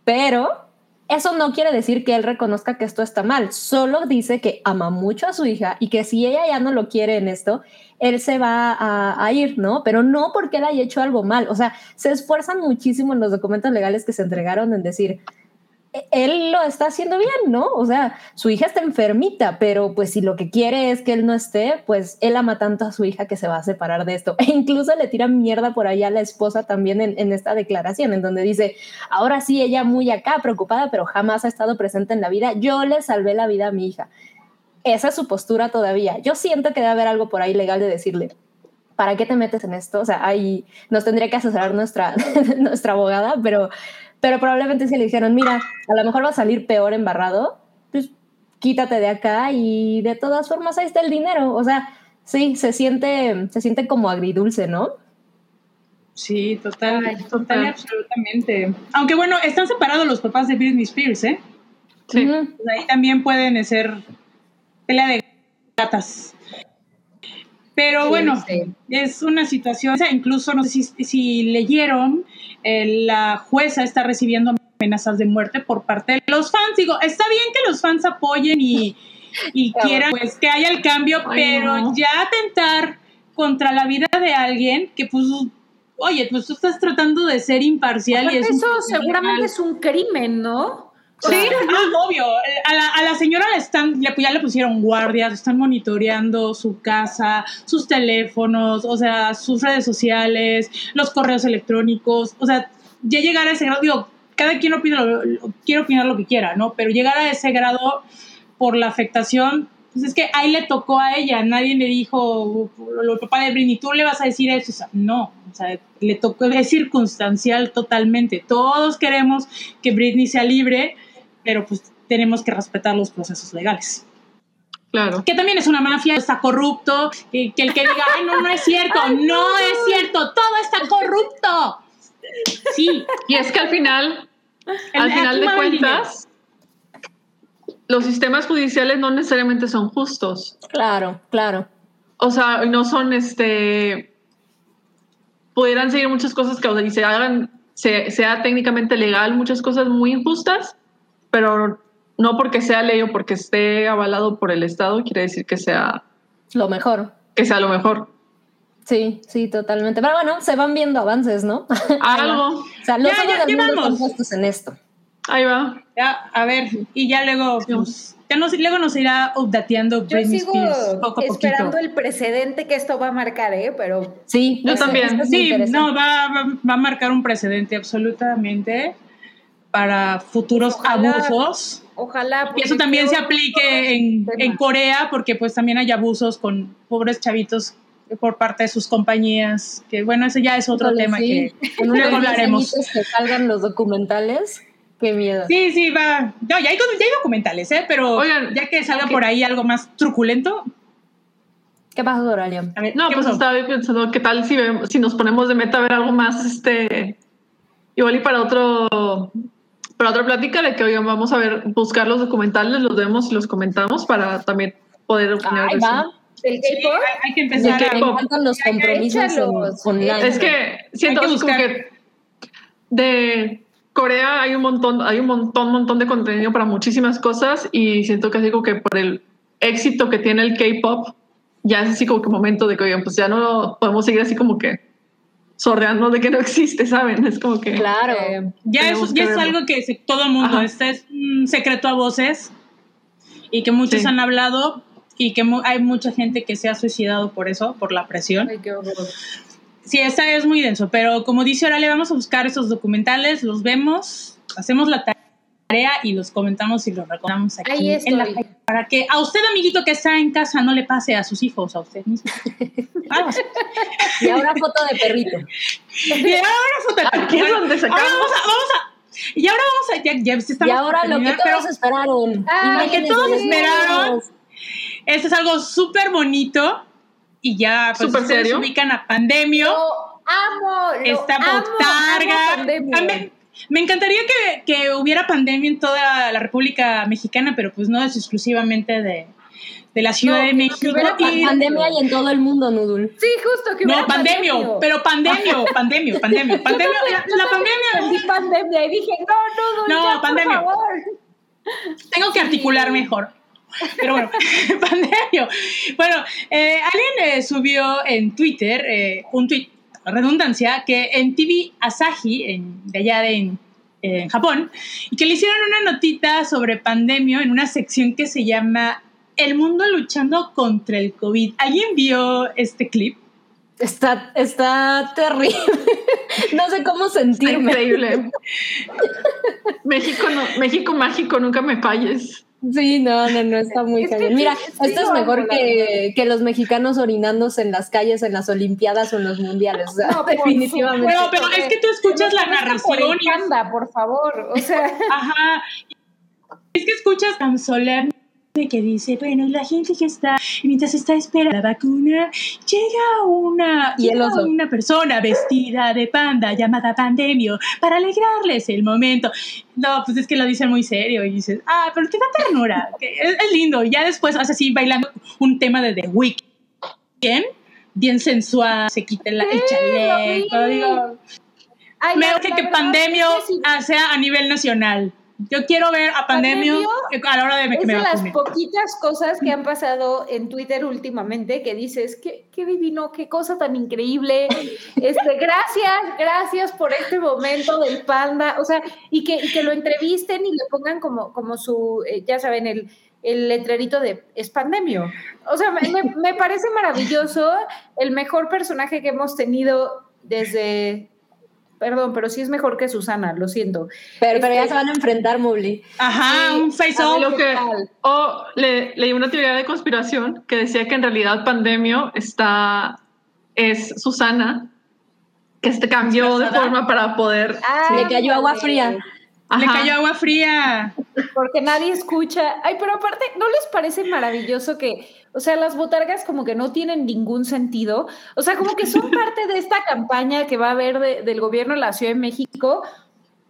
pero, eso no quiere decir que él reconozca que esto está mal, solo dice que ama mucho a su hija y que si ella ya no lo quiere en esto, él se va a, ir, ¿no? Pero no porque él haya hecho algo mal, o sea, se esfuerzan muchísimo en los documentos legales que se entregaron en decir, "E- él lo está haciendo bien, ¿no? O sea, su hija está enfermita, pero pues si lo que quiere es que él no esté, pues él ama tanto a su hija que se va a separar de esto. E incluso le tira mierda por allá a la esposa también en, en esta declaración, en donde dice, ahora sí, ella muy acá, preocupada, pero jamás ha estado presente en la vida. Yo le salvé la vida a mi hija. Esa es su postura todavía. Yo siento que debe haber algo por ahí legal de decirle, ¿para qué te metes en esto? O sea, ahí nos tendría que asesorar nuestra, nuestra abogada, pero, pero probablemente si le dijeron, mira, a lo mejor va a salir peor embarrado, pues quítate de acá y de todas formas ahí está el dinero. O sea, sí, se siente, se siente como agridulce, ¿no? Sí, total, Ay, total, total. y absolutamente. Aunque bueno, están separados los papás de Britney Spears, ¿eh? sí. Pues ahí también pueden ser pelea de gatas. Pero Sí, bueno, sí. es una situación, o sea, incluso no sé si, si leyeron, eh, la jueza está recibiendo amenazas de muerte por parte de los fans. Digo, está bien que los fans apoyen y, y Claro. quieran pues que haya el cambio, Ay, pero no. ya atentar contra la vida de alguien que pues, oye, pues tú estás tratando de ser imparcial y es eso seguramente es un crimen, ¿no? Sí, ah, obvio. A la, a la señora le están, le, ya le pusieron guardias, están monitoreando su casa, sus teléfonos, o sea, sus redes sociales, los correos electrónicos. O sea, ya llegar a ese grado, digo, cada quien opina, lo- quiere opinar lo que quiera, ¿no? Pero llegar a ese grado por la afectación, pues es que ahí le tocó a ella, nadie le dijo, el papá de Britney, tú le vas a decir eso, o sea, no, o sea, le tocó, es circunstancial totalmente. Todos queremos que Britney sea libre, pero pues tenemos que respetar los procesos legales. Claro. Que también es una mafia, está corrupto, y que el que diga, ay, no, no es cierto, no es cierto, todo está corrupto. Sí, Y es que al final, al final de cuentas, los sistemas judiciales no necesariamente son justos. Claro, claro. O sea, no son este. Pudieran seguir muchas cosas que o sea, y se hagan, se- sea técnicamente legal, muchas cosas muy injustas, pero no porque sea ley o porque esté avalado por el Estado, quiere decir que sea, Lo mejor. que sea lo mejor. Sí, sí, totalmente. Pero bueno, se van viendo avances, ¿no? Algo. o sea, los Ya, ya, del ya mundo están vamos. puestos en esto. Ahí va. ya, a ver, y ya luego, pues, ya nos, luego nos irá updateando Yo Britney sigo Spears poco a esperando poquito. el precedente que esto va a marcar, ¿eh? Pero Sí, Yo eso- también. eso Sí, no, va, va, va a marcar un precedente absolutamente para futuros Ojalá. abusos. ojalá. Y eso también se aplique en, en Corea, porque pues también hay abusos con pobres chavitos por parte de sus compañías, que bueno, ese ya es otro tema sí. que luego hablaremos. 10 añitos que salgan los documentales, qué miedo. Sí, sí, va. No, ya hay, ya hay documentales, ¿eh? Pero Oigan, ya que salga por ahí algo más truculento, ¿Qué a ver, No, ¿qué pues pasó? estaba pensando qué tal si, vemos- si nos ponemos de meta a ver algo más, este, igual y para otro, para otra plática de que oigan, vamos a ver, buscar los documentales, los vemos y los comentamos para también poder opinar Ahí de eso. va. ¿El Sí, K-pop? hay, hay que empezar a... los compromisos online. Es que siento que así como que de Corea hay un montón, hay un montón, montón de contenido para muchísimas cosas y siento que así como que por el éxito que tiene el K-pop, ya es así como que momento de que, oigan, pues ya no podemos seguir así como que sordeando de que no existe, ¿saben? Es como que... Claro. Eh, Ya, Tenemos es, que ya es algo que se- todo el mundo, Ajá. este es un secreto a voces y que muchos Sí. han hablado y que mu- hay mucha gente que se ha suicidado por eso, por la presión. ay, qué horror. Sí, esta es muy denso, pero como dice Oralia, vamos a buscar esos documentales, los vemos, hacemos la tarea y los comentamos y los recordamos aquí Ahí en la para que a usted, amiguito que está en casa, no le pase a sus hijos, a usted mismo. Vamos. Y ahora foto de perrito. Y ahora foto- Aquí es donde sacamos. ahora vamos a, vamos a- y ahora vamos a, ya, ya estamos Y ahora lo que todos esperaron. Lo que todos de esperaron. esto es algo súper bonito y ya, pues ¿Súper ustedes serio? ubican a Pandemio. Lo amo, lo esta amo, amo Pandemia. Me encantaría que, que hubiera pandemia en toda la República Mexicana, pero pues no es exclusivamente de, de la Ciudad No, de que México. hubiera y- Pandemia y en todo el mundo, Nudul. Sí, justo que no, hubiera pandemio, pero pandemio, pandemio, pandemio, pandemio, la, la pandemia. Pandemia y dije, no, no, No, ya, pandemia. por favor. Tengo que articular mejor. Pero bueno, pandemia. Bueno, eh, alguien eh, subió en Twitter eh, un tweet, redundancia, que en TV Asahi, en- de allá de, en, en Japón, y que le hicieron una notita sobre pandemia en una sección que se llama El mundo luchando contra el COVID. ¿Alguien vio este clip? Está, está terrible. no sé cómo Está sentirme. increíble. México, no, México mágico, nunca me falles. Sí, no, no, no, está muy Es cañón. Mira, esto es mejor que, que los mexicanos orinándose en las calles, en las Olimpiadas o en los mundiales. O sea, No, por definitivamente. Bueno, pero es que tú escuchas la narración panda, por favor. O sea, Ajá. Es que escuchas tan solemne que dice, bueno, la gente que está, mientras está esperando la vacuna, llega una, Y llega una persona vestida de panda llamada Pandemio para alegrarles el momento. No, pues es que lo dicen muy serio y dices, ah, pero te da ternura. que es, es lindo. Y ya después hace así bailando un tema de The Weeknd. Bien, sensual, se quita la, el chaleco. Digo, ay, me la que verdad Pandemio es que sí, sea a nivel nacional. Yo quiero ver a Pandemio a la hora de que Es me de las poquitas cosas que han pasado en Twitter últimamente que dices, qué, qué divino, qué cosa tan increíble. Este, gracias, gracias por este momento del panda. O sea, y que, y que lo entrevisten y le pongan como, como su, eh, ya saben, el, el letrerito de es pandemio. O sea, me- me parece maravilloso, el mejor personaje que hemos tenido desde. Perdón, pero sí es mejor que Susana, lo siento. pero, pero ya este- se van a enfrentar, Mubli. Ajá, Sí, un face a off. ver, Lo que, ¿qué tal? o le, leí una teoría de conspiración que decía que en realidad Pandemio está, es Susana, que se cambió de forma para poder. Ah, Le cayó agua fría. Le cayó agua fría. Porque nadie escucha. Ay, pero aparte, ¿no les parece maravilloso que, o sea, las botargas como que no tienen ningún sentido? O sea, como que son parte de esta campaña que va a haber de- del gobierno de la Ciudad de México,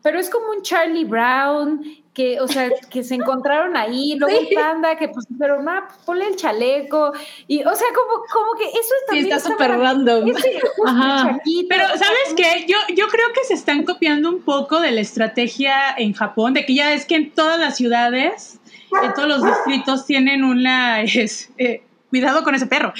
pero es como un Charlie Brown que, o sea, que se encontraron ahí, luego Sí. el panda que pues, pero no, ponle el chaleco y, o sea, como, como que eso Sí, también está súper random. Ese Ajá. chaquito, Pero, ¿sabes qué? Yo, yo creo que se están copiando un poco de la estrategia en Japón, de que ya es que en todas las ciudades, en todos los distritos tienen una... Es, eh, cuidado con ese perro.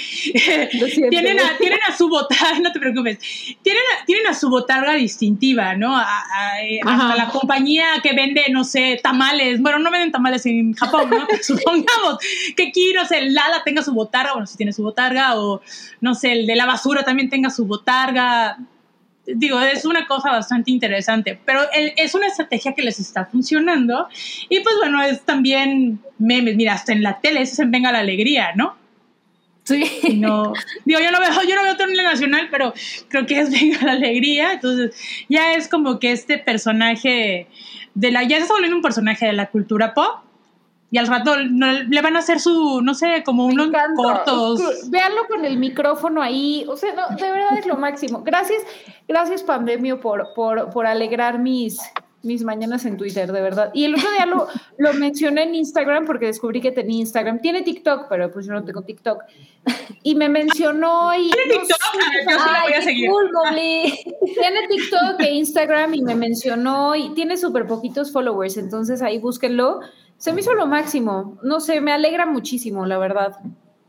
Tienen, a, tienen a su botarga, no te preocupes, tienen a, tienen a su botarga distintiva, ¿no? A, a- eh, hasta la compañía que vende, no sé, tamales. Bueno, no venden tamales en Japón, ¿no? Supongamos que aquí, no sé, el Lala tenga su botarga, bueno, si tiene su botarga, o no sé, el de la basura también tenga su botarga. Digo, es una cosa bastante interesante, pero el- es una estrategia que les está funcionando. Y pues bueno, es también memes. Mira, hasta en la tele, en Venga la Alegría, ¿no? Sí. No digo yo no veo yo no veo tele nacional pero creo que es venga la alegría entonces ya es como que este personaje de la ya se está volviendo un personaje de la cultura pop y al rato no- le van a hacer su no sé como unos cortos. Véanlo con el micrófono ahí. O sea, no, de verdad es lo máximo. Gracias, gracias, Pandemio, por, por, por alegrar mis, mis mañanas en Twitter, de verdad. Y el otro día lo, lo mencioné en Instagram porque descubrí que tenía Instagram. Tiene TikTok, pero pues yo no tengo TikTok. Y me mencionó y... ¿Tiene no TikTok? sé, A ver, yo sí la voy a seguir. cool, tiene TikTok e Instagram y me mencionó y tiene súper poquitos followers, entonces ahí búsquenlo. Se me hizo lo máximo. No sé, me alegra muchísimo, la verdad.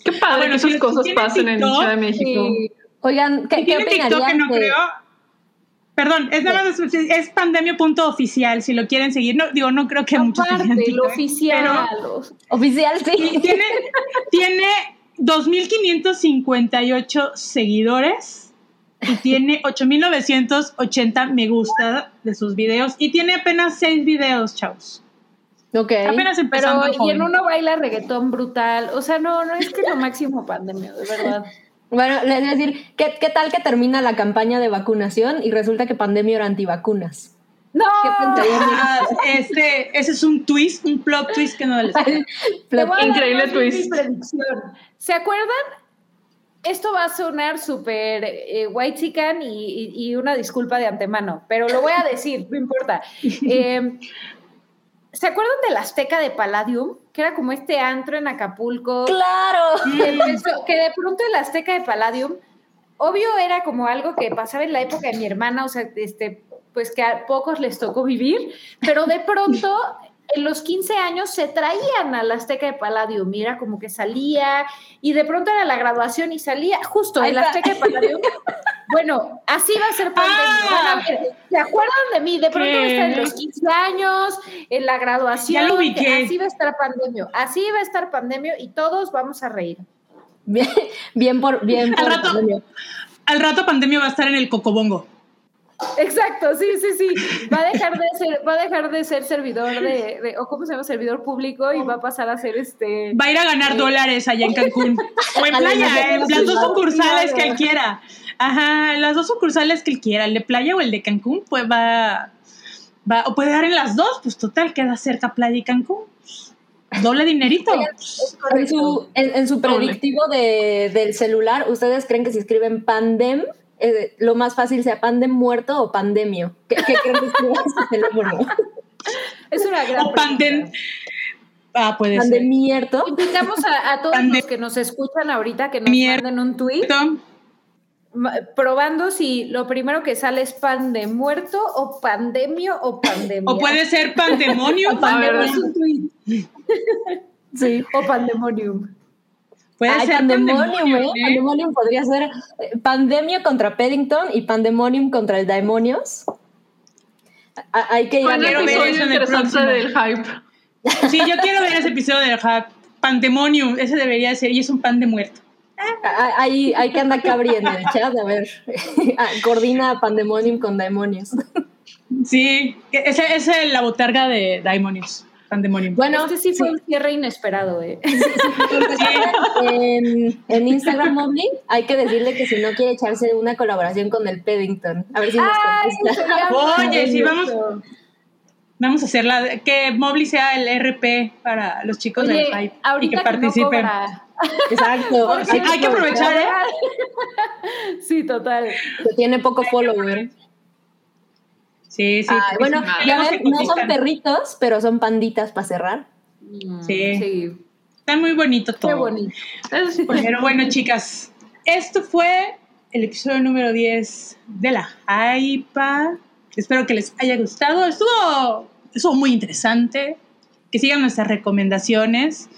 Qué padre bueno, que esas si cosas pasen en TikTok, Ciudad de México. Sí. Oigan, ¿qué, Si qué tiene TikTok, que no de- creo. Perdón, es nada más, es pandemia.oficial, si lo quieren seguir. No, digo, no creo que muchos lo TikTok, oficial. los- Oficial, sí. pero tiene, tiene 2.558 seguidores y tiene 8.980 me gusta de sus videos y tiene apenas 6 videos, chavos. Ok. Apenas empezando. Pero, y en uno baila reggaetón brutal. O sea, no, no es que lo máximo pandemia, de verdad. Bueno, les voy a decir, ¿qué, ¿qué tal que termina la campaña de vacunación y resulta que pandemia era antivacunas? ¡No! ¿Qué? Ah, este, ese es un twist, un plot twist que no les Increíble twist. ¿Se acuerdan? Esto va a sonar súper eh, white chican y, y- y una disculpa de antemano, pero lo voy a decir, no importa. Eh, ¿Se acuerdan del Azteca de Palladium? Que era como este antro en Acapulco. ¡Claro! que de pronto el Azteca de Palladium, obvio era como algo que pasaba en la época de mi hermana, o sea, este, pues que a pocos les tocó vivir, pero de pronto en los 15 años se traían al Azteca de Palladium, mira, como que salía, y de pronto era la graduación y salía, justo el está. Azteca de Palladium. Bueno, así va a ser pandemia. Ah. A ver, ¿Se acuerdan de mí? De pronto va a estar en los 15 años, en la graduación. Ya lo ubiqué. Así va a estar pandemia. Así va a estar pandemia y todos vamos a reír. Bien, bien por, bien Al por rato. pandemia. Al rato pandemia va a estar en el cocobongo. Exacto, sí, sí, sí. Va a dejar de ser, va a dejar de ser servidor de, de- o cómo se llama, servidor público y va a pasar a ser este. Va a ir a ganar dólares allá en Cancún. O en playa, ¿eh? las dos sucursales que él quiera. Ajá, las dos sucursales que él quiera, el de playa o el de Cancún, pues va, va o puede dar en las dos, pues total, queda cerca playa y Cancún. Doble dinerito. En su, en, en su predictivo de, del celular, ¿ustedes creen que si escriben pandem, eh, lo más fácil sea pandem muerto o pandemio? ¿Qué, qué creen que teléfono? Es una gran. O pandem. Ah, puede ser. ¿Pandemierto? Invitamos a, a todos Pandem- los que nos escuchan ahorita que nos Mier- manden un tweet probando si lo primero que sale es pan de muerto o pandemio o pandemia. O puede ser Es un tweet. Sí. O pandemonium. Puede Ay, ser pandemonium, pandemonium. ¿eh? ¿eh? Pandemonium podría ser eh, pandemia contra Paddington y pandemonium contra el Daemonios. A- Hay que ir a ver eso episodio en el próximo. del hype. Sí, yo quiero ver ese episodio del Hack. Pandemonium, ese debería de ser, y es un pan de muerto. Hay, hay que andar cabri en el chat, a ver. Ah, Coordina pandemonium con Daemonios. Sí, esa es la botarga de Daimonios. Pandemonium. Bueno, este sí fue un cierre inesperado, ¿eh? en, en Instagram Mobly hay que decirle que si no quiere echarse una colaboración con el Paddington. A ver si nos Ay, contesta. sería Oye, sí, vamos, vamos a hacer la, que Mobley sea el RP para los chicos Oye, del Hype y que ahorita que, no participen. cobra. Exacto. Hay, hay que aprovechar, ¿eh? Sí, total. Que tiene poco follower. Sí, sí. Ay, bueno, ya se no son perritos, pero son panditas para cerrar. Sí. Sí, Está muy bonito todo. qué bonito. Sí. Pero bueno, chicas, esto fue el episodio número 10 de la Hypa. Espero que les haya gustado. Estuvo, estuvo muy interesante. Que sigan nuestras recomendaciones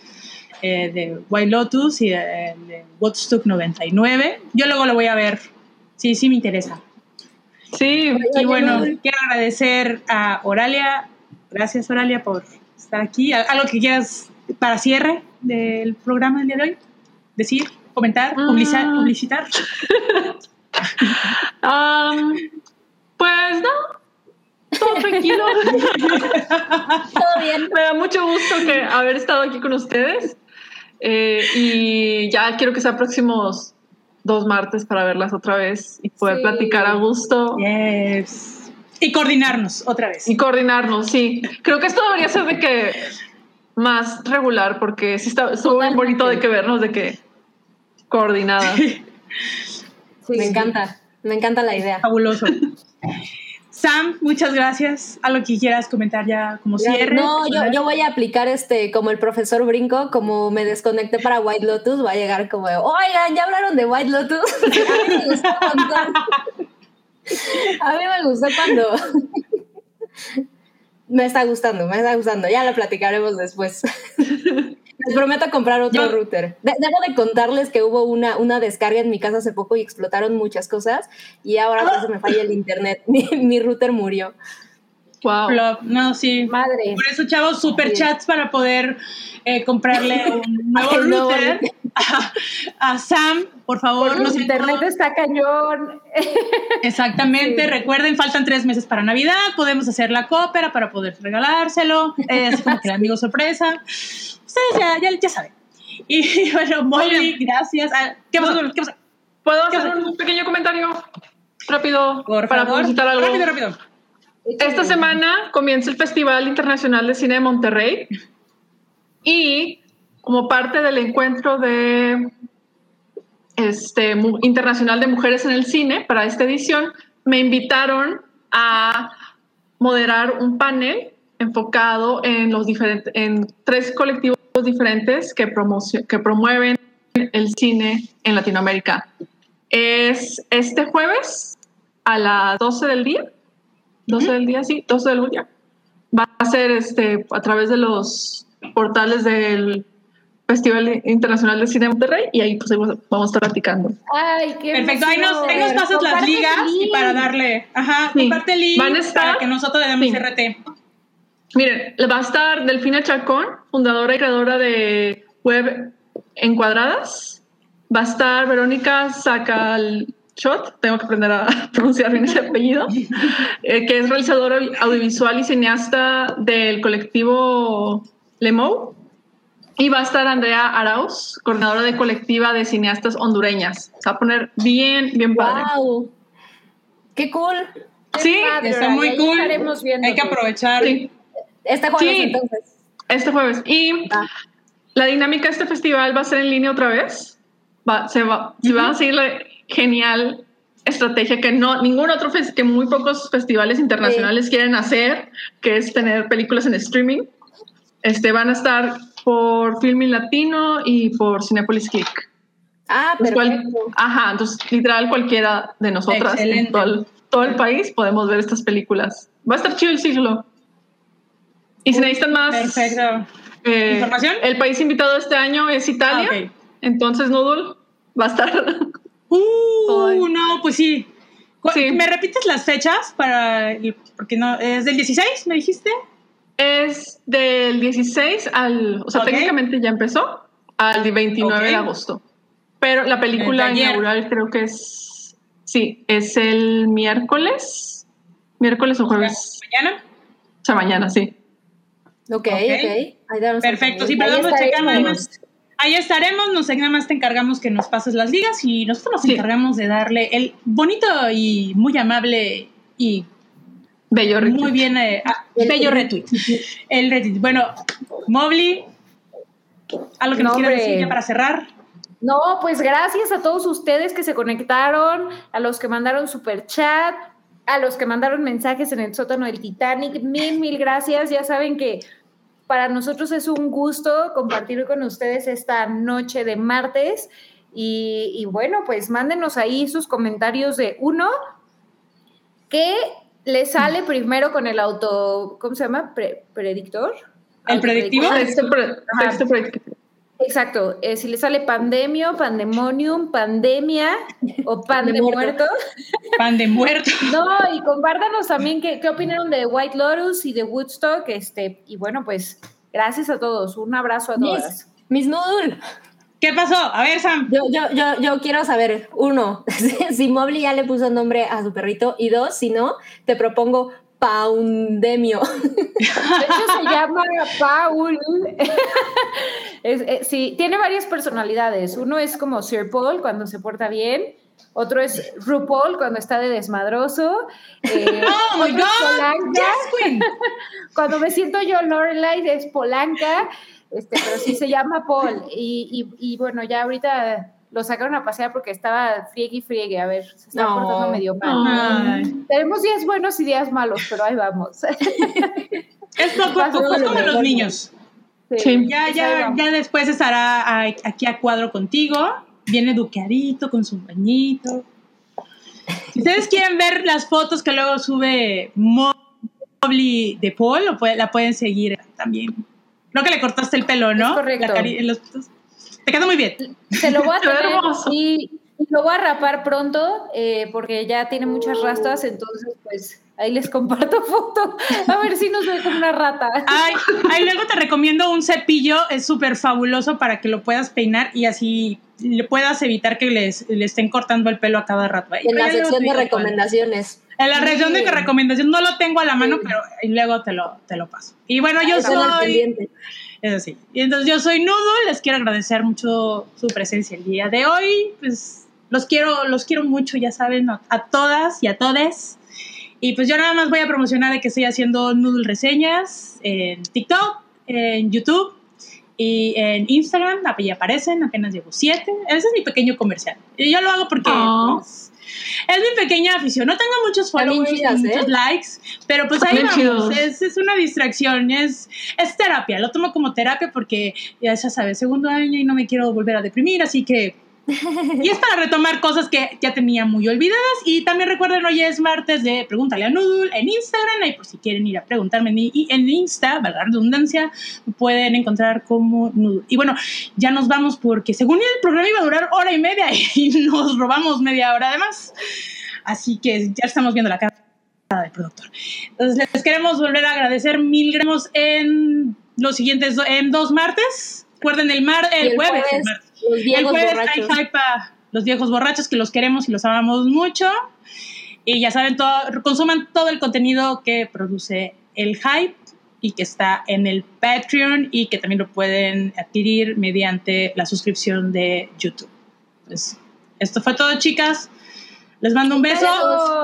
eh, de White Lotus y de, de Woodstock 99. Yo luego lo voy a ver. Sí, sí me interesa. Sí, Y bueno, quiero agradecer a Oralia. Gracias, Oralia, por estar aquí. ¿Al- ¿Algo que quieras para cierre del programa del día de hoy? Decir, comentar, publicitar. Ah. publicitar. Pues no, todo tranquilo. Todo bien. Me da mucho gusto que haber estado aquí con ustedes. Eh, y ya quiero que sea próximos dos martes para verlas otra vez y poder Sí. platicar a gusto Yes. Y coordinarnos otra vez. y coordinarnos, sí. Creo que esto debería ser de que más regular porque sí está, estuvo bien bonito de que vernos de que coordinada. Sí. Me encanta. Me encanta la idea. Fabuloso. Sam, muchas gracias. A lo que quieras comentar ya como cierre. No, yo, yo voy a aplicar este como el profesor Brinco, como me desconecté para White Lotus, va a llegar como, oigan, ya hablaron de White Lotus. a mí me gustó cuando... A mí me gustó cuando... me está gustando, me está gustando. Ya lo platicaremos después. Les prometo comprar otro Yo- router. De- debo de contarles que hubo una, una descarga en mi casa hace poco y explotaron muchas cosas y ahora por eso me falla el internet. Mi, mi router murió. Wow. Flop. No, sí. Madre. Por eso, chavos, super chats para poder eh, comprarle un nuevo router a, a Sam, por favor. Por no los sé internet está cañón. Exactamente, Sí. recuerden, faltan tres meses para Navidad, podemos hacer la cópera para poder regalárselo, es como que el amigo sorpresa. Ustedes ya, ya, ya saben. Y bueno, Molly, Oye. gracias. Ah, ¿Qué pasó? ¿Qué pasó? ¿Puedo ¿Qué hacer un pequeño comentario rápido Por para favor. publicitar algo? Rápido, rápido. Esta semana comienza el Festival Internacional de Cine de Monterrey y como parte del encuentro de este internacional de mujeres en el cine para esta edición me invitaron a moderar un panel enfocado en los diferentes en tres colectivos diferentes que que promueven el cine en Latinoamérica. Es este jueves a las 12 del día 12 del día, sí, 12 del día. Va a ser este, a través de los portales del Festival Internacional de Cine de Monterrey y ahí pues ahí vamos a estar platicando. Ay, qué Perfecto, ahí nos, ahí nos pasas las Comparte ligas y para darle, ajá, Sí. comparte el link Van a estar- para que nosotros le demos Sí. RT. Miren, va a estar Delfina Chacón, fundadora y creadora de Web Encuadradas. Va a estar Verónica Sacalchot, tengo que aprender a pronunciar bien ese apellido, eh, que es realizadora audiovisual y cineasta del colectivo Lemou. Y va a estar Andrea Arauz, coordinadora de colectiva de cineastas hondureñas. Se va a poner bien, bien padre. ¡Wow! ¡Qué cool! Qué Sí, padre, Está muy ahí cool. estaremos viendo. Hay que aprovechar. Sí. Este jueves Sí. entonces. Este jueves. Y Ah. la dinámica de este festival va a ser en línea otra vez. Va, se va, se va a seguir la genial estrategia que no ningún otro que muy pocos festivales internacionales quieren hacer, que es tener películas en streaming. Este van a estar por Filming Latino y por Cinepolis Click. Ah, perfecto. ajá, entonces literal cualquiera de nosotras en todo el, todo el país podemos ver estas películas. Va a estar chido el siglo. Y si necesitan más eh, ¿Información? El país invitado este año es Italia. Ah, ok. Entonces, Noodle va a estar. Uh, no, pues sí. Sí. ¿Me repites las fechas para el- porque no es del 16, me dijiste? es del 16 al. O sea, técnicamente ya empezó. Al 29 de agosto. Pero la película inaugural creo que es. Sí, es el miércoles. Miércoles o jueves. Mañana. O sea, mañana, sí. Ok, ok. Ok. Ahí damos Perfecto, sí, el- pero Ahí vamos Ahí estaremos, nos nada más te encargamos que nos pases las ligas y nosotros nos Sí. encargamos de darle el bonito y muy amable y Bello Ricky. muy bien eh, ah, bello retweet. El retweet. Bueno, Mobley, algo que nos No, quieras decir ya para cerrar. No, pues gracias a todos ustedes que se conectaron, a los que mandaron super chat, a los que mandaron mensajes en el sótano del Titanic. Mil, mil gracias. Ya saben que para nosotros es un gusto compartir con ustedes esta noche de martes. Y, y bueno, pues mándenos ahí sus comentarios de uno, ¿qué le sale primero con el auto, ¿cómo se llama? Pre- ¿Predictor? ¿El predictivo? Texto, pre- Ajá. texto predictivo. Exacto, eh, si le sale pandemio, pandemonium, pandemia o pan de muerto. muerto. Pan de muerto. No, y compártanos también qué, qué opinaron de White Lotus y de Woodstock. Este, y bueno, pues gracias a todos. Un abrazo a todas. Miss, Miss Noodle, ¿Qué pasó? A ver, Sam. yo, yo, yo, yo quiero saber, uno, si Mobley ya le puso nombre a su perrito, y dos, si no, te propongo Poundemio. De hecho, se llama Paul. Es- eh, sí, tiene varias personalidades. Uno es como Sir Paul cuando se porta bien. Otro es RuPaul cuando está de desmadroso. eh, Oh my God. Polanca. Yes, Queen. Cuando me siento yo Lorelai es Polanca, este, pero sí se llama Paul. Y, y- y bueno, ya ahorita lo sacaron a pasear porque estaba friegue y friegue. A ver, se está No. portando medio mal. Ay. Tenemos días buenos y días malos, pero ahí vamos. Es a poco, como los niños. Sí. Ya, pues ya, ya después estará aquí a cuadro contigo, bien educadito, con su bañito. Si ustedes quieren ver las fotos que luego sube Mobley de Paul, la pueden seguir también. Creo que le cortaste el pelo, ¿no? Es correcto. La Te queda muy bien. Se lo voy a tener y, y lo voy a rapar pronto eh, porque ya tiene muchas rastas, entonces pues ahí les comparto foto. A ver si nos ve como una rata. Ay, ay, luego te recomiendo un cepillo, es súper fabuloso para que lo puedas peinar y así le puedas evitar que les, le estén cortando el pelo a cada rato. Ay, En la sección de recomendaciones. En la región de recomendación no lo tengo a la mano, Sí. pero y luego te lo, te lo paso. Y bueno, yo soy... Eso sí. Y entonces yo soy Nudo, les quiero agradecer mucho su presencia el día de hoy. Pues los quiero, los quiero mucho, ya saben, a, a todas y a todes. Y pues yo nada más voy a promocionar de que estoy haciendo Noodle reseñas en TikTok, en YouTube y en Instagram. Ahí aparecen, apenas llevo siete. Ese es mi pequeño comercial. Y yo lo hago porque Oh. pues, es mi pequeña afición. No tengo muchos followers, chidas, ni muchos ¿eh? likes, pero pues ahí vamos. Es, es una distracción, es, es terapia. Lo tomo como terapia porque ya, ya sabes, segundo año y no me quiero volver a deprimir, así que. Y es para retomar cosas que ya tenía muy olvidadas. Y también recuerden, hoy es martes de Pregúntale a Noodle en Instagram. Ahí por si quieren ir a preguntarme en, Insta, valga la redundancia, pueden encontrar como Noodle. Y bueno, ya nos vamos porque según el programa iba a durar hora y media y nos robamos media hora además. Así que ya estamos viendo la cara del productor. Entonces les queremos volver a agradecer mil gramos en los siguientes, do- en dos martes. Recuerden el mar, el, el jueves, el jueves, martes. Los El viejos jueves borrachos. hay hype a los viejos borrachos que los queremos y los amamos mucho. Y ya saben, todo, consuman todo el contenido que produce el hype y que está en el Patreon y que también lo pueden adquirir mediante la suscripción de YouTube. Pues esto fue todo, chicas. Les mando un beso.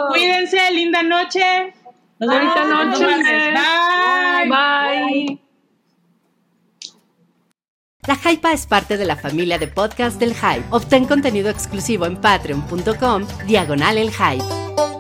Cuídense, linda noche. Nos vemos noche. martes. Bye. Bye. La Hypa es parte de la familia de podcast del Hype. Obtén contenido exclusivo en patreon.com, diagonal el Hype.